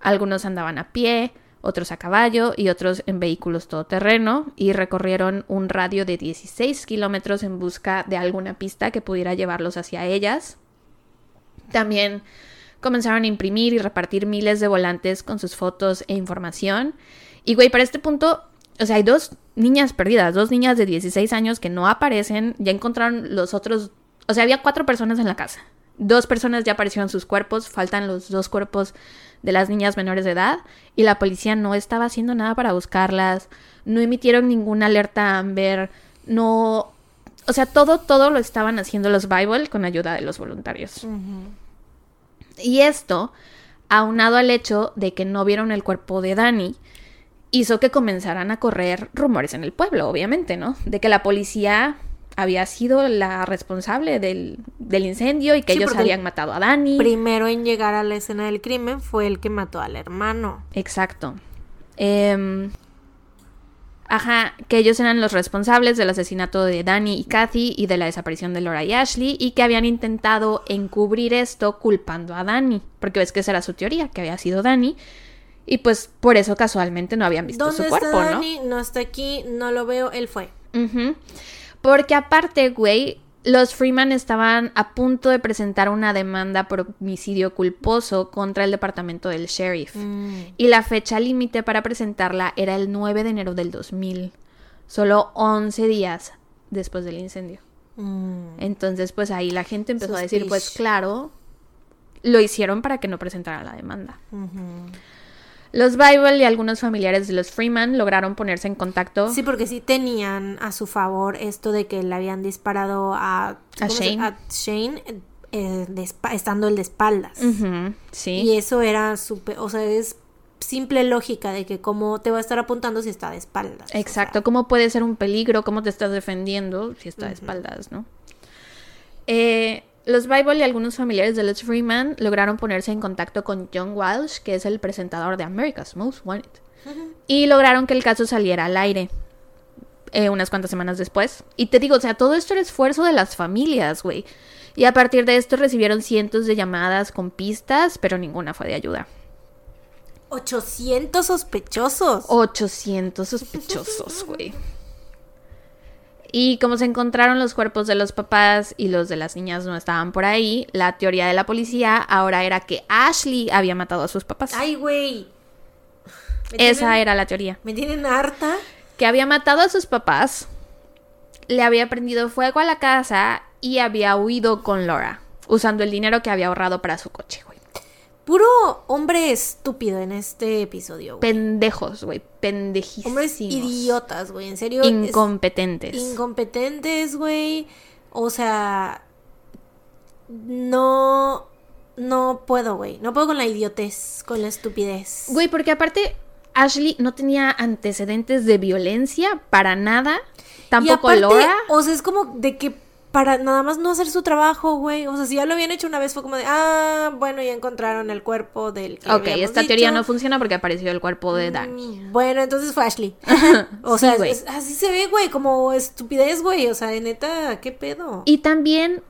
Algunos andaban a pie, otros a caballo y otros en vehículos todoterreno y recorrieron un radio de 16 kilómetros en busca de alguna pista que pudiera llevarlos hacia ellas. También comenzaron a imprimir y repartir miles de volantes con sus fotos e información. Y güey, para este punto, o sea, hay dos niñas perdidas, dos niñas de 16 años que no aparecen, ya encontraron los otros, o sea, había cuatro personas en la casa. Dos personas ya aparecieron sus cuerpos, faltan los dos cuerpos de las niñas menores de edad y la policía no estaba haciendo nada para buscarlas, no emitieron ninguna alerta Amber, no, o sea, todo, todo lo estaban haciendo los Bible con ayuda de los voluntarios. Y esto, aunado al hecho de que no vieron el cuerpo de Dani, hizo que comenzaran a correr rumores en el pueblo, obviamente, ¿no? De que la policía había sido la responsable del, del incendio y que Sí, ellos el habían matado a Dani. Primero en llegar a la escena del crimen fue el que mató al hermano. Exacto. Em, ajá, que ellos eran los responsables del asesinato de Danny y Kathy y de la desaparición de Laura y Ashley y que habían intentado encubrir esto culpando a Danny, porque ves que esa era su teoría, que había sido Danny y pues por eso casualmente no habían visto ¿Dónde su está cuerpo, ¿no? Dani? ¿no? está aquí, no lo veo, él fue. Porque aparte, güey, los Freeman estaban a punto de presentar una demanda por homicidio culposo contra el departamento del sheriff. Y la fecha límite para presentarla era el 9 de enero del 2000. Solo 11 días después del incendio. Mm. Entonces, pues ahí la gente empezó a decir, pues claro, lo hicieron para que no presentaran la demanda. Los Bible y algunos familiares de los Freeman lograron ponerse en contacto. Sí, porque sí tenían a su favor esto de que le habían disparado a, A ¿cómo se- Shane. a Shane, eh, de estando el de espaldas. Sí. Y eso era súper, o sea, es simple lógica de que cómo te va a estar apuntando si está de espaldas. o Exacto, sea. ¿cómo puede ser un peligro? ¿Cómo te estás defendiendo si está de espaldas, no? Eh, los Bible y algunos familiares de los Freeman lograron ponerse en contacto con John Walsh, que es el presentador de America's Most Wanted, y lograron que el caso saliera al aire eh, unas cuantas semanas después. Y te digo, o sea, todo esto era esfuerzo de las familias, güey. Y a partir de esto recibieron cientos de llamadas con pistas, pero ninguna fue de ayuda. 800 sospechosos. 800 sospechosos, güey. Y como se encontraron los cuerpos de los papás y los de las niñas no estaban por ahí, la teoría de la policía ahora era que Ashley había matado a sus papás. Ay, güey. Esa tienen- era la teoría. Me tienen harta. Que había matado a sus papás, le había prendido fuego a la casa y había huido con Laura, usando el dinero que había ahorrado para su coche. Puro hombre estúpido en este episodio, güey. Pendejos, güey. Pendejísimos. Hombres idiotas, güey. En serio. es- Incompetentes. incompetentes, güey. O sea, no, no puedo, güey. No puedo con la idiotez, con la estupidez. Güey, porque aparte Ashley no tenía antecedentes de violencia para nada. y Tampoco aparte, Laura. o sea, es como de que para nada más no hacer su trabajo, güey. O sea, si ya lo habían hecho una vez fue como de, ah, bueno, ya encontraron el cuerpo del que Ok, esta teoría no funciona porque apareció el cuerpo de Danny. Mm, Bueno, entonces fue Ashley. o Sí, sea, güey. es- así se ve, güey, como estupidez, güey. O sea, de neta, ¿qué pedo? Y también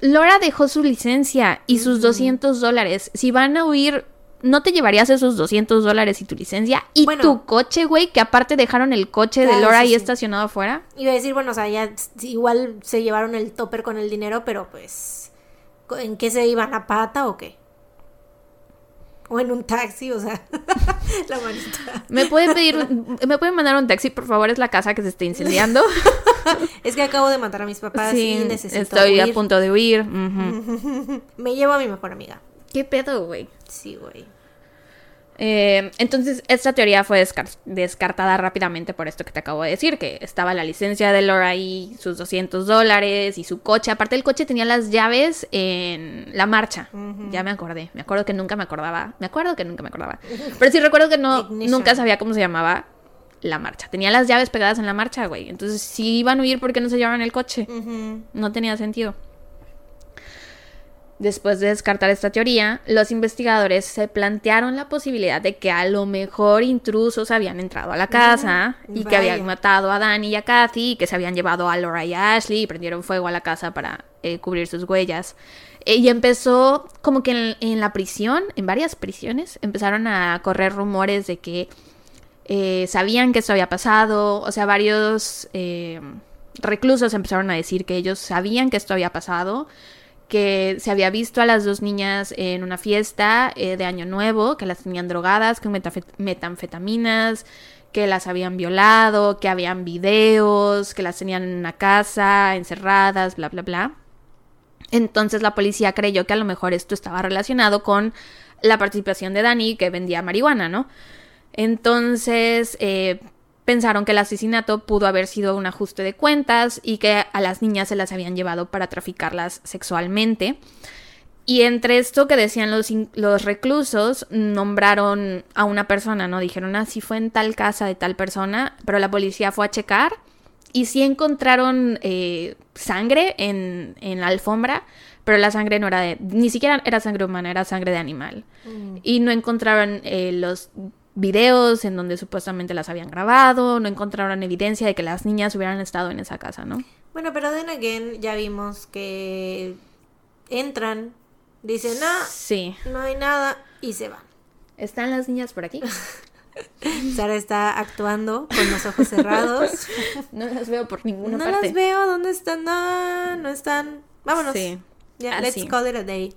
Laura dejó su licencia y sus 200 dólares. Si van a huir, ¿no te llevarías esos 200 dólares y tu licencia? Y Bueno. tu coche, güey, que aparte dejaron el coche de Laura sí, ahí sí. estacionado afuera. Iba a decir, bueno, o sea, ya igual se llevaron el topper con el dinero, pero pues, ¿en qué se iban? ¿A pata o qué? O en un taxi, o sea, la manita. ¿Me puede pedir, me pueden mandar un taxi, por favor? Es la casa que se está incendiando. Es que acabo de matar a mis papás sí, y necesito estoy a punto de huir. Me llevo a mi mejor amiga. ¿Qué pedo, güey? Sí, güey. Eh, entonces, esta teoría fue descar- descartada rápidamente por esto que te acabo de decir, que estaba la licencia de Laura ahí, sus 200 dólares y su coche. Aparte, el coche tenía las llaves en la marcha. Ya me acordé. Me acuerdo que nunca me acordaba. Me acuerdo que nunca me acordaba. Pero sí recuerdo que no, Ignition. nunca sabía cómo se llamaba la marcha. Tenía las llaves pegadas en la marcha, güey. Entonces, si iban a huir, ¿por qué no se llevaban el coche? No tenía sentido. Después de descartar esta teoría, los investigadores se plantearon la posibilidad de que a lo mejor intrusos habían entrado a la casa y que habían matado a Danny y a Kathy y que se habían llevado a Laura y a Ashley y prendieron fuego a la casa para eh, cubrir sus huellas. Eh, y empezó como que en, en la prisión, en varias prisiones, empezaron a correr rumores de que eh, sabían que esto había pasado, o sea, varios reclusos empezaron a decir que ellos sabían que esto había pasado, que se había visto a las dos niñas en una fiesta eh, de Año Nuevo, que las tenían drogadas con metanfetaminas, que las habían violado, que habían videos, que las tenían en una casa, encerradas, bla, bla, bla. Entonces la policía creyó que a lo mejor esto estaba relacionado con la participación de Dani, que vendía marihuana, ¿no? Entonces eh, pensaron que el asesinato pudo haber sido un ajuste de cuentas y que a las niñas se las habían llevado para traficarlas sexualmente. Y entre esto que decían los, los reclusos, nombraron a una persona, ¿no? Dijeron, ah, sí fue en tal casa de tal persona, pero la policía fue a checar Y sí encontraron eh, sangre en, en la alfombra, pero la sangre no era de, ni siquiera era sangre humana, era sangre de animal. Y no encontraron eh, los videos en donde supuestamente las habían grabado, no encontraron evidencia de que las niñas hubieran estado en esa casa, ¿no? Bueno, pero then again, ya vimos que entran, dicen, ah, Sí. no hay nada, y se van. ¿Están las niñas por aquí? Sara está actuando con los ojos cerrados. no las veo por ninguna no parte. las veo, ¿dónde están? No, no están. Vámonos. Sí. Ya, Así. let's call it a day.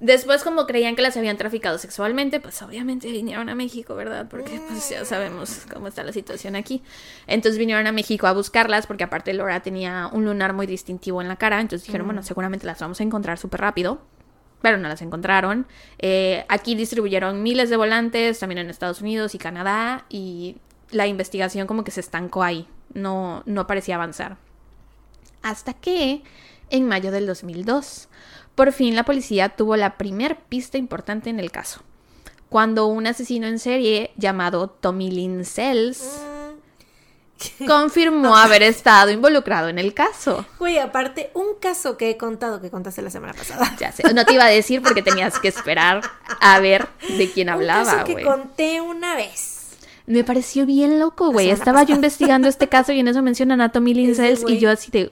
Después, como creían que las habían traficado sexualmente, pues obviamente vinieron a México, ¿verdad? Porque pues ya sabemos cómo está la situación aquí. Entonces vinieron a México a buscarlas, porque aparte Laura tenía un lunar muy distintivo en la cara. Entonces dijeron, bueno, seguramente las vamos a encontrar súper rápido. Pero no las encontraron. Eh, aquí distribuyeron miles de volantes, también en Estados Unidos y Canadá. Y la investigación como que se estancó ahí. No, no parecía avanzar. Hasta que, en mayo del 2002, por fin la policía tuvo la primer pista importante en el caso. Cuando un asesino en serie llamado Tommy Lynn Sells confirmó haber estado involucrado en el caso. Güey, aparte, un caso que he contado, que contaste la semana pasada. Ya sé, no te iba a decir porque tenías que esperar a ver de quién un hablaba, caso que conté una vez. Me pareció bien loco, güey. Estaba yo investigando este caso y en eso mencionan a Tommy Sells y yo así de...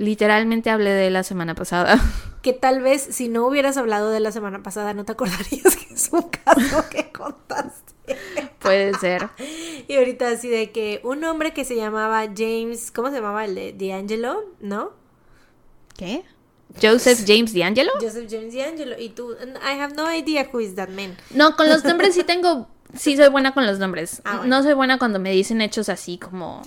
Literalmente hablé de la semana pasada. Que tal vez si no hubieras hablado de la semana pasada no te acordarías que es un caso que contaste. Puede ser. Y ahorita así de que un hombre que se llamaba James, ¿cómo se llamaba? El de D'Angelo, ¿no? ¿Qué? Joseph James D'Angelo? Joseph James D'Angelo. Y tú, I have no idea who is that man. No, con los nombres sí tengo. Sí, soy buena con los nombres. Ah, bueno. No soy buena cuando me dicen hechos así como.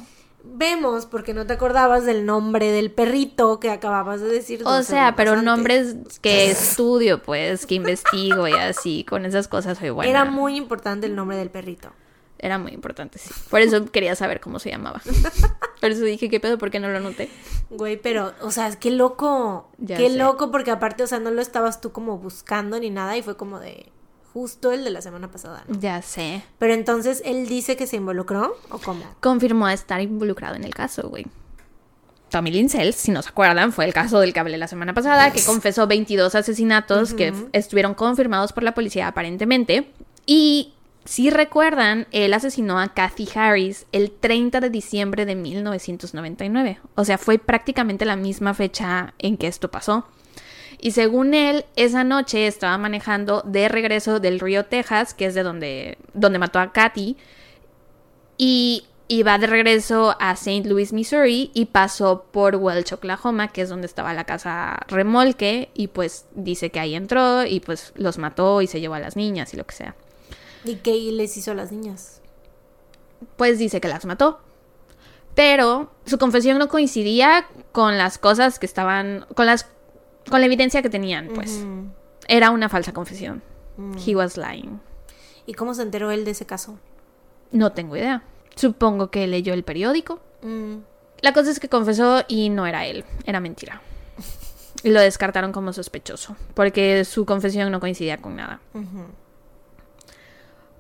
Vemos, porque no te acordabas del nombre del perrito que acababas de decir. O sea, pero antes. nombres que estudio, pues, que investigo y así. Con esas cosas soy buena. Era muy importante el nombre del perrito. Era muy importante, sí. Por eso quería saber cómo se llamaba. Por eso dije, ¿qué pedo? ¿Por qué no lo noté? Güey, pero, o sea, qué loco. Ya qué sé. loco, porque aparte, o sea, no lo estabas tú como buscando ni nada y fue como de justo el de la semana pasada, ¿no? Ya sé. Pero entonces él dice que se involucró o cómo? Confirmó estar involucrado en el caso, güey. Tommy Lynn Sells, si no se acuerdan, fue el caso del que hablé la semana pasada, que confesó 22 asesinatos que estuvieron confirmados por la policía aparentemente. Y si recuerdan, él asesinó a Kathy Harris el 30 de diciembre de 1999. O sea, fue prácticamente la misma fecha en que esto pasó. Y según él, esa noche estaba manejando de regreso del río Texas, que es de donde, donde mató a Kathy, y iba de regreso a St. Louis, Missouri, y pasó por Welch, Oklahoma, que es donde estaba la casa remolque, y pues dice que ahí entró y pues los mató y se llevó a las niñas y lo que sea. ¿Y qué les hizo a las niñas? Pues dice que las mató. Pero su confesión no coincidía con las cosas que estaban, con las, con la evidencia que tenían, pues. Mm. Era una falsa confesión. He was lying. ¿Y cómo se enteró él de ese caso? No tengo idea. Supongo que leyó el periódico. Mm. La cosa es que confesó y no era él, era mentira. Y lo descartaron como sospechoso, porque su confesión no coincidía con nada.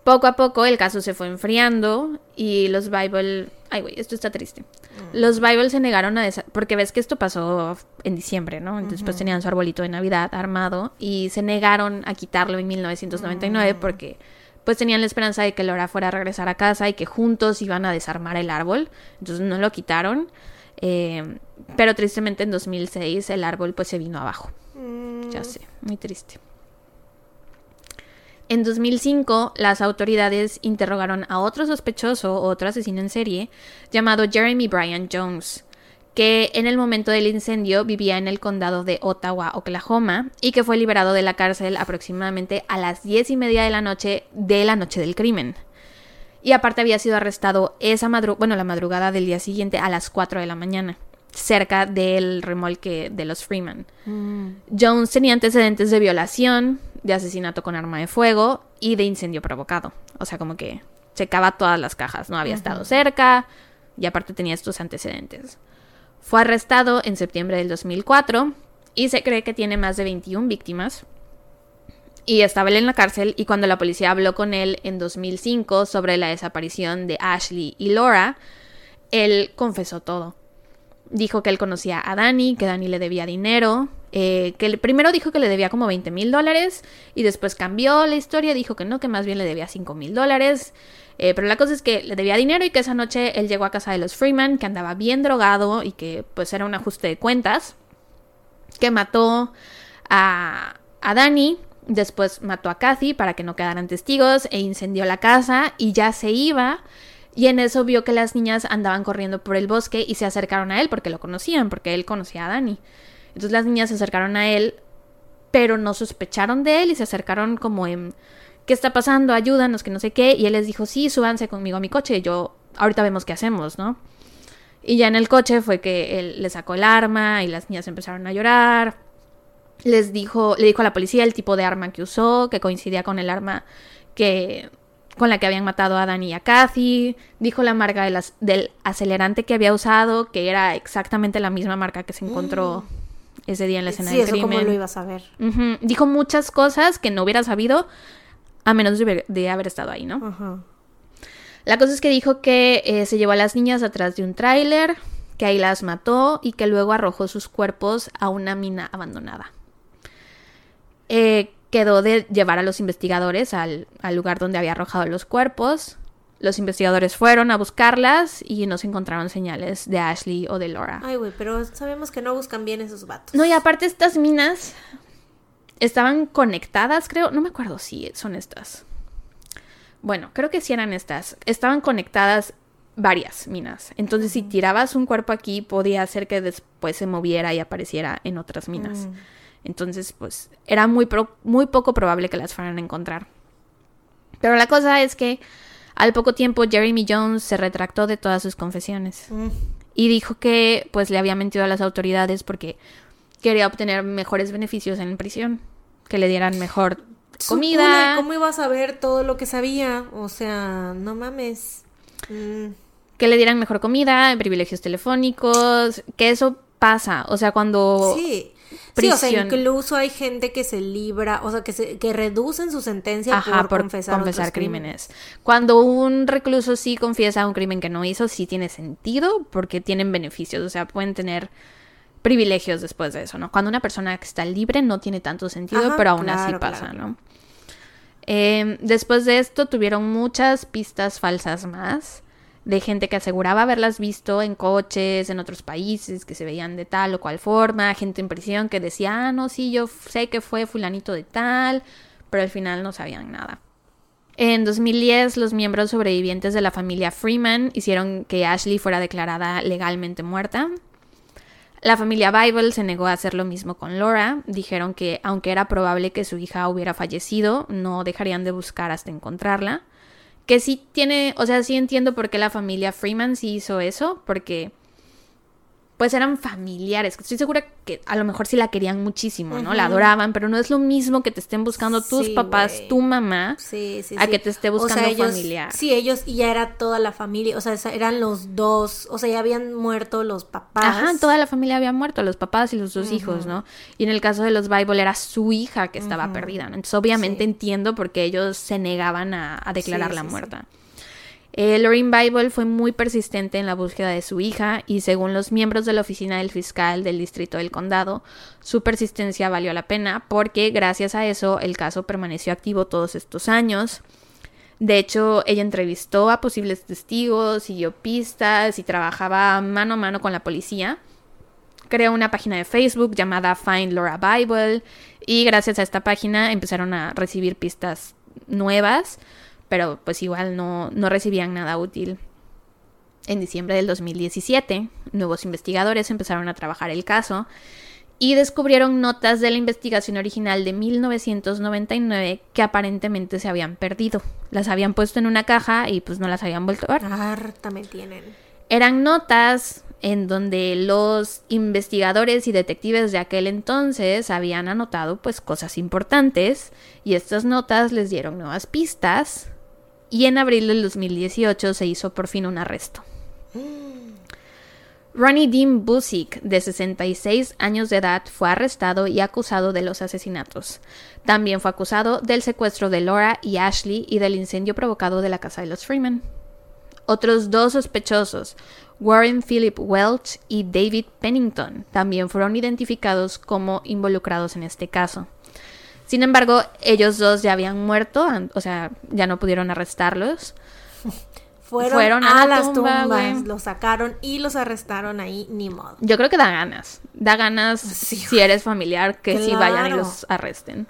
Poco a poco el caso se fue enfriando y los Bible... Ay, güey, esto está triste. Los Bible se negaron a... desa- Porque ves que esto pasó en diciembre, ¿no? Entonces pues tenían su arbolito de Navidad armado y se negaron a quitarlo en 1999 porque pues tenían la esperanza de que Laura fuera a regresar a casa y que juntos iban a desarmar el árbol. Entonces no lo quitaron. Eh, pero tristemente en 2006 el árbol pues se vino abajo. Ya sé, muy triste. En 2005, las autoridades interrogaron a otro sospechoso, otro asesino en serie, llamado Jeremy Bryan Jones, que en el momento del incendio vivía en el condado de Ottawa, Oklahoma, y que fue liberado de la cárcel aproximadamente a las diez y media de la noche de la noche del crimen. Y aparte había sido arrestado esa madrugada, bueno, la madrugada del día siguiente a las 4 de la mañana, cerca del remolque de los Freeman. Jones tenía antecedentes de violación, de asesinato con arma de fuego y de incendio provocado. O sea, como que checaba todas las cajas, no había estado cerca y aparte tenía estos antecedentes. Fue arrestado en septiembre del 2004 y se cree que tiene más de 21 víctimas. Y estaba él en la cárcel y cuando la policía habló con él en 2005 sobre la desaparición de Ashley y Laura, él confesó todo. Dijo que él conocía a Dani, que Dani le debía dinero, eh, que primero dijo que le debía como 20 mil dólares y después cambió la historia, dijo que no, que más bien le debía 5 mil dólares. Eh, pero la cosa es que le debía dinero y que esa noche él llegó a casa de los Freeman, que andaba bien drogado y que pues era un ajuste de cuentas, que mató a, a Dani, después mató a Kathy para que no quedaran testigos e incendió la casa y ya se iba. Y en eso vio que las niñas andaban corriendo por el bosque y se acercaron a él porque lo conocían, porque él conocía a Dani. Entonces las niñas se acercaron a él, pero no sospecharon de él y se acercaron como en, ¿qué está pasando? Ayúdanos, que no sé qué. Y él les dijo, sí, súbanse conmigo a mi coche, yo, ahorita vemos qué hacemos, ¿no? Y ya en el coche fue que él le sacó el arma y las niñas empezaron a llorar. Les dijo, le dijo a la policía el tipo de arma que usó, que coincidía con el arma que con la que habían matado a Dani y a Kathy. Dijo la marca del acelerante que había usado, que era exactamente la misma marca que se encontró ese día en la escena Sí, del eso crimen. como lo ibas a ver. Ujú. Dijo muchas cosas que no hubiera sabido a menos de, haber- de haber estado ahí, ¿no? Ajá. La cosa es que dijo que eh, se llevó a las niñas atrás de un tráiler, que ahí las mató y que luego arrojó sus cuerpos a una mina abandonada. Eh, quedó de llevar a los investigadores al, al lugar donde había arrojado los cuerpos. Los investigadores fueron a buscarlas y no se encontraron señales de Ashley o de Laura. Ay, güey, pero sabemos que no buscan bien esos vatos. No, y aparte estas minas estaban conectadas, creo. No me acuerdo si son estas. Bueno, creo que sí eran estas. Estaban conectadas varias minas. Entonces, si tirabas un cuerpo aquí, podía hacer que después se moviera y apareciera en otras minas. Mm. Entonces, pues, era muy, pro- muy poco probable que las fueran a encontrar. Pero la cosa es que al poco tiempo Jeremy Jones se retractó de todas sus confesiones Mm. y dijo que pues le había mentido a las autoridades porque quería obtener mejores beneficios en prisión, que le dieran mejor comida, ¿Cómo iba a saber todo lo que sabía? O sea, no mames. Mm. que le dieran mejor comida, privilegios telefónicos, que eso pasa, o sea, cuando Sí. Sí, o sea, incluso hay gente que se libra, o sea, que se que reducen su sentencia Ajá, por, por confesar, crímenes. Cuando un recluso sí confiesa un crimen que no hizo, sí tiene sentido porque tienen beneficios, o sea, pueden tener privilegios después de eso, ¿no? Cuando una persona que está libre no tiene tanto sentido, Ajá, pero aún así pasa, claro, ¿no? Eh, después de esto tuvieron muchas pistas falsas más de gente que aseguraba haberlas visto en coches, en otros países, que se veían de tal o cual forma, gente en prisión que decía, ah, no, sí, yo sé que fue fulanito de tal, pero al final no sabían nada. En 2010, los miembros sobrevivientes de la familia Freeman hicieron que Ashley fuera declarada legalmente muerta. La familia Bible se negó a hacer lo mismo con Laura. Dijeron que, aunque era probable que su hija hubiera fallecido, no dejarían de buscar hasta encontrarla. Que sí tiene, o sea, sí entiendo por qué la familia Freeman sí hizo eso, porque pues eran familiares. Estoy segura que a lo mejor sí la querían muchísimo, ¿no? La adoraban, pero no es lo mismo que te estén buscando tus Sí, papás, tu mamá, Sí, sí, a que te esté O sea, buscando ellos- familiar. Sí, ellos y ya era toda la familia, o sea, eran los dos, o sea, ya habían muerto los papás. Ajá, toda la familia había muerto, los papás y los dos hijos, ¿no? Y en el caso de los Bible era su hija que estaba perdida, ¿no? Entonces obviamente entiendo por qué ellos se negaban a, a declararla muerta. Eh, Bible fue muy persistente en la búsqueda de su hija y según los miembros de la oficina del fiscal del distrito del condado, su persistencia valió la pena porque gracias a eso el caso permaneció activo todos estos años. De hecho, ella entrevistó a posibles testigos, siguió pistas y trabajaba mano a mano con la policía. Creó una página de Facebook llamada Find Laura Bible y gracias a esta página empezaron a recibir pistas nuevas, pero pues igual no, no recibían nada útil. En diciembre del 2017, nuevos investigadores empezaron a trabajar el caso y descubrieron notas de la investigación original de 1999 que aparentemente se habían perdido. Las habían puesto en una caja y pues no las habían vuelto a ver. Harta me tienen. Eran notas en donde los investigadores y detectives de aquel entonces habían anotado pues cosas importantes y estas notas les dieron nuevas pistas y en abril del 2018 se hizo por fin un arresto. Ronnie Dean Busick, de 66 años de edad, fue arrestado y acusado de los asesinatos. También fue acusado del secuestro de Laura y Ashley y del incendio provocado de la casa de los Freeman. Otros dos sospechosos, Warren Philip Welch y David Pennington también fueron identificados como involucrados en este caso. Sin embargo, ellos dos ya habían muerto, o sea, ya no pudieron arrestarlos. Fueron, Fueron a, a la las tumba, tumbas, los sacaron y los arrestaron ahí, ni modo. Yo creo que da ganas. Da ganas Sí, si eres familiar que sí vayan y Claro. los arresten.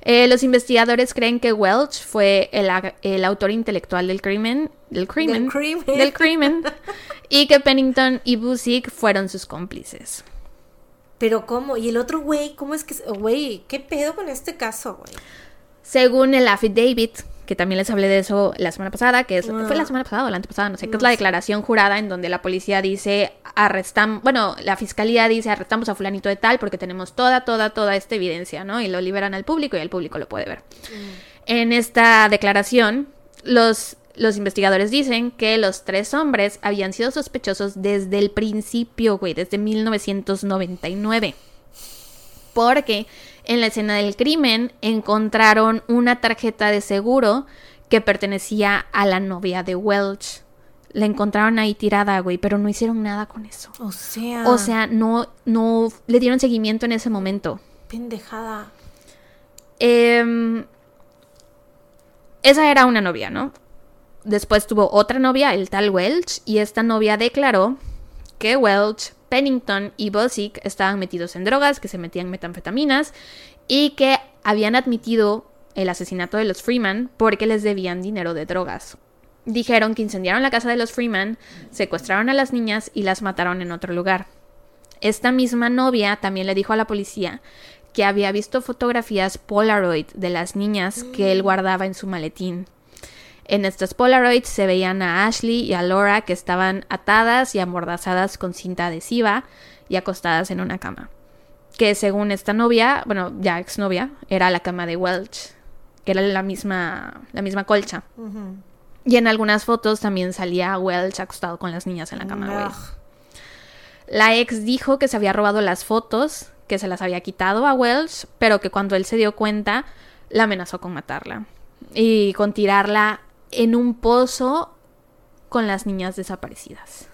Eh, los investigadores creen que Welch fue el, el autor intelectual del crimen, del crimen, Del crimen. del crimen, y que Pennington y Busick fueron sus cómplices. Pero ¿cómo? ¿Y el otro güey? ¿Cómo es que... Güey, ¿qué pedo con este caso, güey? Según el affidavit, que también les hablé de eso la semana pasada, que es, Ah. fue la semana pasada o la antepasada, no sé, que es la declaración jurada en donde la policía dice, arrestamos, bueno, la fiscalía dice, arrestamos a fulanito de tal porque tenemos toda, toda, toda esta evidencia, ¿no? Y lo liberan al público y el público lo puede ver. En esta declaración, los, los investigadores dicen que los tres hombres habían sido sospechosos desde el principio, güey, desde 1999 porque en la escena del crimen encontraron una tarjeta de seguro que pertenecía a la novia de Welch. La encontraron ahí tirada, güey, pero no hicieron nada con eso. O sea... O sea, no, no le dieron seguimiento en ese momento. Pendejada. Em, esa era una novia, ¿no? Después tuvo otra novia, el tal Welch, y esta novia declaró que Welch, Pennington y Bosick estaban metidos en drogas, que se metían metanfetaminas y que habían admitido el asesinato de los Freeman porque les debían dinero de drogas. Dijeron que incendiaron la casa de los Freeman, secuestraron a las niñas y las mataron en otro lugar. Esta misma novia también le dijo a la policía que había visto fotografías Polaroid de las niñas que él guardaba en su maletín. En estas Polaroids se veían a Ashley y a Laura que estaban atadas y amordazadas con cinta adhesiva y acostadas en una cama. Que según esta novia, bueno, ya exnovia, era la cama de Welch, que era la misma, la misma colcha. Y en algunas fotos también salía Welch acostado con las niñas en la cama. Ugh. La ex dijo que se había robado las fotos, que se las había quitado a Welch, pero que cuando él se dio cuenta, la amenazó con matarla y con tirarla en un pozo con las niñas desaparecidas.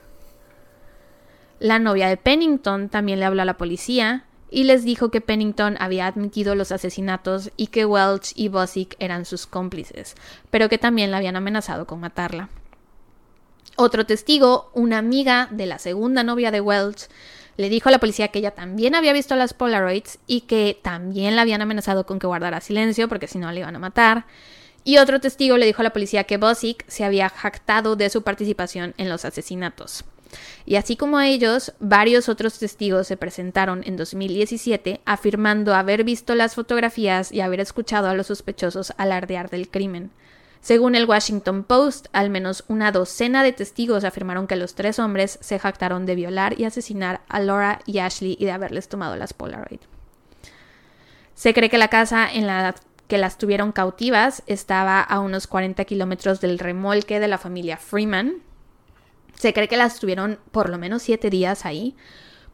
La novia de Pennington también le habló a la policía y les dijo que Pennington había admitido los asesinatos y que Welch y Bosick eran sus cómplices, pero que también la habían amenazado con matarla. Otro testigo, una amiga de la segunda novia de Welch, le dijo a la policía que ella también había visto las Polaroids y que también la habían amenazado con que guardara silencio porque si no le iban a matar. Y otro testigo le dijo a la policía que Bosick se había jactado de su participación en los asesinatos. Y así como ellos, varios otros testigos se presentaron en 2017 afirmando haber visto las fotografías y haber escuchado a los sospechosos alardear del crimen. Según el Washington Post, al menos una docena de testigos afirmaron que los tres hombres se jactaron de violar y asesinar a Laura y Ashley y de haberles tomado las Polaroid. Se cree que la casa en la que las tuvieron cautivas estaba a unos 40 kilómetros del remolque de la familia Freeman. Se cree que las tuvieron por lo menos siete días ahí,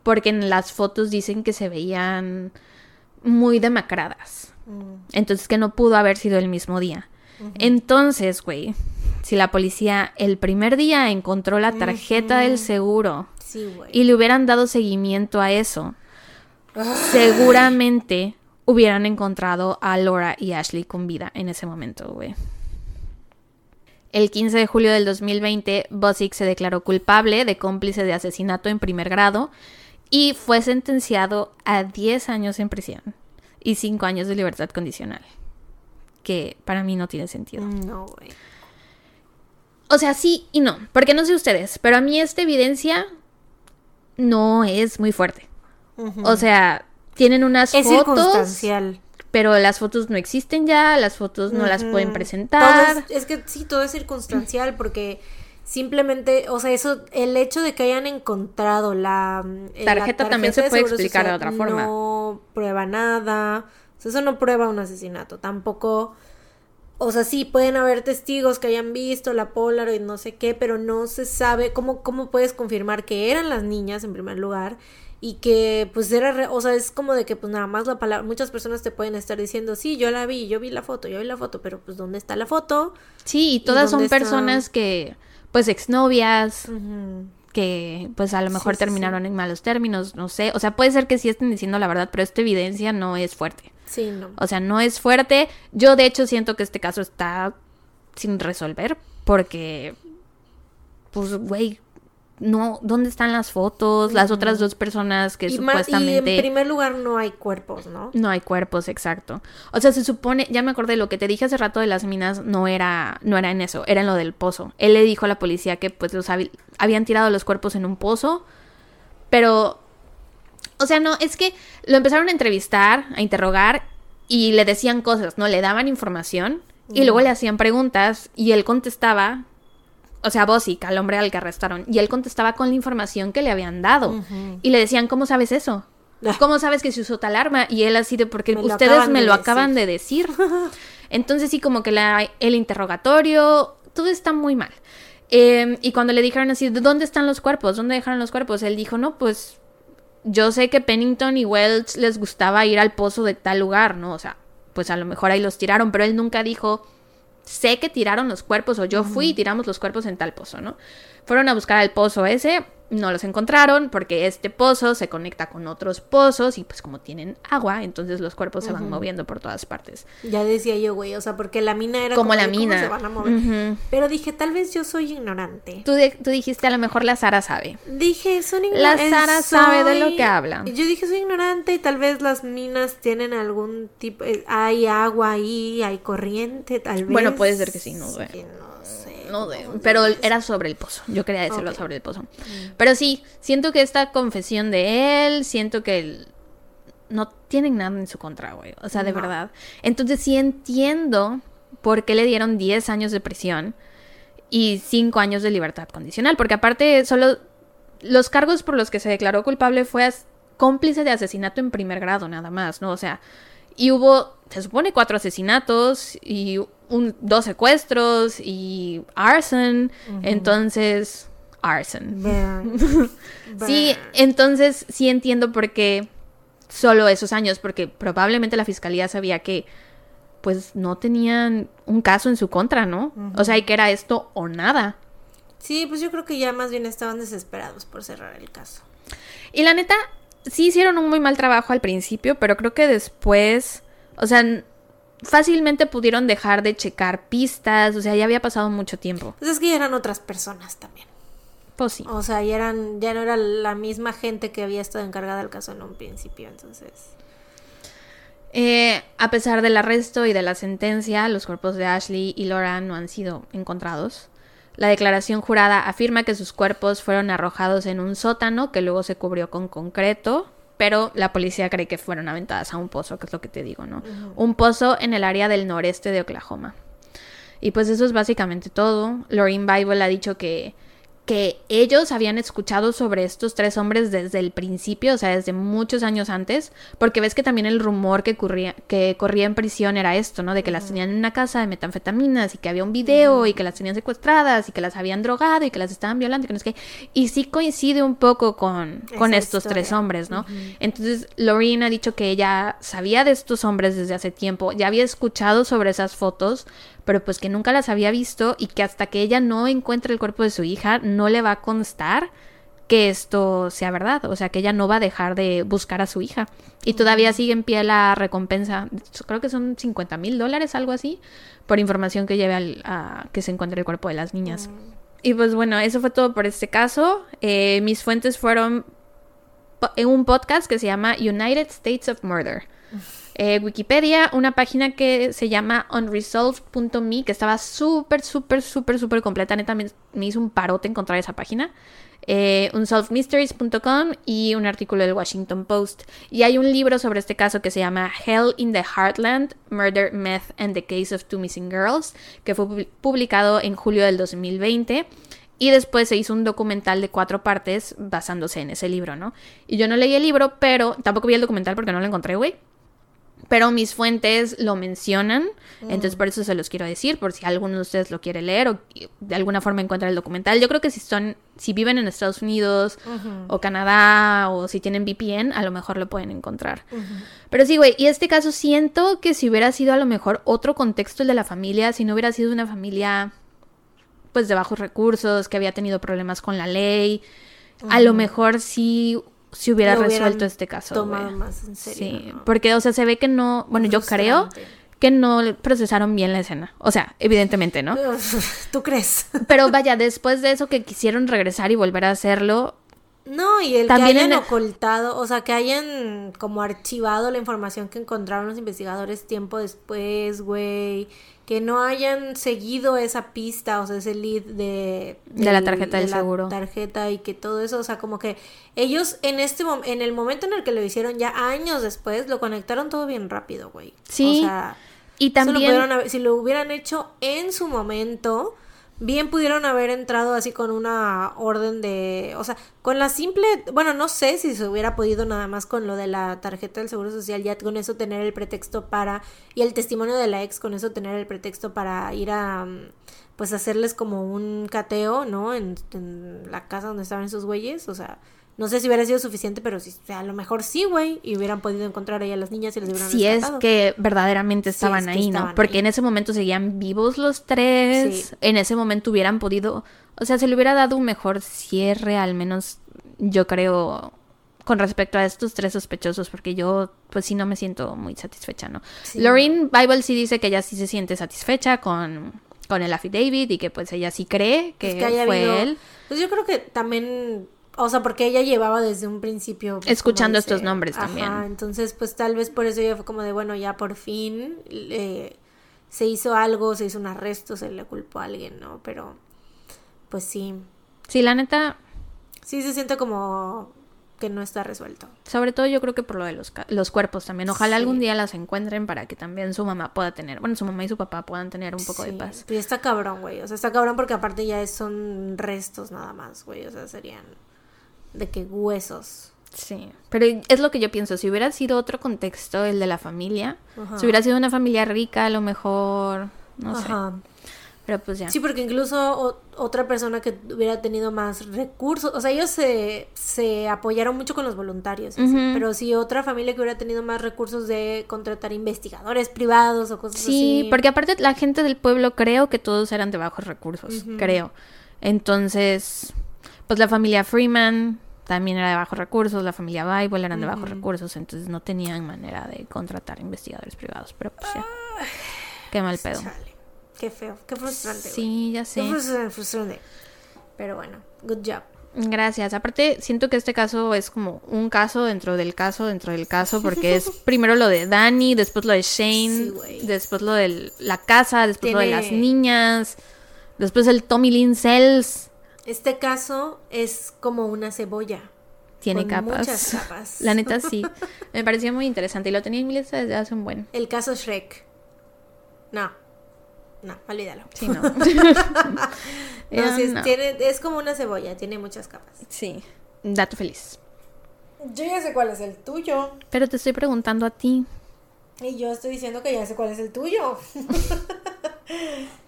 porque en las fotos dicen que se veían muy demacradas. Entonces que no pudo haber sido el mismo día. Entonces, güey, si la policía el primer día encontró la tarjeta del seguro Sí, y le hubieran dado seguimiento a eso, seguramente hubieran encontrado a Laura y Ashley con vida en ese momento, güey. El 15 de julio del 2020, Bosick se declaró culpable de cómplice de asesinato en primer grado y fue sentenciado a 10 años en prisión y 5 años de libertad condicional. Que para mí no tiene sentido. No, güey. O sea, sí y no, porque no sé ustedes, pero a mí esta evidencia no es muy fuerte. O sea, tienen unas Es fotos, circunstancial. pero las fotos no existen ya, las fotos no las pueden presentar. es, es que sí, todo es circunstancial porque simplemente, o sea, eso, el hecho de que hayan encontrado la eh, la Tarjeta también se de puede explicar de otra forma. No prueba nada. O sea, eso no prueba un asesinato. Tampoco. O sea, sí, pueden haber testigos que hayan visto la Polaroid, no sé qué, pero no se sabe cómo, cómo puedes confirmar que eran las niñas en primer lugar y que pues era, re- o sea, es como de que pues nada más la palabra, muchas personas te pueden estar diciendo, sí, yo la vi, yo vi la foto, yo vi la foto, pero pues ¿dónde está la foto? Sí, y todas son está? personas que pues exnovias Ujú. que pues a lo mejor Sí, sí, terminaron en malos términos, no sé. O sea, puede ser que sí estén diciendo la verdad, pero esta evidencia no es fuerte. Sí, no. O sea, no es fuerte. Yo de hecho siento que este caso está sin resolver porque, pues, güey, no, ¿dónde están las fotos? Las otras dos personas que y, ma- y supuestamente... en primer lugar no hay cuerpos, ¿no? No hay cuerpos, exacto. O sea, se supone, ya me acordé, lo que te dije hace rato de las minas no era, no era en eso, era en lo del pozo. Él le dijo a la policía que pues los habían tirado los cuerpos en un pozo, pero, o sea, no, es que lo empezaron a entrevistar, a interrogar y le decían cosas, ¿no? Le daban información y luego le hacían preguntas y él contestaba, o sea, Bosick, al hombre al que arrestaron, y él contestaba con la información que le habían dado. Y le decían, ¿cómo sabes eso? ¿Cómo sabes que se usó tal arma? Y él así de, porque Me ustedes me lo decir". acaban de decir. Entonces sí, como que la, el interrogatorio, todo está muy mal. Eh, y cuando le dijeron así, ¿de dónde están los cuerpos? ¿Dónde dejaron los cuerpos? Él dijo, no, pues yo sé que Pennington y Welch les gustaba ir al pozo de tal lugar, ¿no? O sea, pues a lo mejor ahí los tiraron, pero él nunca dijo, sé que tiraron los cuerpos o yo fui y tiramos los cuerpos en tal pozo, ¿no? Fueron a buscar al pozo ese, no los encontraron porque este pozo se conecta con otros pozos y pues como tienen agua, entonces los cuerpos se van moviendo por todas partes. Ya decía yo, güey, o sea, porque la mina era Como la de, ¿cómo mina. se van a mover? Pero dije, tal vez yo soy ignorante. Tú, de- tú dijiste a lo mejor la Sara sabe. Dije, son La ignorantes. Sara sabe de lo que habla. Yo dije, soy ignorante y tal vez las minas tienen algún tipo. eh, Hay agua ahí, hay corriente, tal vez. Bueno, puede ser que sí, no sé. Que no sé. No, pero era sobre el pozo. Yo quería decirlo sobre el pozo. Pero sí, siento que esta confesión de él, siento que él no tienen nada en su contra, güey. O sea, de No. verdad. Entonces sí entiendo por qué le dieron 10 años de prisión y 5 años de libertad condicional. Porque aparte, solo los cargos por los que se declaró culpable fue cómplice de asesinato en primer grado, nada más, ¿no? O sea, y hubo, se supone, cuatro asesinatos y un, dos secuestros y arson. Entonces, arson. Sí, entonces sí entiendo por qué solo esos años, porque probablemente la fiscalía sabía que pues no tenían un caso en su contra, ¿no? O sea, y que era esto o nada. Sí, pues yo creo que ya más bien estaban desesperados por cerrar el caso. Y la neta, sí hicieron un muy mal trabajo al principio, pero creo que después, o sea, fácilmente pudieron dejar de checar pistas, o sea, ya había pasado mucho tiempo. Pues es que ya eran otras personas también. Pues sí. O sea, ya eran, ya no era la misma gente que había estado encargada del caso en un principio, entonces. Eh, a pesar del arresto y de la sentencia, los cuerpos de Ashley y Laura no han sido encontrados. La declaración jurada afirma que sus cuerpos fueron arrojados en un sótano que luego se cubrió con concreto, pero la policía cree que fueron aventadas a un pozo, que es lo que te digo, ¿no? Un pozo en el área del noreste de Oklahoma. Y pues eso es básicamente todo. Lorraine Bible ha dicho que, que ellos habían escuchado sobre estos tres hombres desde el principio, o sea, desde muchos años antes, porque ves que también el rumor que corría, que corría en prisión era esto, ¿no? De que las tenían en una casa de metanfetaminas y que había un video y que las tenían secuestradas y que las habían drogado y que las estaban violando y que no sé qué. Y sí coincide un poco con, con Esa estos tres hombres, ¿no? Entonces, Lorraine ha dicho que ella sabía de estos hombres desde hace tiempo, ya había escuchado sobre esas fotos, pero pues que nunca las había visto y que hasta que ella no encuentre el cuerpo de su hija, no le va a constar que esto sea verdad, o sea, que ella no va a dejar de buscar a su hija. Y todavía sigue en pie la recompensa, creo que son 50 mil dólares, algo así, por información que lleve al- a que se encuentre el cuerpo de las niñas. Y pues bueno, eso fue todo por este caso. Eh, mis fuentes fueron en un podcast que se llama United States of Murder. Eh, Wikipedia, una página que se llama unresolved.me, que estaba súper, súper, súper, súper completa. Neta, me, me hizo un parote encontrar esa página. Eh, unsolvedmysteries.com y un artículo del Washington Post. Y hay un libro sobre este caso que se llama Hell in the Heartland, Murder, Meth and the Case of Two Missing Girls, que fue pub- publicado en julio del 2020. Y después se hizo un documental de cuatro partes basándose en ese libro, ¿no? Y yo no leí el libro, pero tampoco vi el documental porque no lo encontré, güey. Pero mis fuentes lo mencionan, entonces por eso se los quiero decir, por si alguno de ustedes lo quiere leer o de alguna forma encuentra el documental. Yo creo que si son, si viven en Estados Unidos o Canadá o si tienen VPN, a lo mejor lo pueden encontrar. Pero sí, güey, y este caso siento que si hubiera sido a lo mejor otro contexto el de la familia, si no hubiera sido una familia pues de bajos recursos, que había tenido problemas con la ley. A lo mejor sí si hubiera Lo resuelto este caso. tomado más en serio, Sí, ¿no? porque, o sea, se ve que no, bueno, yo creo que no procesaron bien la escena. O sea, evidentemente, ¿no? ¿Tú crees? Pero vaya, después de eso que quisieron regresar y volver a hacerlo, No, y el También que hayan en ocultado, o sea, que hayan como archivado la información que encontraron los investigadores tiempo después, güey. Que no hayan seguido esa pista, o sea, ese lead de... De la del- tarjeta de del la seguro. tarjeta y que todo eso, o sea, como que ellos en este en el momento en el que lo hicieron, ya años después, lo conectaron todo bien rápido, güey. Sí, O sea, y lo también... haber- si lo hubieran hecho en su momento, bien pudieron haber entrado así con una orden de, o sea, con la simple, bueno, no sé si se hubiera podido nada más con lo de la tarjeta del Seguro Social, ya con eso tener el pretexto para, y el testimonio de la ex, con eso tener el pretexto para ir a, mm, pues hacerles como un cateo, ¿no? En, la casa donde estaban esos güeyes, o sea... No sé si hubiera sido suficiente, pero sí, o sea, a lo mejor sí, güey. Y hubieran podido encontrar ahí a las niñas y les hubieran Si es rescatado. que verdaderamente Si estaban es que ahí, ¿no? Porque ahí. en ese momento seguían vivos los tres. Sí. En ese momento hubieran podido, o sea, se le hubiera dado un mejor cierre, al menos yo creo, con respecto a estos tres sospechosos, porque yo, pues sí, no me siento muy satisfecha, ¿no? Sí. Lorraine Bible sí dice que ella sí se siente satisfecha con, con el affidavit y que pues ella sí cree que, Pues que fue habido- él. Pues yo creo que también, o sea, porque ella llevaba desde un principio. pues, Escuchando estos nombres Ajá, también. entonces pues tal vez por eso ella fue como de, bueno, ya por fin eh, se hizo algo, se hizo un arresto, se le culpó a alguien, ¿no? Pero, pues sí, Sí, la neta, sí se siente como que no está resuelto. Sobre todo yo creo que por lo de los, los cuerpos también. Ojalá Sí. algún día las encuentren para que también su mamá pueda tener, bueno, su mamá y su papá puedan tener un poco de paz. Pero está cabrón, güey. O sea, está cabrón porque aparte ya son restos nada más, güey. O sea, serían de que huesos. Sí, pero es lo que yo pienso, si hubiera sido otro contexto, el de la familia, Ajá. si hubiera sido una familia rica, a lo mejor, no sé, Ajá. pero pues ya. Sí, porque incluso o- otra persona que hubiera tenido más recursos, o sea, ellos se, se apoyaron mucho con los voluntarios, así, pero si otra familia que hubiera tenido más recursos de contratar investigadores privados o cosas Sí, así. porque aparte la gente del pueblo creo que todos eran de bajos recursos, creo. Entonces, pues la familia Freeman también era de bajos recursos, la familia Bible eran de bajos recursos, entonces no tenían manera de contratar investigadores privados, pero pues ya. Qué mal pedo. Qué feo, qué frustrante. Sí, ya Qué sé. frustrante, frustrante. Pero bueno, good job. Gracias. Aparte, siento que este caso es como un caso dentro del caso dentro del caso, porque es primero lo de Danny, después lo de Shane, Sí, después lo de la casa, después lo de las niñas, después el Tommy Lynn Cells. Este caso es como una cebolla. Tiene Con capas. muchas capas. La neta sí. Me pareció muy interesante y lo tenía en mi lista desde hace un buen. El caso Shrek. No. No, olvídalo. Sí, no. No, sí, es, no. tiene- es como una cebolla, tiene muchas capas. Sí. Dato feliz. Yo ya sé cuál es el tuyo. Pero te estoy preguntando a ti. Y yo estoy diciendo que ya sé cuál es el tuyo.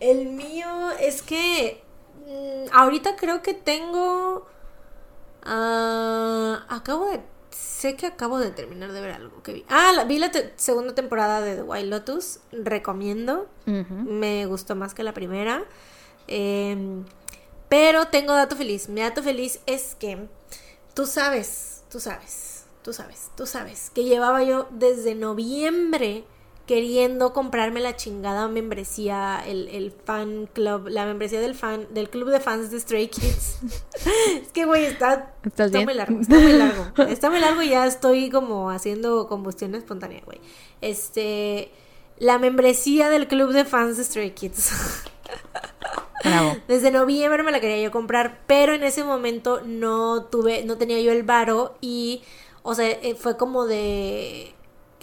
el mío es que ahorita creo que tengo... ah, acabo de... Sé que acabo de terminar de ver algo que vi. Ah, la- vi la te- segunda temporada de The White Lotus. Recomiendo. Me gustó más que la primera. Em, pero tengo dato feliz. Mi dato feliz es que tú sabes, tú sabes, tú sabes, tú sabes que llevaba yo desde noviembre queriendo comprarme la chingada membresía, el, el fan club, la membresía del fan, del club de fans de Stray Kids. es que, güey, está, ¿Estás está muy largo, está muy largo. Está muy largo y ya estoy como haciendo combustión espontánea, güey. Este, la membresía del club de fans de Stray Kids. Bravo. Desde noviembre me la quería yo comprar, pero en ese momento no tuve, no tenía yo el varo y, o sea, eh, fue como de,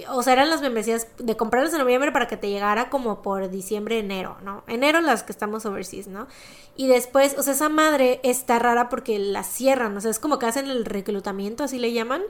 o sea, eran las membresías de comprarlas en noviembre para que te llegara como por diciembre, enero, ¿no? Enero las que estamos overseas, ¿no? Y después, o sea, esa madre está rara porque la cierran, o sea, es como que hacen el reclutamiento, así le llaman,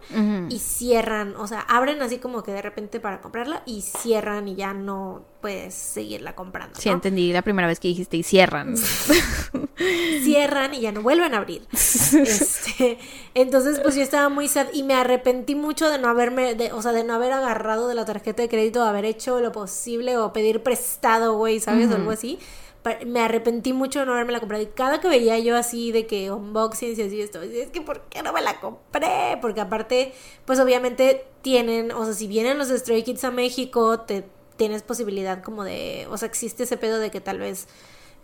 y cierran, o sea, abren así como que de repente para comprarla y cierran y ya no puedes seguirla comprando. Sí, ¿no? entendí la primera vez que dijiste y cierran. cierran y ya no vuelven a abrir. Este, entonces, pues yo estaba muy sad y me arrepentí mucho de no haberme, de, o sea, de no haber agarrado de la tarjeta de crédito, haber hecho lo posible o pedir prestado, güey, ¿sabes? O algo así. me arrepentí mucho de no haberme la comprado. Y cada que veía yo así de que unboxings y así esto, es que ¿por qué no me la compré? Porque aparte, pues obviamente tienen, o sea, si vienen los Stray Kids a México, te tienes posibilidad como de, o sea, existe ese pedo de que tal vez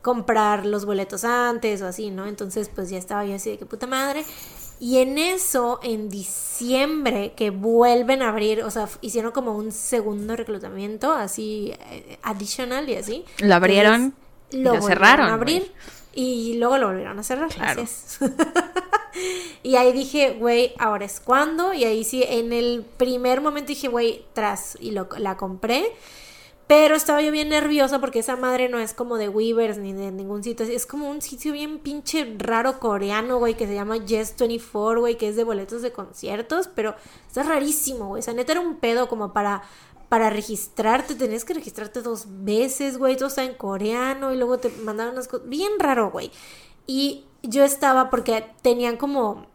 comprar los boletos antes o así, ¿no? Entonces, pues ya estaba yo así de que puta madre. Y en eso, en diciembre, que vuelven a abrir, o sea, hicieron como un segundo reclutamiento, así, eh, additional y así. Lo abrieron Entonces, y lo cerraron, a abrir y luego lo volvieron a cerrar. Claro. Así es. y ahí dije, güey, ahora es cuando. Y ahí sí, en el primer momento dije, güey, tras, y lo, la compré. Pero estaba yo bien nerviosa porque esa madre no es como de Weavers ni de ningún sitio. Es como un sitio bien pinche raro coreano, güey, que se llama Yes24, güey, que es de boletos de conciertos. Pero está rarísimo, güey. O neta era un pedo como para, para registrarte. Tenías que registrarte dos veces, güey. Todo está en coreano y luego te mandaban unas cosas. Bien raro, güey. Y yo estaba porque tenían como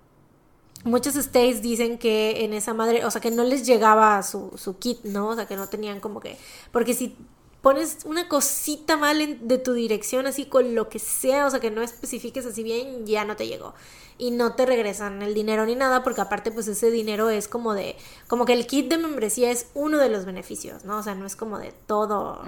muchos states dicen que en esa madre, o sea, que no les llegaba su, su kit, ¿no? O sea, que no tenían como que... Porque si pones una cosita mal en- de tu dirección, así con lo que sea, o sea, que no especifiques así bien, ya no te llegó. Y no te regresan el dinero ni nada, porque aparte, pues ese dinero es como de... Como que el kit de membresía es uno de los beneficios, ¿no? O sea, no es como de todo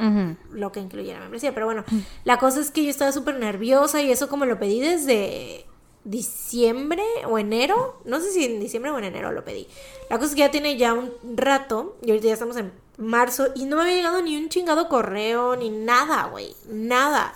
lo que incluye la membresía. Pero bueno, la cosa es que yo estaba súper nerviosa y eso como lo pedí desde diciembre o enero. No sé si en diciembre o en enero lo pedí. La cosa es que ya tiene ya un rato y ahorita ya estamos en marzo y no me había llegado ni un chingado correo ni nada, güey. Nada.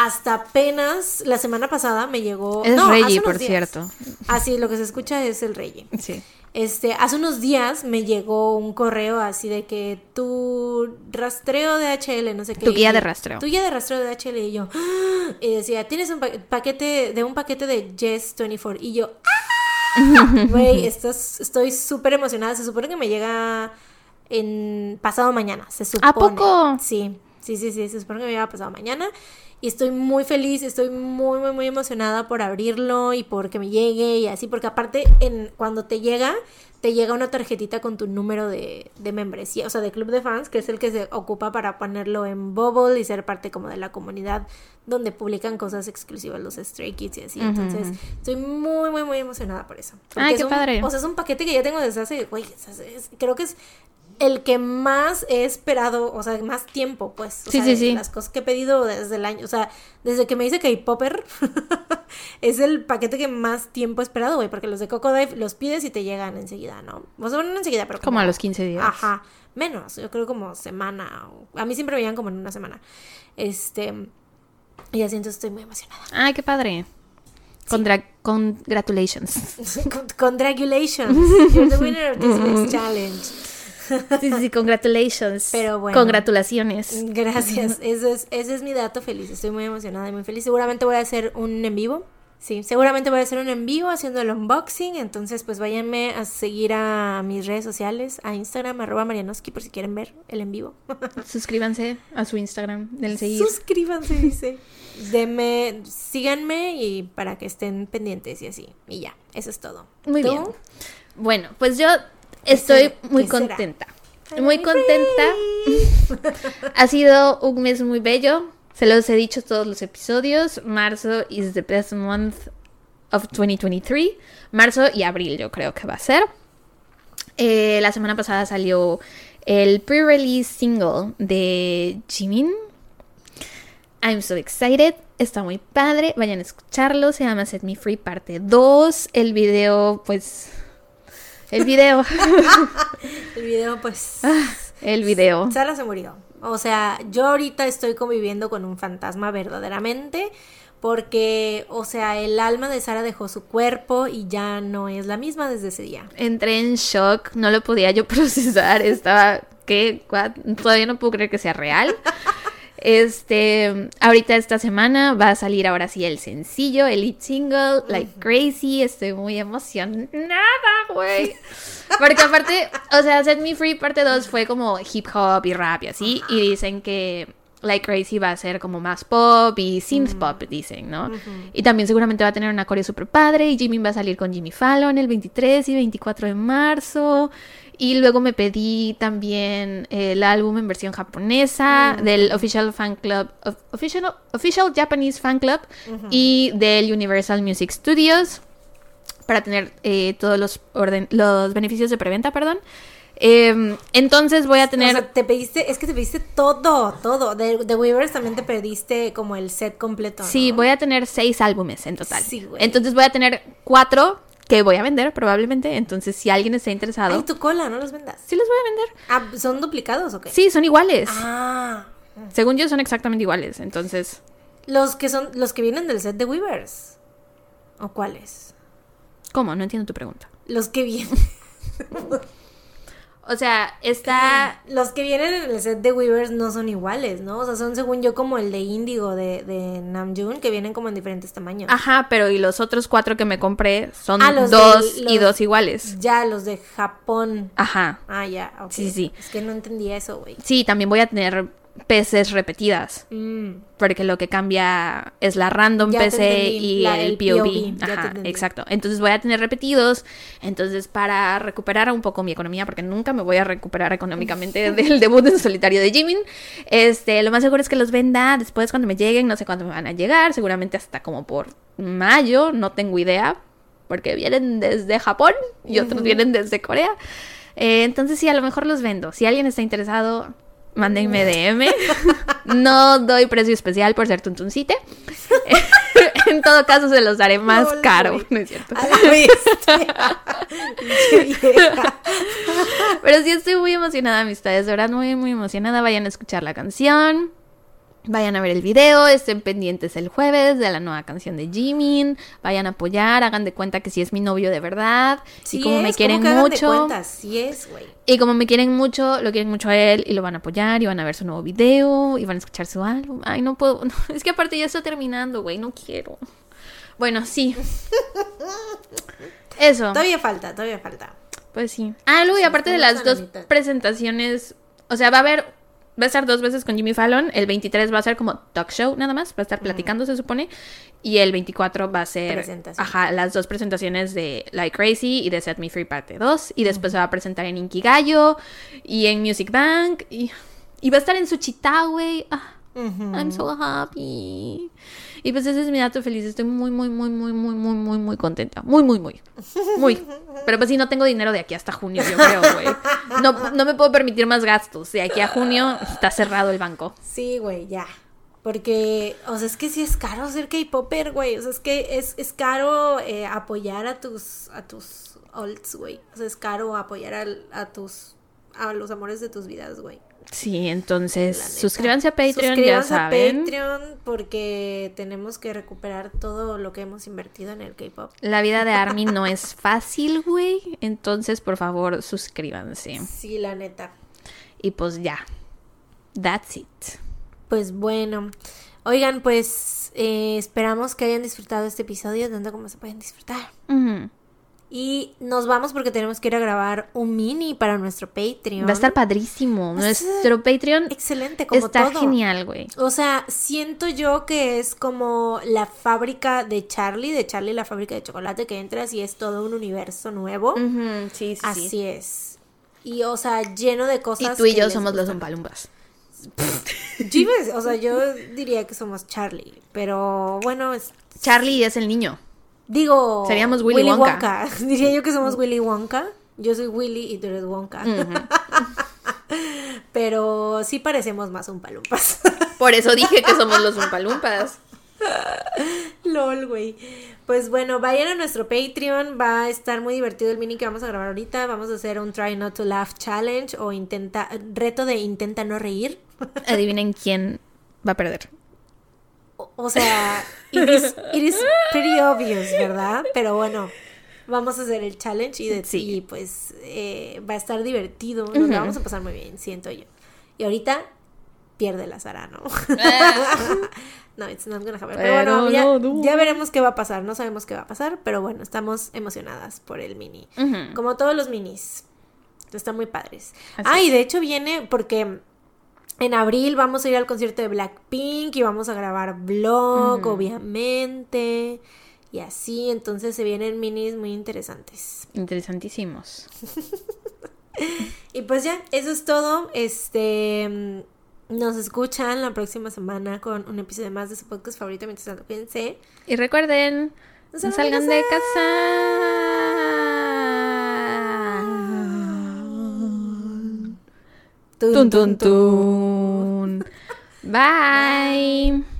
Hasta apenas la semana pasada me llegó... Es no, Reggie, por días. cierto. Así, lo que se escucha es el Reggie. Sí. Este, hace unos días me llegó un correo así de que tu rastreo de HL, no sé qué. Tu guía de rastreo. Tu guía de rastreo de HL y yo. ¡ah! Y decía, tienes un pa- paquete, de un paquete de Yes 24. Y yo, ¡ah! Güey, estoy súper emocionada. Se supone que me llega en pasado mañana. Se supone. poco? Sí, sí, sí, sí. Se supone que me llega pasado mañana. Y estoy muy feliz, estoy muy, muy, muy emocionada por abrirlo y por que me llegue y así, porque aparte, en, cuando te llega, te llega una tarjetita con tu número de, de membresía, o sea, de club de fans, que es el que se ocupa para ponerlo en Bubble y ser parte como de la comunidad donde publican cosas exclusivas los Stray Kids y así. Entonces, estoy muy, muy, muy emocionada por eso. Porque Ay, es qué un- padre. O sea, es un paquete que ya tengo desde hace, güey, creo que es el que más he esperado, o sea, más tiempo, pues. O Sí, sea, sí, sí. Las cosas que he pedido desde el año, o sea, desde que me hice K-Popper, es el paquete que más tiempo he esperado, güey, porque los de Coco Dive los pides y te llegan enseguida, ¿no? O sea, no enseguida, pero Como a los 15 días. Ajá, menos, yo creo como semana. o- A mí siempre me llegan como en una semana. Este, y así entonces estoy muy emocionada. Ay, qué padre. Congra- congratulations. Con- Congratulations, you're the winner of this next challenge. Sí, sí, congratulations. Pero bueno. Congratulaciones. Gracias, eso es, ese es mi dato feliz. Estoy muy emocionada y muy feliz. Seguramente voy a hacer un en vivo. Sí, seguramente voy a hacer un en vivo haciendo el unboxing. Entonces, pues váyanme a seguir a mis redes sociales, a Instagram, arroba Marianoski, por si quieren ver el en vivo. Suscríbanse a su Instagram del seguir. Suscríbanse, dice. Deme, síganme y para que estén pendientes y así. Y ya, eso es todo. Muy ¿Tú? bien. Bueno, pues yo estoy muy contenta. Muy contenta. ha sido un mes muy bello. Se los he dicho todos los episodios. Marzo is the best month of 2023. Marzo y abril yo creo que va a ser. Eh, la semana pasada salió el pre-release single de Jimin. I'm so excited. Está muy padre. Vayan a escucharlo. Se llama Set Me Free parte 2. El video, pues... El video. El video, pues. el video. Sara se murió. O sea, yo ahorita estoy conviviendo con un fantasma verdaderamente. Porque, o sea, el alma de Sara dejó su cuerpo y ya no es la misma desde ese día. Entré en shock. No lo podía yo procesar. Estaba... ¿Qué? What? Todavía no puedo creer que sea real. Este, ahorita esta semana va a salir ahora sí el sencillo, el lead single, Like Crazy. Estoy muy emocionada, güey. Porque aparte, o sea, Set Me Free parte 2 fue como hip hop y rap y así. Y dicen que Like Crazy va a ser como más pop y synth Mm. pop, dicen, ¿no? Y también seguramente va a tener una coreo super padre y Jimin va a salir con Jimmy Fallon el 23 y 24 de marzo. Y luego me pedí también el álbum en versión japonesa Mm. del Official Fan Club, of- official, official Japanese Fan Club y del Universal Music Studios para tener eh, todos los, orden, los beneficios de preventa, perdón. Em, entonces voy a tener... O sea, te pediste, es que te pediste todo, todo. De, de Weavers también te perdiste como el set completo. ¿no? Sí, voy a tener seis álbumes en total. Sí, güey. Entonces voy a tener cuatro que voy a vender probablemente. Entonces, si alguien está interesado, Ay, tu cola, no los vendas. sí los voy a vender. Ah, ¿son duplicados o qué? Sí, son iguales. Ah, Según yo, son exactamente iguales. Entonces, los que son, los que vienen del set de Weavers. ¿O cuáles? ¿cómo? No entiendo tu pregunta. Los que vienen. O sea, está... Los que vienen en el set de Weavers no son iguales, ¿no? O sea, son según yo como el de Índigo de, de Namjoon, que vienen como en diferentes tamaños. Ajá, pero y los otros cuatro que me compré son Ah, los dos y dos iguales. Ya, los de Japón. Ajá. Ah, ya, ok. Sí, sí. Es que no entendía eso, güey. Sí, también voy a tener PCs repetidas. Mm. Porque lo que cambia es la random Ya PC y la- el POV. Ajá, exacto. Entonces voy a tener repetidos. Entonces, para recuperar un poco mi economía, porque nunca me voy a recuperar económicamente del debut en solitario de Jimin, este, lo más seguro es que los venda después cuando me lleguen. No sé cuándo me van a llegar. Seguramente hasta como por mayo, no tengo idea. Porque vienen desde Japón y otros vienen desde Corea. Eh, entonces, sí, a lo mejor los vendo. Si alguien está interesado, mándenme DM. No doy precio especial por ser tuntuncite. en todo caso, se los daré más caro. No es cierto. A la. Pero sí estoy muy emocionada, amistades. De verdad, muy, muy emocionada. Vayan a escuchar la canción. Vayan a ver el video, estén pendientes el jueves de la nueva canción de Jimin. Vayan a apoyar, hagan de cuenta que sí es mi novio de verdad. Sí y como me quieren ¿cómo que hagan de mucho. cuenta? Sí es, güey. Y como me quieren mucho, lo quieren mucho a él y lo van a apoyar y van a ver su nuevo video y van a escuchar su álbum. Ay, no puedo. no, es que aparte ya está terminando, güey, no quiero. Bueno, sí. Eso. Todavía falta, todavía falta. Pues sí. Ah, luego y aparte de las la dos mitad. presentaciones, o sea, va a haber, va a estar dos veces con Jimmy Fallon, el 23 va a ser como talk show nada más, va a estar platicando se supone, y el 24 va a ser, ajá, las dos presentaciones de Like Crazy y de Set Me Free parte 2, y después se va a presentar en Inkigayo y en Music Bank, y, y va a estar en Suchita, güey. Ah, I'm so happy. Y pues ese es mi dato feliz. Estoy muy, muy, muy, muy, muy, muy, muy, muy contenta. Muy, muy, muy. Muy. Pero pues sí, no tengo dinero de aquí hasta junio, yo creo, güey. No, no me puedo permitir más gastos. De aquí a junio está cerrado el banco. Sí, güey, ya. Porque, o sea, es que sí es caro ser K-Popper, güey. O sea, es que es, es caro eh, apoyar a tus, a tus olds, güey. O sea, es caro apoyar al- a tus, a los amores de tus vidas, güey. Sí, entonces suscríbanse a Patreon, ya Suscríbanse saben. a Patreon porque tenemos que recuperar todo lo que hemos invertido en el K-Pop. La vida de Armin no es fácil, güey. Entonces, por favor, suscríbanse. Sí, la neta. Y pues ya. That's it. Pues bueno. Oigan, pues eh, esperamos que hayan disfrutado este episodio tanto como se pueden disfrutar. Y nos vamos porque tenemos que ir a grabar un mini para nuestro Patreon. Va a estar padrísimo. Nuestro Patreon Excelente, como está todo. genial, güey. O sea, siento yo que es como la fábrica de Charlie, de Charlie la fábrica de chocolate, que entras y es todo un universo nuevo. Sí, sí, Así es. Y, o sea, lleno de Y cosas. tú y yo somos los gustan. Umpalumbas. A decir- o sea, yo diría que somos Charlie, pero bueno, es- Charlie es el niño. Digo... Seríamos Willy Wonka. Diría yo que somos Willy Wonka. Yo soy Willy y tú eres Wonka. pero sí parecemos más un palumpas. Por eso dije que somos los Umpalumpas. LOL, güey. Pues bueno, vayan a nuestro Patreon. Va a estar muy divertido el mini que vamos a grabar ahorita. Vamos a hacer un Try Not to Laugh Challenge o intenta reto de intenta no reír. Adivinen quién va a perder. O, o sea, it is, it is pretty obvious, ¿verdad? Pero bueno, vamos a hacer el challenge y, de, Sí. y pues eh, va a estar divertido. Nos vamos a pasar muy bien, siento yo. Y ahorita pierde la Sara, ¿no? no, it's not gonna happen. Pero, bueno, ya, no ya veremos qué va a pasar. No sabemos qué va a pasar, pero bueno, estamos emocionadas por el mini. Como todos los minis. Están muy padres. Así ah, y de hecho viene porque En abril vamos a ir al concierto de Blackpink y vamos a grabar vlog, obviamente. Y así, entonces se vienen minis muy interesantes. Interesantísimos. Y pues ya, eso es todo. Este nos escuchan la próxima semana con un episodio más de su podcast favorito. Mientras tanto, cuídense. Y recuerden, No no salgan de casa. Tun, Tun, tun, tun. Bye.